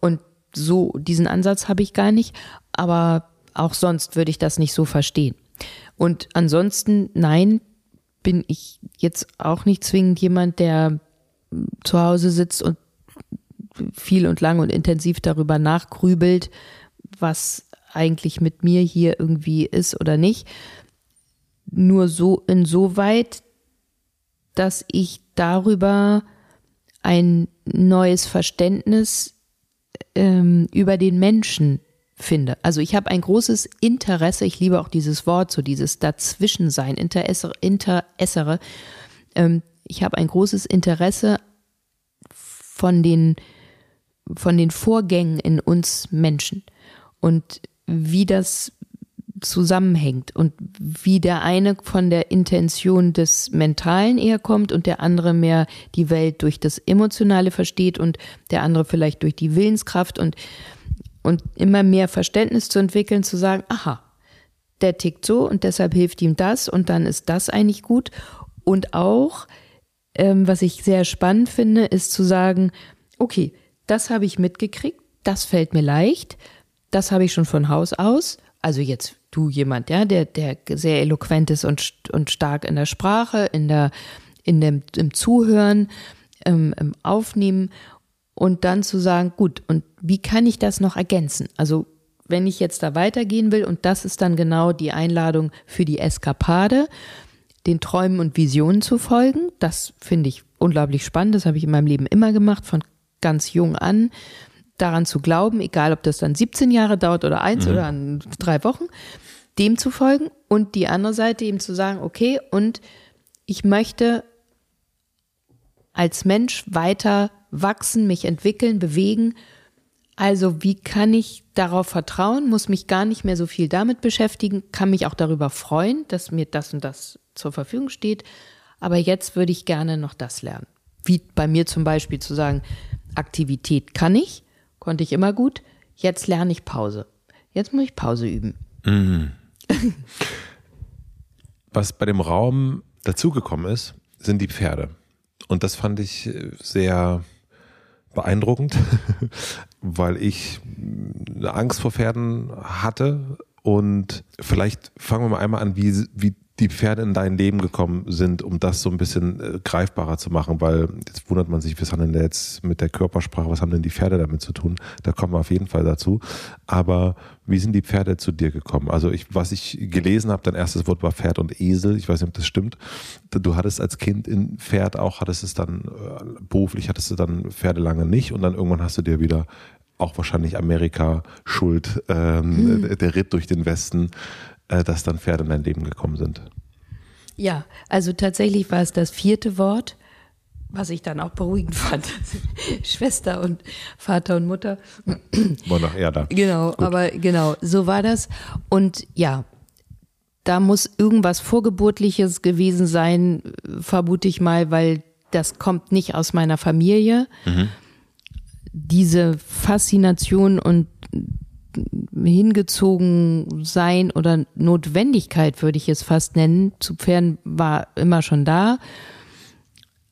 Und so diesen Ansatz habe ich gar nicht, aber auch sonst würde ich das nicht so verstehen. Und ansonsten, nein, bin ich jetzt auch nicht zwingend jemand, der zu Hause sitzt und viel und lang und intensiv darüber nachgrübelt, was eigentlich mit mir hier irgendwie ist oder nicht. Nur so insoweit, dass ich darüber ein neues Verständnis ähm, über den Menschen finde. Also ich habe ein großes Interesse, ich liebe auch dieses Wort, so dieses Dazwischensein, Interesse, Interessere. Ähm, ich habe ein großes Interesse von den, von den Vorgängen in uns Menschen und wie das zusammenhängt und wie der eine von der Intention des Mentalen eher kommt und der andere mehr die Welt durch das Emotionale versteht und der andere vielleicht durch die Willenskraft und, und immer mehr Verständnis zu entwickeln, zu sagen, aha, der tickt so und deshalb hilft ihm das und dann ist das eigentlich gut. Und auch, ähm, was ich sehr spannend finde, ist zu sagen, okay, das habe ich mitgekriegt, das fällt mir leicht, das habe ich schon von Haus aus. Also jetzt du jemand, ja, der, der sehr eloquent ist und, und stark in der Sprache, in der, in dem, im Zuhören, ähm, im Aufnehmen und dann zu sagen, gut, und wie kann ich das noch ergänzen? Also wenn ich jetzt da weitergehen will, und das ist dann genau die Einladung für die Eskapade, den Träumen und Visionen zu folgen, das finde ich unglaublich spannend, das habe ich in meinem Leben immer gemacht, von ganz jung an, daran zu glauben, egal ob das dann 17 Jahre dauert oder eins oder an drei Wochen, dem zu folgen und die andere Seite eben zu sagen, okay, und ich möchte als Mensch weiter wachsen, mich entwickeln, bewegen. Also wie kann ich darauf vertrauen, muss mich gar nicht mehr so viel damit beschäftigen, kann mich auch darüber freuen, dass mir das und das zur Verfügung steht. Aber jetzt würde ich gerne noch das lernen. Wie bei mir zum Beispiel zu sagen, Aktivität kann ich, konnte ich immer gut, jetzt lerne ich Pause. Jetzt muss ich Pause üben. Was bei dem Raum dazugekommen ist, sind die Pferde. Und das fand ich äh, sehr beeindruckend, [laughs] weil ich eine Angst vor Pferden hatte. Und vielleicht fangen wir mal einmal an, wie, wie die Pferde in dein Leben gekommen sind, um das so ein bisschen äh, greifbarer zu machen, weil jetzt wundert man sich, was haben denn jetzt mit der Körpersprache, was haben denn die Pferde damit zu tun? Da kommen wir auf jeden Fall dazu. Aber wie sind die Pferde zu dir gekommen? Also ich, was ich gelesen habe, dein erstes Wort war Pferd und Esel. Ich weiß nicht, ob das stimmt. Du hattest als Kind in Pferd auch, hattest es dann äh, beruflich, hattest du dann Pferde lange nicht und dann irgendwann hast du dir wieder auch wahrscheinlich Amerika schuld, ähm, der, der Ritt durch den Westen, dass dann Pferde in dein Leben gekommen sind. Ja, also tatsächlich war es das vierte Wort, was ich dann auch beruhigend [laughs] fand. Schwester und Vater und Mutter. War noch eher da. Genau, aber genau, so war das. Und ja, da muss irgendwas Vorgeburtliches gewesen sein, vermute ich mal, weil das kommt nicht aus meiner Familie. Diese Faszination und hingezogen sein oder Notwendigkeit, würde ich es fast nennen, zu Pferden war immer schon da.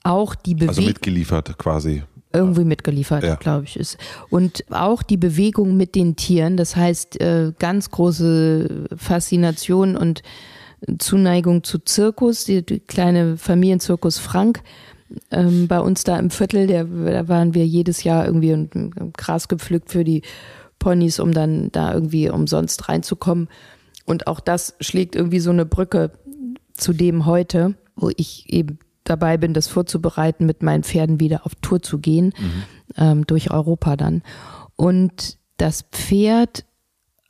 Auch die Bewegung Also mitgeliefert quasi. irgendwie mitgeliefert, Ja. glaube ich, ist. Und auch die Bewegung mit den Tieren, das heißt äh, ganz große Faszination und Zuneigung zu Zirkus, die, die kleine Familienzirkus Frank. Ähm, bei uns da im Viertel, der, da waren wir jedes Jahr irgendwie und, und Gras gepflückt für die Ponys, um dann da irgendwie umsonst reinzukommen. Und auch das schlägt irgendwie so eine Brücke zu dem heute, wo ich eben dabei bin, das vorzubereiten, mit meinen Pferden wieder auf Tour zu gehen, ähm, durch Europa dann. Und das Pferd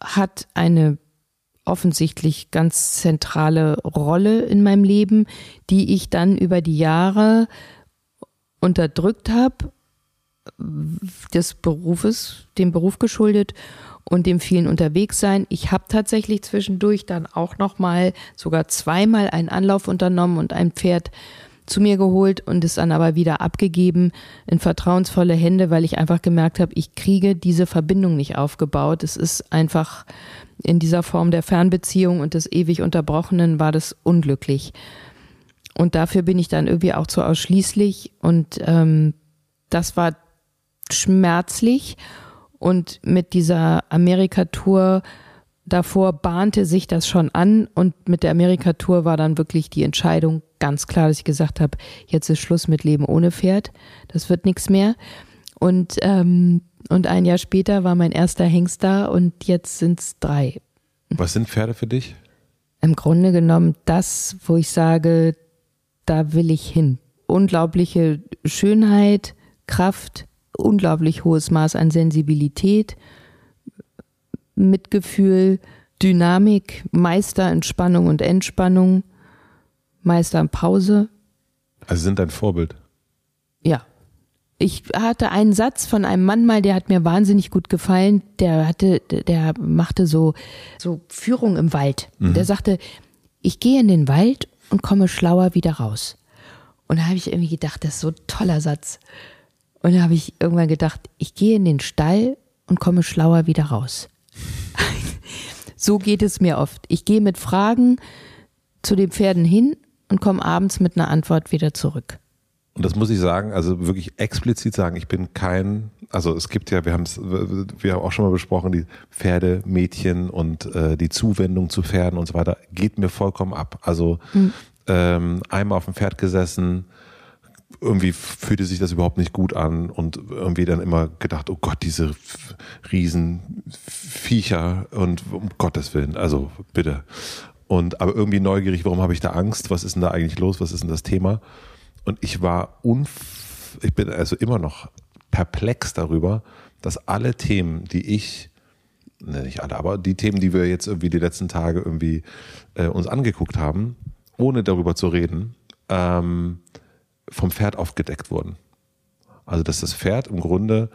hat eine offensichtlich ganz zentrale Rolle in meinem Leben, die ich dann über die Jahre unterdrückt habe des Berufes, dem Beruf geschuldet und dem vielen Unterwegssein. Ich habe tatsächlich zwischendurch dann auch noch mal sogar zweimal einen Anlauf unternommen und ein Pferd zu mir geholt und es dann aber wieder abgegeben in vertrauensvolle Hände, weil ich einfach gemerkt habe, ich kriege diese Verbindung nicht aufgebaut. Es ist einfach in dieser Form der Fernbeziehung und des ewig Unterbrochenen war das unglücklich. Und dafür bin ich dann irgendwie auch zu ausschließlich und ähm, das war schmerzlich und mit dieser Amerika-Tour davor bahnte sich das schon an und mit der Amerika-Tour war dann wirklich die Entscheidung ganz klar, dass ich gesagt habe, jetzt ist Schluss mit Leben ohne Pferd, das wird nichts mehr. Und, ähm, und ein Jahr später war mein erster Hengst da und jetzt sind es drei. Was sind Pferde für dich? Im Grunde genommen das, wo ich sage, da will ich hin. Unglaubliche Schönheit, Kraft, unglaublich hohes Maß an Sensibilität, Mitgefühl, Dynamik, Meister in Spannung und Entspannung, Meister in Pause. Also sind dein Vorbild? Ja. Ich hatte einen Satz von einem Mann mal, der hat mir wahnsinnig gut gefallen. Der hatte, der machte so, so Führung im Wald. Mhm. Der sagte, ich gehe in den Wald und komme schlauer wieder raus. Und da habe ich irgendwie gedacht, das ist so ein toller Satz. Und da habe ich irgendwann gedacht, ich gehe in den Stall und komme schlauer wieder raus. [laughs] so geht es mir oft. Ich gehe mit Fragen zu den Pferden hin und komme abends mit einer Antwort wieder zurück. Und das muss ich sagen, also wirklich explizit sagen, ich bin kein, also es gibt ja, wir haben es, wir haben auch schon mal besprochen, die Pferde, Mädchen und äh, die Zuwendung zu Pferden und so weiter, geht mir vollkommen ab. Also mhm. ähm, einmal auf dem Pferd gesessen, irgendwie fühlte sich das überhaupt nicht gut an und irgendwie dann immer gedacht, oh Gott, diese riesen Viecher und um Gottes Willen, also bitte. Und aber irgendwie neugierig, warum habe ich da Angst? Was ist denn da eigentlich los? Was ist denn das Thema? Und ich war unf ich bin also immer noch perplex darüber, dass alle Themen, die ich ne, nicht alle, aber die Themen, die wir jetzt irgendwie die letzten Tage irgendwie äh, uns angeguckt haben, ohne darüber zu reden, ähm, vom Pferd aufgedeckt wurden. Also dass das Pferd im Grunde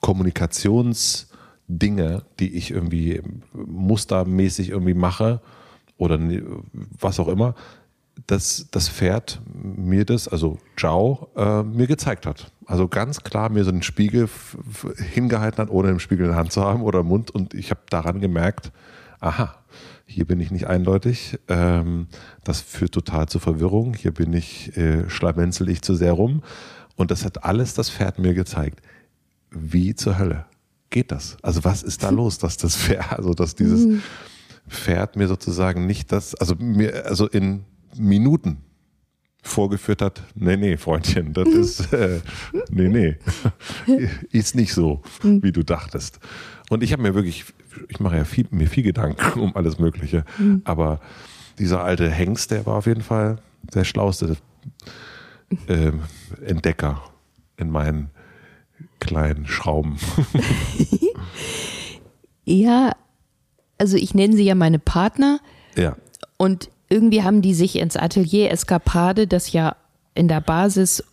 Kommunikationsdinge, die ich irgendwie mustermäßig irgendwie mache oder was auch immer, dass das Pferd mir das, also Zhao, äh, mir gezeigt hat. Also ganz klar mir so einen Spiegel hingehalten hat, ohne den Spiegel in der Hand zu haben oder im Mund. Und ich habe daran gemerkt, aha, hier bin ich nicht eindeutig. Ähm, das führt total zur Verwirrung. Hier bin ich, äh, schlawenzel ich zu sehr rum. Und das hat alles das Pferd mir gezeigt. Wie zur Hölle geht das? Also was ist da [laughs] los, dass das Pferd, also dass dieses mhm. Pferd mir sozusagen nicht das, also mir, also in Minuten vorgeführt hat, nee, nee, Freundchen, das [laughs] ist, äh, nee, nee, [laughs] ist nicht so, mhm. wie du dachtest. Und ich habe mir wirklich ich mache ja viel, mir viel Gedanken [laughs] um alles Mögliche. Mhm. Aber dieser alte Hengst, der war auf jeden Fall der schlauste äh, Entdecker in meinen kleinen Schrauben. [laughs] ja, also ich nenne sie ja meine Partner. Ja. Und irgendwie haben die sich ins Atelier Eskapade, das ja in der Basis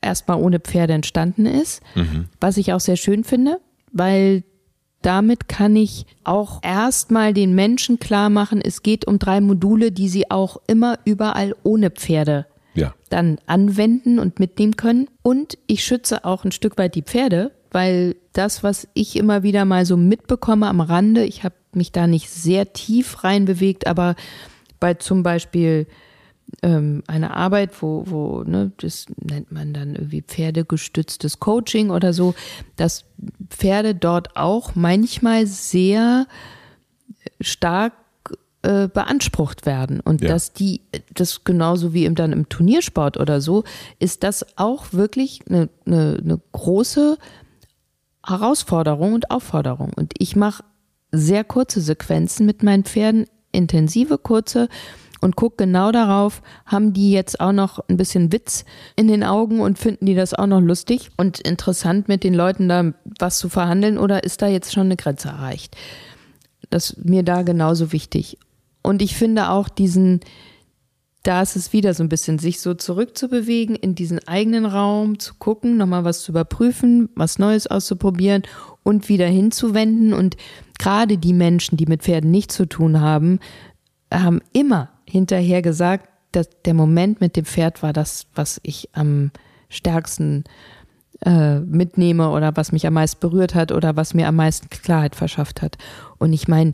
erstmal ohne Pferde entstanden ist, mhm. was ich auch sehr schön finde, weil damit kann ich auch erstmal den Menschen klar machen, es geht um drei Module, die sie auch immer überall ohne Pferde ja. dann anwenden und mitnehmen können. Und ich schütze auch ein Stück weit die Pferde, weil das, was ich immer wieder mal so mitbekomme am Rande, ich habe mich da nicht sehr tief reinbewegt, aber bei zum Beispiel ähm, eine Arbeit, wo, wo, ne, das nennt man dann irgendwie pferdegestütztes Coaching oder so, dass Pferde dort auch manchmal sehr stark äh, beansprucht werden und ja. dass die, das genauso wie im, dann im Turniersport oder so, ist das auch wirklich eine, eine, eine große Herausforderung und Aufforderung. Und ich mache sehr kurze Sequenzen mit meinen Pferden, intensive kurze und guck genau darauf, haben die jetzt auch noch ein bisschen Witz in den Augen und finden die das auch noch lustig und interessant mit den Leuten da was zu verhandeln oder ist da jetzt schon eine Grenze erreicht? Das ist mir da genauso wichtig. Und ich finde auch diesen, da ist es wieder so ein bisschen, sich so zurückzubewegen, in diesen eigenen Raum zu gucken, nochmal was zu überprüfen, was Neues auszuprobieren und wieder hinzuwenden. Und gerade die Menschen, die mit Pferden nichts zu tun haben, haben immer hinterher gesagt, dass der Moment mit dem Pferd war das, was ich am stärksten äh, mitnehme oder was mich am meisten berührt hat oder was mir am meisten Klarheit verschafft hat. Und ich meine,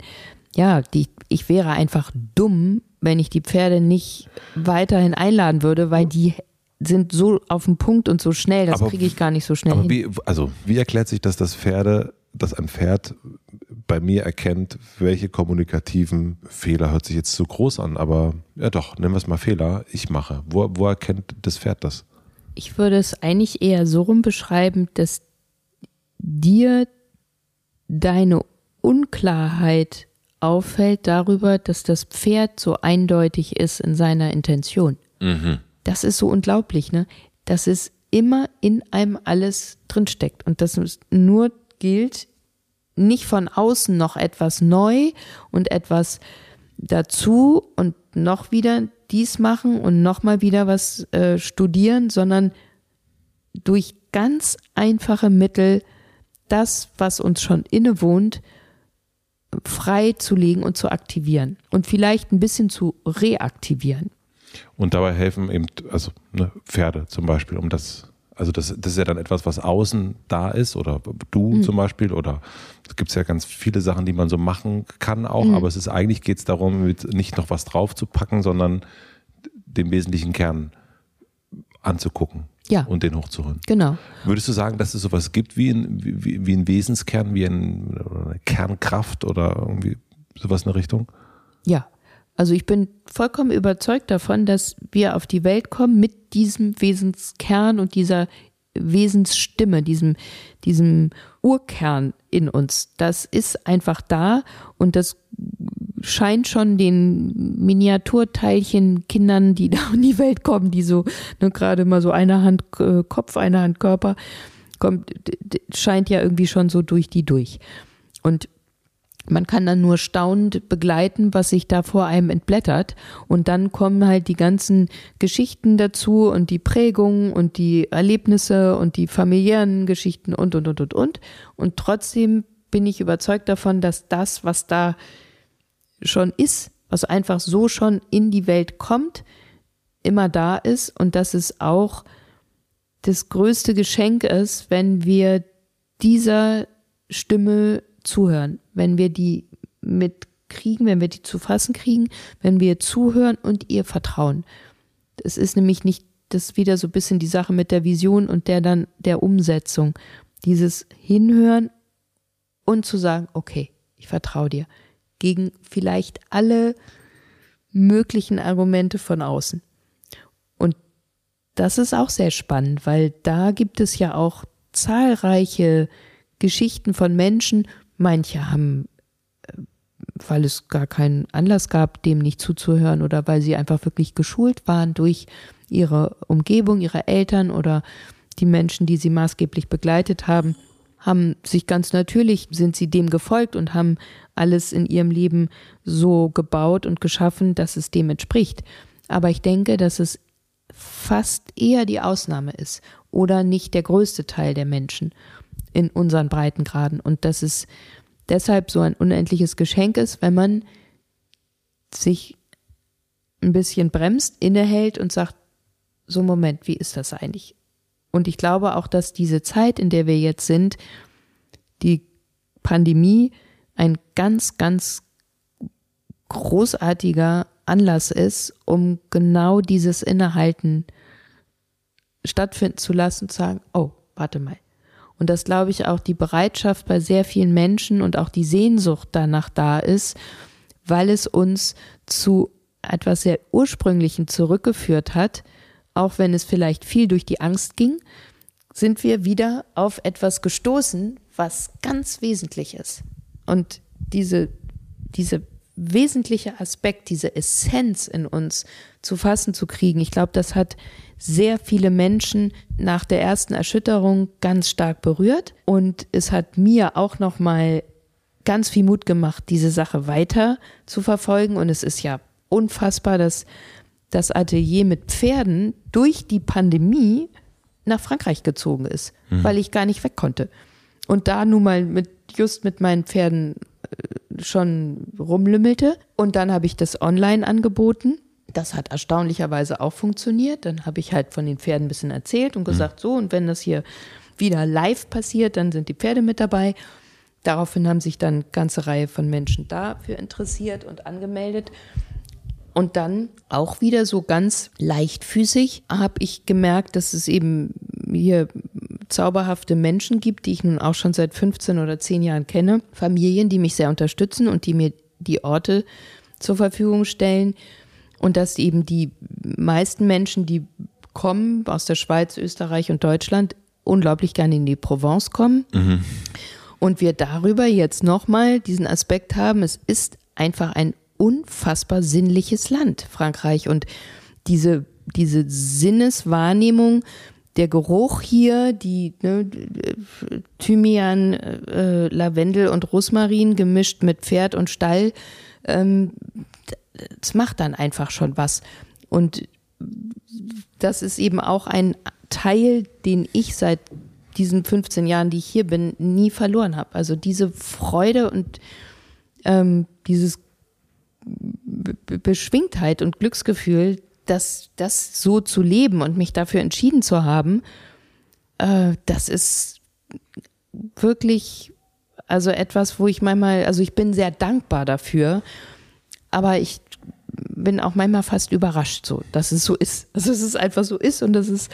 ja, die, ich wäre einfach dumm, wenn ich die Pferde nicht weiterhin einladen würde, weil die sind so auf dem Punkt und so schnell, das kriege ich gar nicht so schnell. Wie, also wie erklärt sich das, dass Pferde, dass ein Pferd bei mir erkennt, welche kommunikativen Fehler hört sich jetzt zu groß an, aber ja doch, nennen wir es mal Fehler, ich mache. Wo, wo erkennt das Pferd das? Ich würde es eigentlich eher so rum beschreiben, dass dir deine Unklarheit auffällt darüber, dass das Pferd so eindeutig ist in seiner Intention. Mhm. Das ist so unglaublich, ne? Dass es immer in einem alles drinsteckt und dass es nur gilt, nicht von außen noch etwas neu und etwas dazu und noch wieder dies machen und nochmal wieder was äh, studieren, sondern durch ganz einfache Mittel das, was uns schon innewohnt, freizulegen und zu aktivieren und vielleicht ein bisschen zu reaktivieren. Und dabei helfen eben, also ne, Pferde zum Beispiel, um das, also das, das ist ja dann etwas, was außen da ist oder du mhm. zum Beispiel oder es gibt ja ganz viele Sachen, die man so machen kann auch, mhm. aber es ist eigentlich geht es darum, nicht noch was draufzupacken, sondern den wesentlichen Kern anzugucken ja. und den hochzuholen. Genau. Würdest du sagen, dass es sowas gibt wie ein, wie, wie ein Wesenskern, wie ein, eine Kernkraft oder irgendwie sowas in der Richtung? Ja. Also ich bin vollkommen überzeugt davon, dass wir auf die Welt kommen mit diesem Wesenskern und dieser Wesensstimme, diesem, diesem Urkern in uns. Das ist einfach da und das scheint schon den Miniaturteilchen Kindern, die [laughs] da in die Welt kommen, die so ne, gerade mal so eine Hand äh, Kopf, eine Hand Körper, kommt, scheint ja irgendwie schon so durch die durch. Und man kann dann nur staunend begleiten, was sich da vor einem entblättert. Und dann kommen halt die ganzen Geschichten dazu und die Prägungen und die Erlebnisse und die familiären Geschichten und, und, und, und, und. Und trotzdem bin ich überzeugt davon, dass das, was da schon ist, was einfach so schon in die Welt kommt, immer da ist und dass es auch das größte Geschenk ist, wenn wir dieser Stimme zuhören, wenn wir die mitkriegen, wenn wir die zu fassen kriegen, wenn wir zuhören und ihr vertrauen. Es ist nämlich nicht das wieder so ein bisschen die Sache mit der Vision und der dann der Umsetzung. Dieses Hinhören und zu sagen, okay, ich vertraue dir gegen vielleicht alle möglichen Argumente von außen. Und das ist auch sehr spannend, weil da gibt es ja auch zahlreiche Geschichten von Menschen. Manche haben, äh, weil es gar keinen Anlass gab, dem nicht zuzuhören oder weil sie einfach wirklich geschult waren durch ihre Umgebung, ihre Eltern oder die Menschen, die sie maßgeblich begleitet haben, haben sich ganz natürlich, sind sie dem gefolgt und haben alles in ihrem Leben so gebaut und geschaffen, dass es dem entspricht. Aber ich denke, dass es fast eher die Ausnahme ist oder nicht der größte Teil der Menschen in unseren Breitengraden und dass es deshalb so ein unendliches Geschenk ist, wenn man sich ein bisschen bremst, innehält und sagt, so Moment, wie ist das eigentlich? Und ich glaube auch, dass diese Zeit, in der wir jetzt sind, die Pandemie, ein ganz, ganz großartiger Anlass ist, um genau dieses Innehalten stattfinden zu lassen, zu sagen, oh, warte mal. Und das glaube ich auch die Bereitschaft bei sehr vielen Menschen und auch die Sehnsucht danach da ist, weil es uns zu etwas sehr Ursprünglichen zurückgeführt hat, auch wenn es vielleicht viel durch die Angst ging, sind wir wieder auf etwas gestoßen, was ganz wesentlich ist. Und diese, diese wesentliche Aspekt, diese Essenz in uns zu fassen zu kriegen, ich glaube, das hat sehr viele Menschen nach der ersten Erschütterung ganz stark berührt und es hat mir auch noch mal ganz viel Mut gemacht, diese Sache weiter zu verfolgen und es ist ja unfassbar, dass das Atelier mit Pferden durch die Pandemie nach Frankreich gezogen ist, mhm. weil ich gar nicht weg konnte. Und da nun mal mit, just mit meinen Pferden schon rumlümmelte. Und dann habe ich das online angeboten. Das hat erstaunlicherweise auch funktioniert. Dann habe ich halt von den Pferden ein bisschen erzählt und mhm. gesagt, mhm. so, und wenn das hier wieder live passiert, dann sind die Pferde mit dabei. Daraufhin haben sich dann eine ganze Reihe von Menschen dafür interessiert und angemeldet. Und dann auch wieder so ganz leichtfüßig habe ich gemerkt, dass es eben hier zauberhafte Menschen gibt, die ich nun auch schon seit 15 oder 10 Jahren kenne. Familien, die mich sehr unterstützen und die mir die Orte zur Verfügung stellen. Und dass eben die meisten Menschen, die kommen aus der Schweiz, Österreich und Deutschland, unglaublich gerne in die Provence kommen. Mhm. Und wir darüber jetzt nochmal diesen Aspekt haben, es ist einfach ein unfassbar sinnliches Land, Frankreich. Und diese, diese Sinneswahrnehmung, der Geruch hier, die ne, Thymian, äh, Lavendel und Rosmarin gemischt mit Pferd und Stall, ähm, das macht dann einfach schon was. Und das ist eben auch ein Teil, den ich seit diesen 15 Jahren, die ich hier bin, nie verloren habe. Also diese Freude und ähm, dieses Beschwingtheit und Glücksgefühl, das, das so zu leben und mich dafür entschieden zu haben, äh, das ist wirklich also etwas, wo ich manchmal, also ich bin sehr dankbar dafür, aber ich bin auch manchmal fast überrascht, so, dass es so ist. [laughs] Also dass es einfach so ist und dass es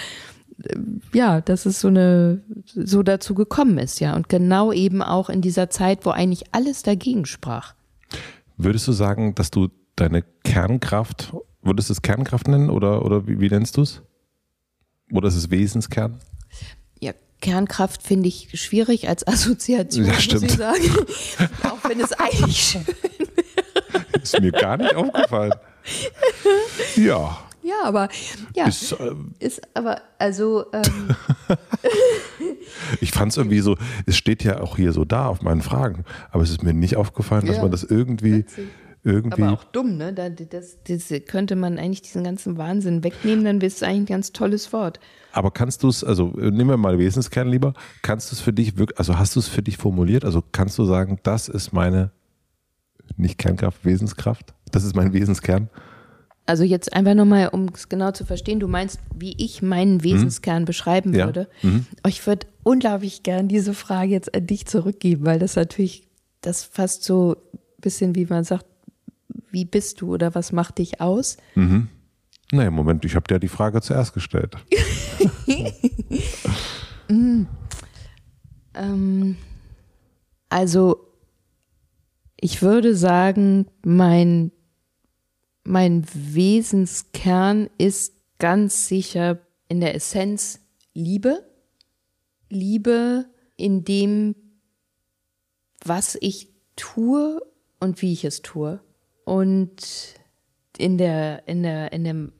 ja, dass es so eine, so dazu gekommen ist, ja. Und genau eben auch in dieser Zeit, wo eigentlich alles dagegen sprach. Würdest du sagen, dass du deine Kernkraft, würdest du es Kernkraft nennen oder, oder wie, wie nennst du es? Oder ist es Wesenskern? Ja, Kernkraft finde ich schwierig als [laughs] Assoziation, ja, muss ich sagen. auch wenn es eigentlich schön [laughs] wäre. Ist mir gar nicht aufgefallen. Ja. Ja, aber ja, ist, äh, ist aber also. Ähm. [laughs] ich fand es irgendwie so. Es steht ja auch hier so da auf meinen Fragen, aber es ist mir nicht aufgefallen, dass ja, man das irgendwie. Irgendwie. Aber auch dumm, ne? Da, das, das könnte man eigentlich diesen ganzen Wahnsinn wegnehmen, dann wäre es eigentlich ein ganz tolles Wort. Aber kannst du es, also nehmen wir mal Wesenskern lieber, kannst du es für dich wirklich, also hast du es für dich formuliert? Also kannst du sagen, das ist meine, nicht Kernkraft, Wesenskraft? Das ist mein Wesenskern? Also jetzt einfach nochmal, um es genau zu verstehen, du meinst, wie ich meinen mhm. Wesenskern mhm. beschreiben ja. würde. Mhm. Ich würde unglaublich gern diese Frage jetzt an dich zurückgeben, weil das natürlich, das fast so ein bisschen, wie man sagt, wie bist du oder was macht dich aus? Mhm. Naja, Moment, ich habe dir die Frage zuerst gestellt. [laughs] mm. ähm, also, ich würde sagen, mein mein Wesenskern ist ganz sicher in der Essenz Liebe. Liebe in dem, was ich tue und wie ich es tue. Und in der, in der, in dem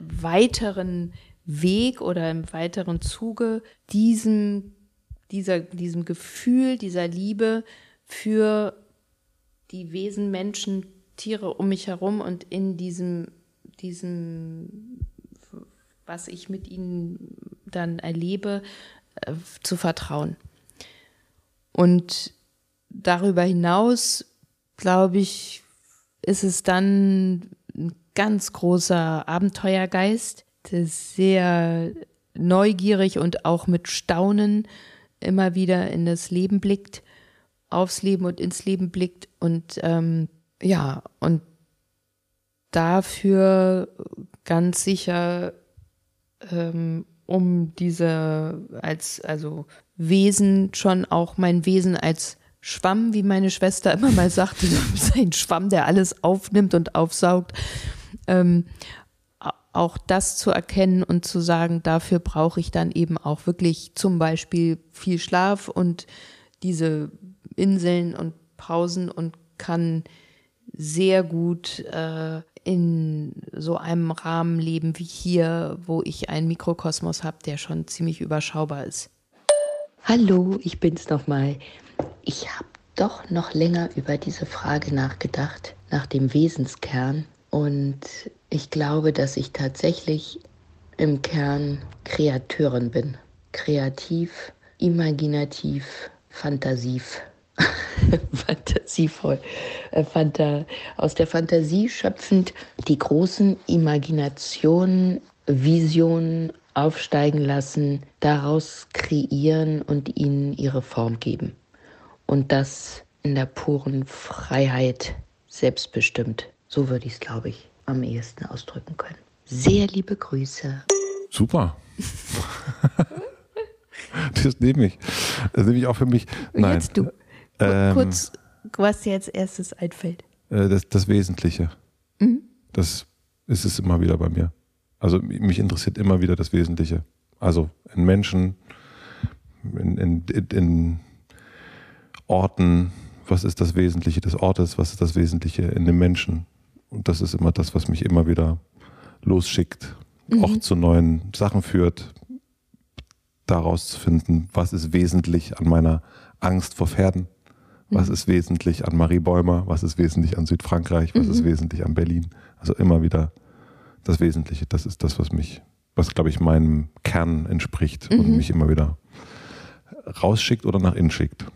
weiteren Weg oder im weiteren Zuge diesem, dieser, diesem Gefühl, dieser Liebe für die Wesen Menschen Tiere um mich herum und in diesem, diesem, was ich mit ihnen dann erlebe, äh, zu vertrauen. Und darüber hinaus, glaube ich, ist es dann ein ganz großer Abenteuergeist, der sehr neugierig und auch mit Staunen immer wieder in das Leben blickt, aufs Leben und ins Leben blickt und ähm, ja, und dafür ganz sicher, ähm, um diese als, also Wesen schon auch mein Wesen als Schwamm, wie meine Schwester immer mal sagte, [laughs] ein Schwamm, der alles aufnimmt und aufsaugt, ähm, auch das zu erkennen und zu sagen, dafür brauche ich dann eben auch wirklich zum Beispiel viel Schlaf und diese Inseln und Pausen und kann sehr gut äh, in so einem Rahmen leben wie hier, wo ich einen Mikrokosmos habe, der schon ziemlich überschaubar ist. Hallo, ich bin's nochmal. Ich habe doch noch länger über diese Frage nachgedacht, nach dem Wesenskern. Und ich glaube, dass ich tatsächlich im Kern Kreateurin bin. Kreativ, imaginativ, fantasiv. [laughs] fantasievoll, äh, Fanta aus der Fantasie schöpfend die großen Imaginationen, Visionen aufsteigen lassen, daraus kreieren und ihnen ihre Form geben. Und das in der puren Freiheit selbstbestimmt. So würde ich es, glaube ich, am ehesten ausdrücken können. Sehr liebe Grüße. Super. [laughs] das nehme ich. Das nehme ich auch für mich. Nein. Jetzt du. Ähm, Kurz, was dir als erstes einfällt. Äh, das, das Wesentliche. Mhm. Das ist es immer wieder bei mir. Also mich interessiert immer wieder das Wesentliche. Also in Menschen, in, in, in Orten, was ist das Wesentliche des Ortes, was ist das Wesentliche in den Menschen. Und das ist immer das, was mich immer wieder losschickt, mhm. auch zu neuen Sachen führt, daraus zu finden, was ist wesentlich an meiner Angst vor Pferden, was ist wesentlich an Marie Bäumer, was ist wesentlich an Südfrankreich, was mhm. ist wesentlich an Berlin. Also immer wieder das Wesentliche, das ist das, was mich, was glaube ich meinem Kern entspricht und mhm. mich immer wieder rausschickt oder nach innen schickt.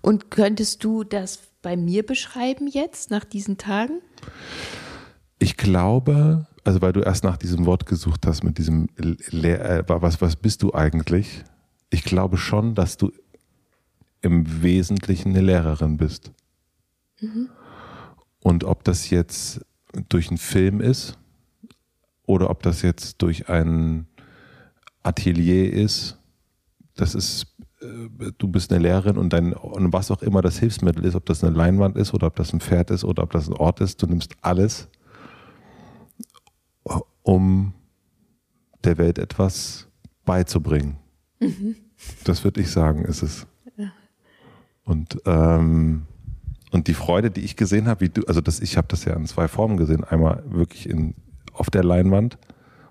Und könntest du das bei mir beschreiben jetzt, nach diesen Tagen? Ich glaube, also weil du erst nach diesem Wort gesucht hast, mit diesem, Lehr äh, was, was bist du eigentlich? Ich glaube schon, dass du im Wesentlichen eine Lehrerin bist. Mhm. Und ob das jetzt durch einen Film ist oder ob das jetzt durch ein Atelier ist, das ist äh, du bist eine Lehrerin und dein und was auch immer das Hilfsmittel ist, ob das eine Leinwand ist oder ob das ein Pferd ist oder ob das ein Ort ist, du nimmst alles, um der Welt etwas beizubringen. Mhm. Das würde ich sagen, ist es. Und ähm, und die Freude, die ich gesehen habe, wie du, also das, ich habe das ja in zwei Formen gesehen, einmal wirklich in auf der Leinwand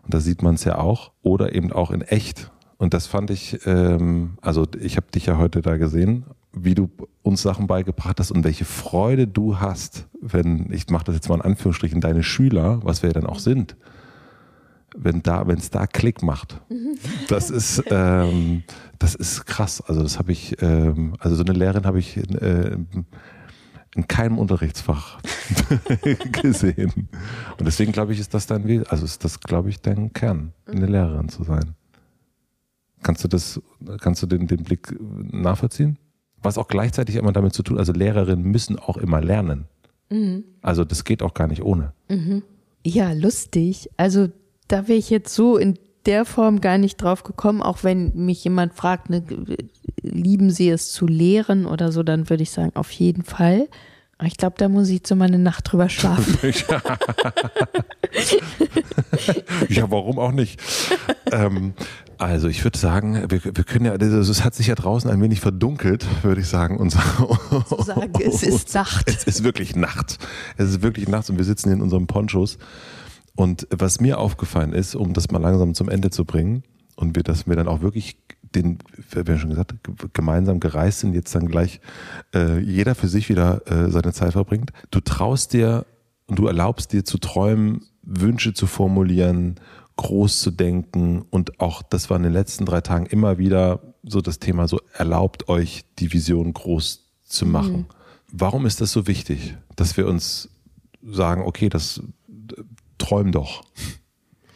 und da sieht man es ja auch oder eben auch in echt. Und das fand ich, ähm, also ich habe dich ja heute da gesehen, wie du uns Sachen beigebracht hast und welche Freude du hast, wenn, ich mache das jetzt mal in Anführungsstrichen, deine Schüler, was wir ja dann auch sind, wenn da, wenn es da Klick macht. Das ist, ähm, das ist krass. Also das habe ich, ähm, also so eine Lehrerin habe ich in, äh, in keinem Unterrichtsfach [laughs] gesehen. Und deswegen glaube ich, ist das dein, also ist das, glaube ich, dein Kern, eine Lehrerin zu sein. Kannst du das, kannst du den, den Blick nachvollziehen? Was auch gleichzeitig immer damit zu tun, also Lehrerinnen müssen auch immer lernen. Mhm. Also das geht auch gar nicht ohne. Mhm. Ja, lustig. Also da wäre ich jetzt so in der Form gar nicht drauf gekommen, auch wenn mich jemand fragt, ne, lieben Sie es zu lehren oder so, dann würde ich sagen, auf jeden Fall. Ich glaube, da muss ich jetzt mal eine Nacht drüber schlafen. [laughs] ja, warum auch nicht? ähm, also ich würde sagen, wir, wir können ja, also es hat sich ja draußen ein wenig verdunkelt, würde ich sagen. Und so sagen, es ist Nacht. Es ist wirklich Nacht. Es ist wirklich Nacht und wir sitzen in unserem Ponchos. Und was mir aufgefallen ist, um das mal langsam zum Ende zu bringen, und wir, dass wir dann auch wirklich den, wir haben schon gesagt, gemeinsam gereist sind, jetzt dann gleich äh, jeder für sich wieder äh, seine Zeit verbringt. Du traust dir und du erlaubst dir zu träumen, Wünsche zu formulieren groß zu denken und auch, das war in den letzten drei Tagen immer wieder so das Thema, so erlaubt euch die Vision groß zu machen. Mhm. Warum ist das so wichtig, dass wir uns sagen, okay, das träum doch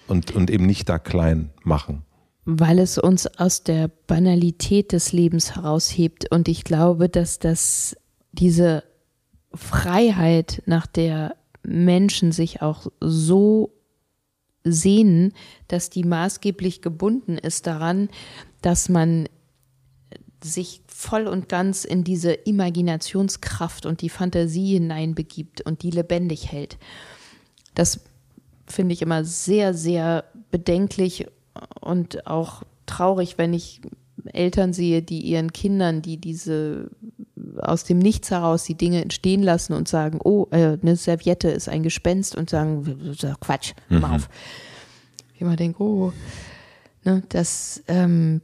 und, und eben nicht da klein machen? Weil es uns aus der Banalität des Lebens heraushebt und ich glaube, dass das diese Freiheit, nach der Menschen sich auch so sehnen, dass die maßgeblich gebunden ist daran, dass man sich voll und ganz in diese Imaginationskraft und die Fantasie hineinbegibt und die lebendig hält. Das finde ich immer sehr, sehr bedenklich und auch traurig, wenn ich Eltern sehe, die ihren Kindern, die diese aus dem Nichts heraus die Dinge entstehen lassen und sagen, oh, äh, eine Serviette ist ein Gespenst und sagen, Quatsch, mhm. mal auf. Ich immer denke, oh, ne, dass ähm,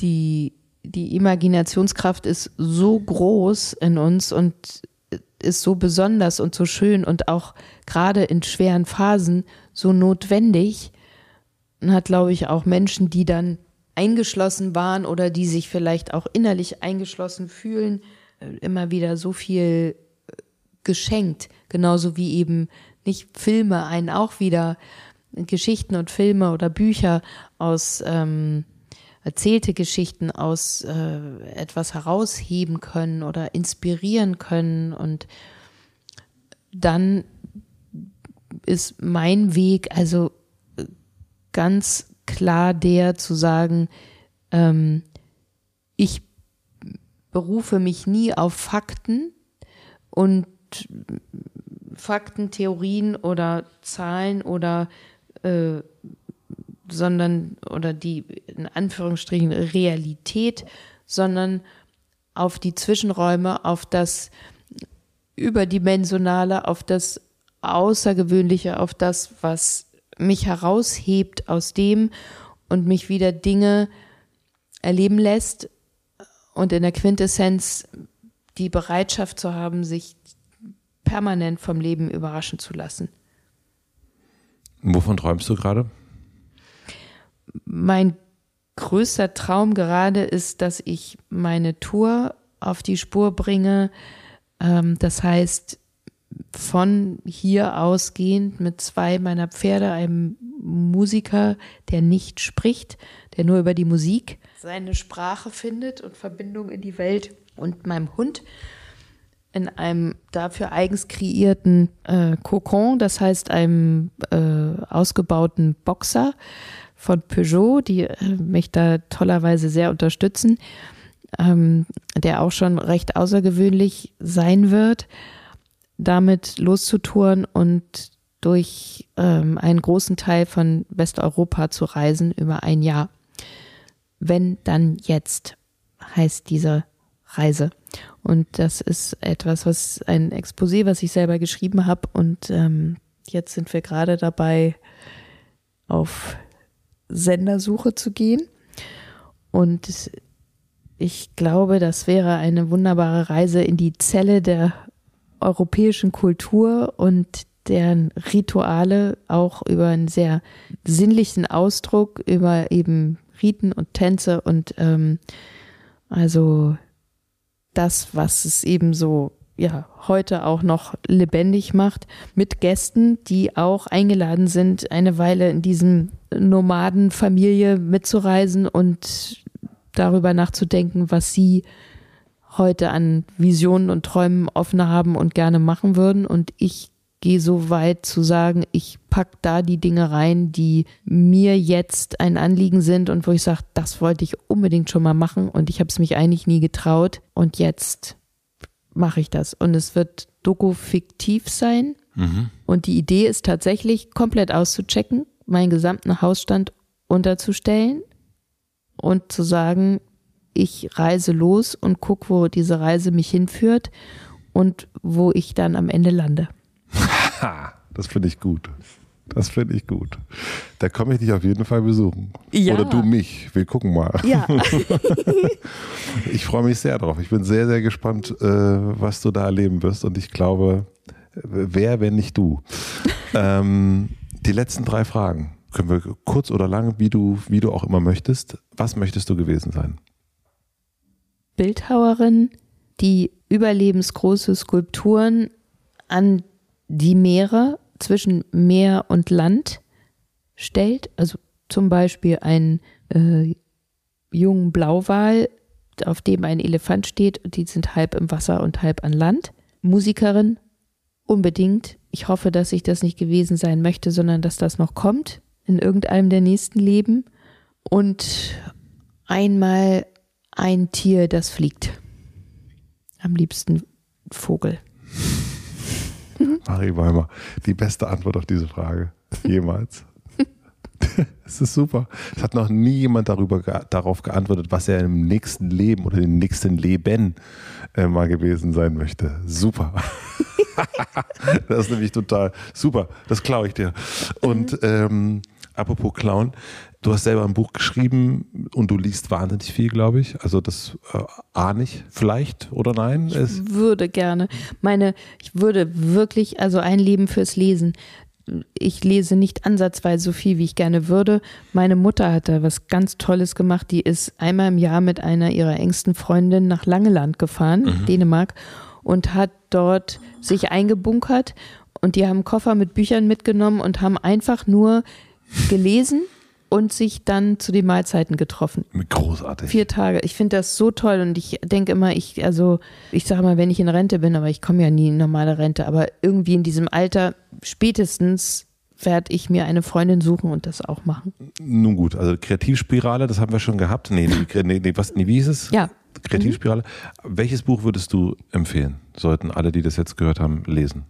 die, die Imaginationskraft ist so groß in uns und ist so besonders und so schön und auch gerade in schweren Phasen so notwendig. Und hat, glaube ich, auch Menschen, die dann eingeschlossen waren oder die sich vielleicht auch innerlich eingeschlossen fühlen, äh, immer wieder so viel äh, geschenkt. Genauso wie eben nicht Filme einen auch wieder Geschichten und Filme oder Bücher aus ähm, erzählte Geschichten aus äh, etwas herausheben können oder inspirieren können. Und dann ist mein Weg also ganz klar der zu sagen, ähm, ich berufe mich nie auf Fakten und Fakten, Theorien oder Zahlen oder äh, sondern oder die in Anführungsstrichen Realität, sondern auf die Zwischenräume, auf das Überdimensionale, auf das Außergewöhnliche, auf das, was mich heraushebt aus dem und mich wieder Dinge erleben lässt und in der Quintessenz die Bereitschaft zu haben, sich permanent vom Leben überraschen zu lassen. Wovon träumst du gerade? Mein größter Traum gerade ist, dass ich meine Tour auf die Spur bringe. Ähm, das heißt, von hier ausgehend mit zwei meiner Pferde, einem Musiker, der nicht spricht, der nur über die Musik seine Sprache findet und Verbindung in die Welt und meinem Hund in einem dafür eigens kreierten äh, Kokon, das heißt einem äh, ausgebauten Boxer von Peugeot, die äh, mich da tollerweise sehr unterstützen, ähm, der auch schon recht außergewöhnlich sein wird damit loszutouren und durch ähm, einen großen Teil von Westeuropa zu reisen über ein Jahr. Wenn dann jetzt heißt diese Reise. Und das ist etwas, was ein Exposé, was ich selber geschrieben habe. Und ähm, jetzt sind wir gerade dabei, auf Sendersuche zu gehen. Und ich glaube, das wäre eine wunderbare Reise in die Zelle der europäischen Kultur und deren Rituale auch über einen sehr sinnlichen Ausdruck, über eben Riten und Tänze und ähm, also das, was es eben so ja heute auch noch lebendig macht, mit Gästen, die auch eingeladen sind, eine Weile in diesem Nomadenfamilie mitzureisen und darüber nachzudenken, was sie heute an Visionen und Träumen offen haben und gerne machen würden. Und ich gehe so weit zu sagen, ich pack da die Dinge rein, die mir jetzt ein Anliegen sind und wo ich sage, das wollte ich unbedingt schon mal machen und ich habe es mich eigentlich nie getraut und jetzt mache ich das. Und es wird doku-fiktiv sein. Mhm. Und die Idee ist tatsächlich komplett auszuchecken, meinen gesamten Hausstand unterzustellen und zu sagen, ich reise los und gucke, wo diese Reise mich hinführt und wo ich dann am Ende lande. [laughs] das finde ich gut. Das finde ich gut. Da komme ich dich auf jeden Fall besuchen. Ja. Oder du mich. Wir gucken mal. Ja. [laughs] ich freue mich sehr drauf. Ich bin sehr, sehr gespannt, äh, was du da erleben wirst. Und ich glaube, wer, wenn nicht du? [laughs] ähm, die letzten drei Fragen. Können wir kurz oder lang, wie du, wie du auch immer möchtest. Was möchtest du gewesen sein? Bildhauerin, die überlebensgroße Skulpturen an die Meere zwischen Meer und Land stellt. Also zum Beispiel einen äh, jungen Blauwal, auf dem ein Elefant steht. Die sind halb im Wasser und halb an Land. Musikerin, unbedingt. Ich hoffe, dass ich das nicht gewesen sein möchte, sondern dass das noch kommt in irgendeinem der nächsten Leben. Und einmal ein Tier, das fliegt. Am liebsten Vogel. [laughs] Marie Weimer, die beste Antwort auf diese Frage. Jemals. [laughs] Es ist super. Es hat noch nie jemand darüber, darauf geantwortet, was er im nächsten Leben oder im nächsten Leben äh, mal gewesen sein möchte. Super. [laughs] das ist nämlich total super. Das klaue ich dir. Und ähm, apropos Clown, Du hast selber ein Buch geschrieben und du liest wahnsinnig viel, glaube ich. Also das äh, ahne ich vielleicht oder nein? Ich würde gerne. Meine, ich würde wirklich, also ein Leben fürs Lesen. Ich lese nicht ansatzweise so viel, wie ich gerne würde. Meine Mutter hat da was ganz Tolles gemacht. Die ist einmal im Jahr mit einer ihrer engsten Freundinnen nach Langeland gefahren, mhm. Dänemark, und hat dort sich eingebunkert. Und die haben Koffer mit Büchern mitgenommen und haben einfach nur gelesen und sich dann zu den Mahlzeiten getroffen. Großartig. Vier Tage. Ich finde das so toll und ich denke immer, ich, also, ich sage mal, wenn ich in Rente bin, aber ich komme ja nie in normale Rente, aber irgendwie in diesem Alter spätestens werde ich mir eine Freundin suchen und das auch machen. Nun gut, also Kreativspirale, das haben wir schon gehabt. Nee, nee, nee, nee was, nee wie hieß es? Ja. Kreativspirale. Mhm. Welches Buch würdest du empfehlen? Sollten alle, die das jetzt gehört haben, lesen?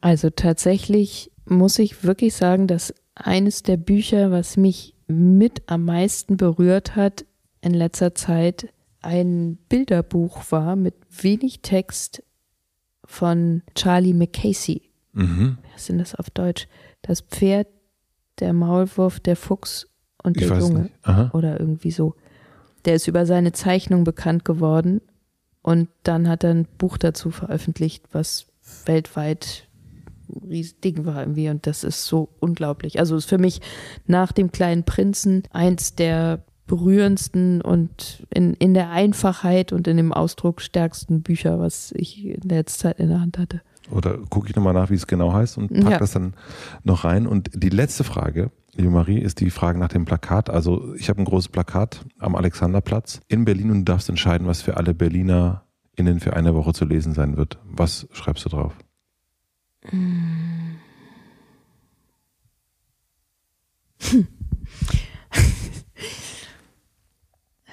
Also tatsächlich muss ich wirklich sagen, dass eines der Bücher, was mich mit am meisten berührt hat in letzter Zeit, ein Bilderbuch war mit wenig Text von Charlie McCasey. Mhm. Was sind das auf Deutsch? Das Pferd, der Maulwurf, der Fuchs und ich der Junge. Oder irgendwie so. Der ist über seine Zeichnung bekannt geworden und dann hat er ein Buch dazu veröffentlicht, was weltweit Ding war irgendwie und das ist so unglaublich. Also ist für mich nach dem kleinen Prinzen eins der berührendsten und in, in der Einfachheit und in dem Ausdruck stärksten Bücher, was ich in der Zeit in der Hand hatte. Oder gucke ich nochmal nach, wie es genau heißt und packe ja. das dann noch rein. Und die letzte Frage, liebe Marie, ist die Frage nach dem Plakat. Also ich habe ein großes Plakat am Alexanderplatz in Berlin und du darfst entscheiden, was für alle Berliner innen für eine Woche zu lesen sein wird. Was schreibst du drauf? [laughs]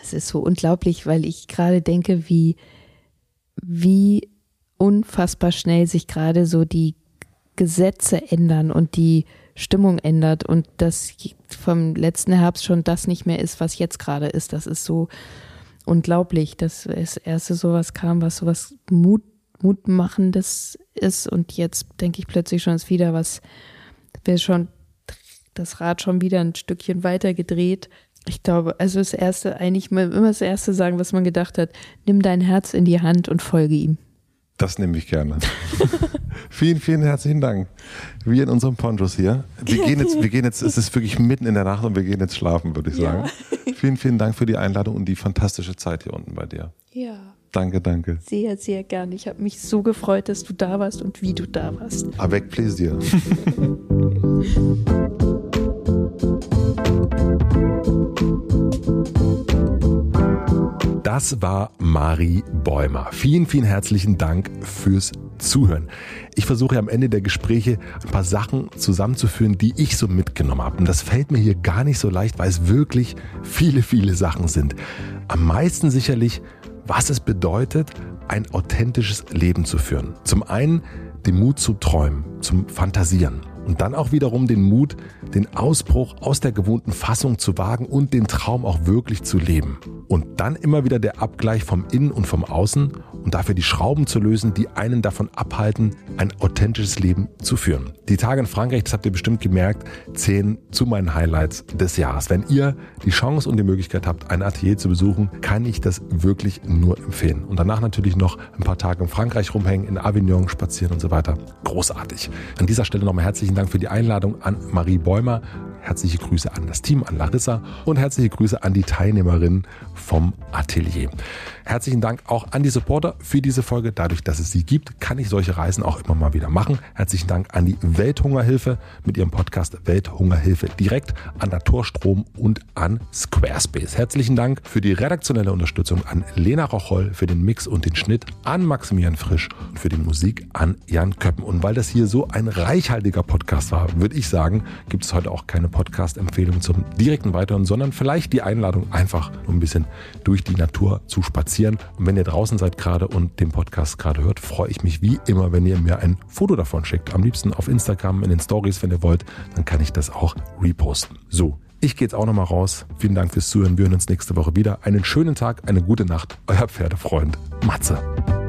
Es ist so unglaublich, weil ich gerade denke, wie, wie unfassbar schnell sich gerade so die Gesetze ändern und die Stimmung ändert und dass vom letzten Herbst schon das nicht mehr ist, was jetzt gerade ist. Das ist so unglaublich, dass das erste sowas kam, was sowas Mut Mutmachendes ist und jetzt denke ich plötzlich schon ist wieder was, wir schon das Rad schon wieder ein Stückchen weiter gedreht. Ich glaube, also das erste, eigentlich immer das erste sagen, was man gedacht hat, nimm dein Herz in die Hand und folge ihm. Das nehme ich gerne. [laughs] vielen, vielen herzlichen Dank. Wir in unserem Ponchos hier. Wir gehen jetzt, wir gehen jetzt, es ist wirklich mitten in der Nacht und wir gehen jetzt schlafen, würde ich sagen. Ja. Vielen, vielen Dank für die Einladung und die fantastische Zeit hier unten bei dir. Ja. Danke, danke. Sehr, sehr gerne. Ich habe mich so gefreut, dass du da warst und wie du da warst. Avec plaisir. [laughs] Das war Marie Bäumer. Vielen, vielen herzlichen Dank fürs Zuhören. Ich versuche am Ende der Gespräche ein paar Sachen zusammenzuführen, die ich so mitgenommen habe. Und das fällt mir hier gar nicht so leicht, weil es wirklich viele, viele Sachen sind. Am meisten sicherlich was es bedeutet, ein authentisches Leben zu führen. Zum einen den Mut zu träumen, zum Fantasieren und dann auch wiederum den Mut, den Ausbruch aus der gewohnten Fassung zu wagen und den Traum auch wirklich zu leben. Und dann immer wieder der Abgleich vom Innen und vom Außen und dafür die Schrauben zu lösen, die einen davon abhalten, ein authentisches Leben zu führen. Die Tage in Frankreich, das habt ihr bestimmt gemerkt, zählen zu meinen Highlights des Jahres. Wenn ihr die Chance und die Möglichkeit habt, ein Atelier zu besuchen, kann ich das wirklich nur empfehlen. Und danach natürlich noch ein paar Tage in Frankreich rumhängen, in Avignon spazieren und so weiter. Großartig. An dieser Stelle nochmal herzlichen Dank für die Einladung an Marie Bäumer. Herzliche Grüße an das Team, an Larissa und herzliche Grüße an die Teilnehmerinnen vom Atelier. Herzlichen Dank auch an die Supporter für diese Folge. Dadurch, dass es sie gibt, kann ich solche Reisen auch immer mal wieder machen. Herzlichen Dank an die Welthungerhilfe mit ihrem Podcast Welthungerhilfe direkt, an Naturstrom und an Squarespace. Herzlichen Dank für die redaktionelle Unterstützung an Lena Rocholl für den Mix und den Schnitt, an Maximilian Frisch und für die Musik an Jan Köppen. Und weil das hier so ein reichhaltiger Podcast war, würde ich sagen, gibt es heute auch keine Podcast-Empfehlung zum direkten Weiteren, sondern vielleicht die Einladung, einfach ein bisschen durch die Natur zu spazieren. Und wenn ihr draußen seid gerade und den Podcast gerade hört, freue ich mich wie immer, wenn ihr mir ein Foto davon schickt. Am liebsten auf Instagram, in den Stories, wenn ihr wollt. Dann kann ich das auch reposten. So, ich gehe jetzt auch nochmal raus. Vielen Dank fürs Zuhören. Wir hören uns nächste Woche wieder. Einen schönen Tag, eine gute Nacht. Euer Pferdefreund Matze.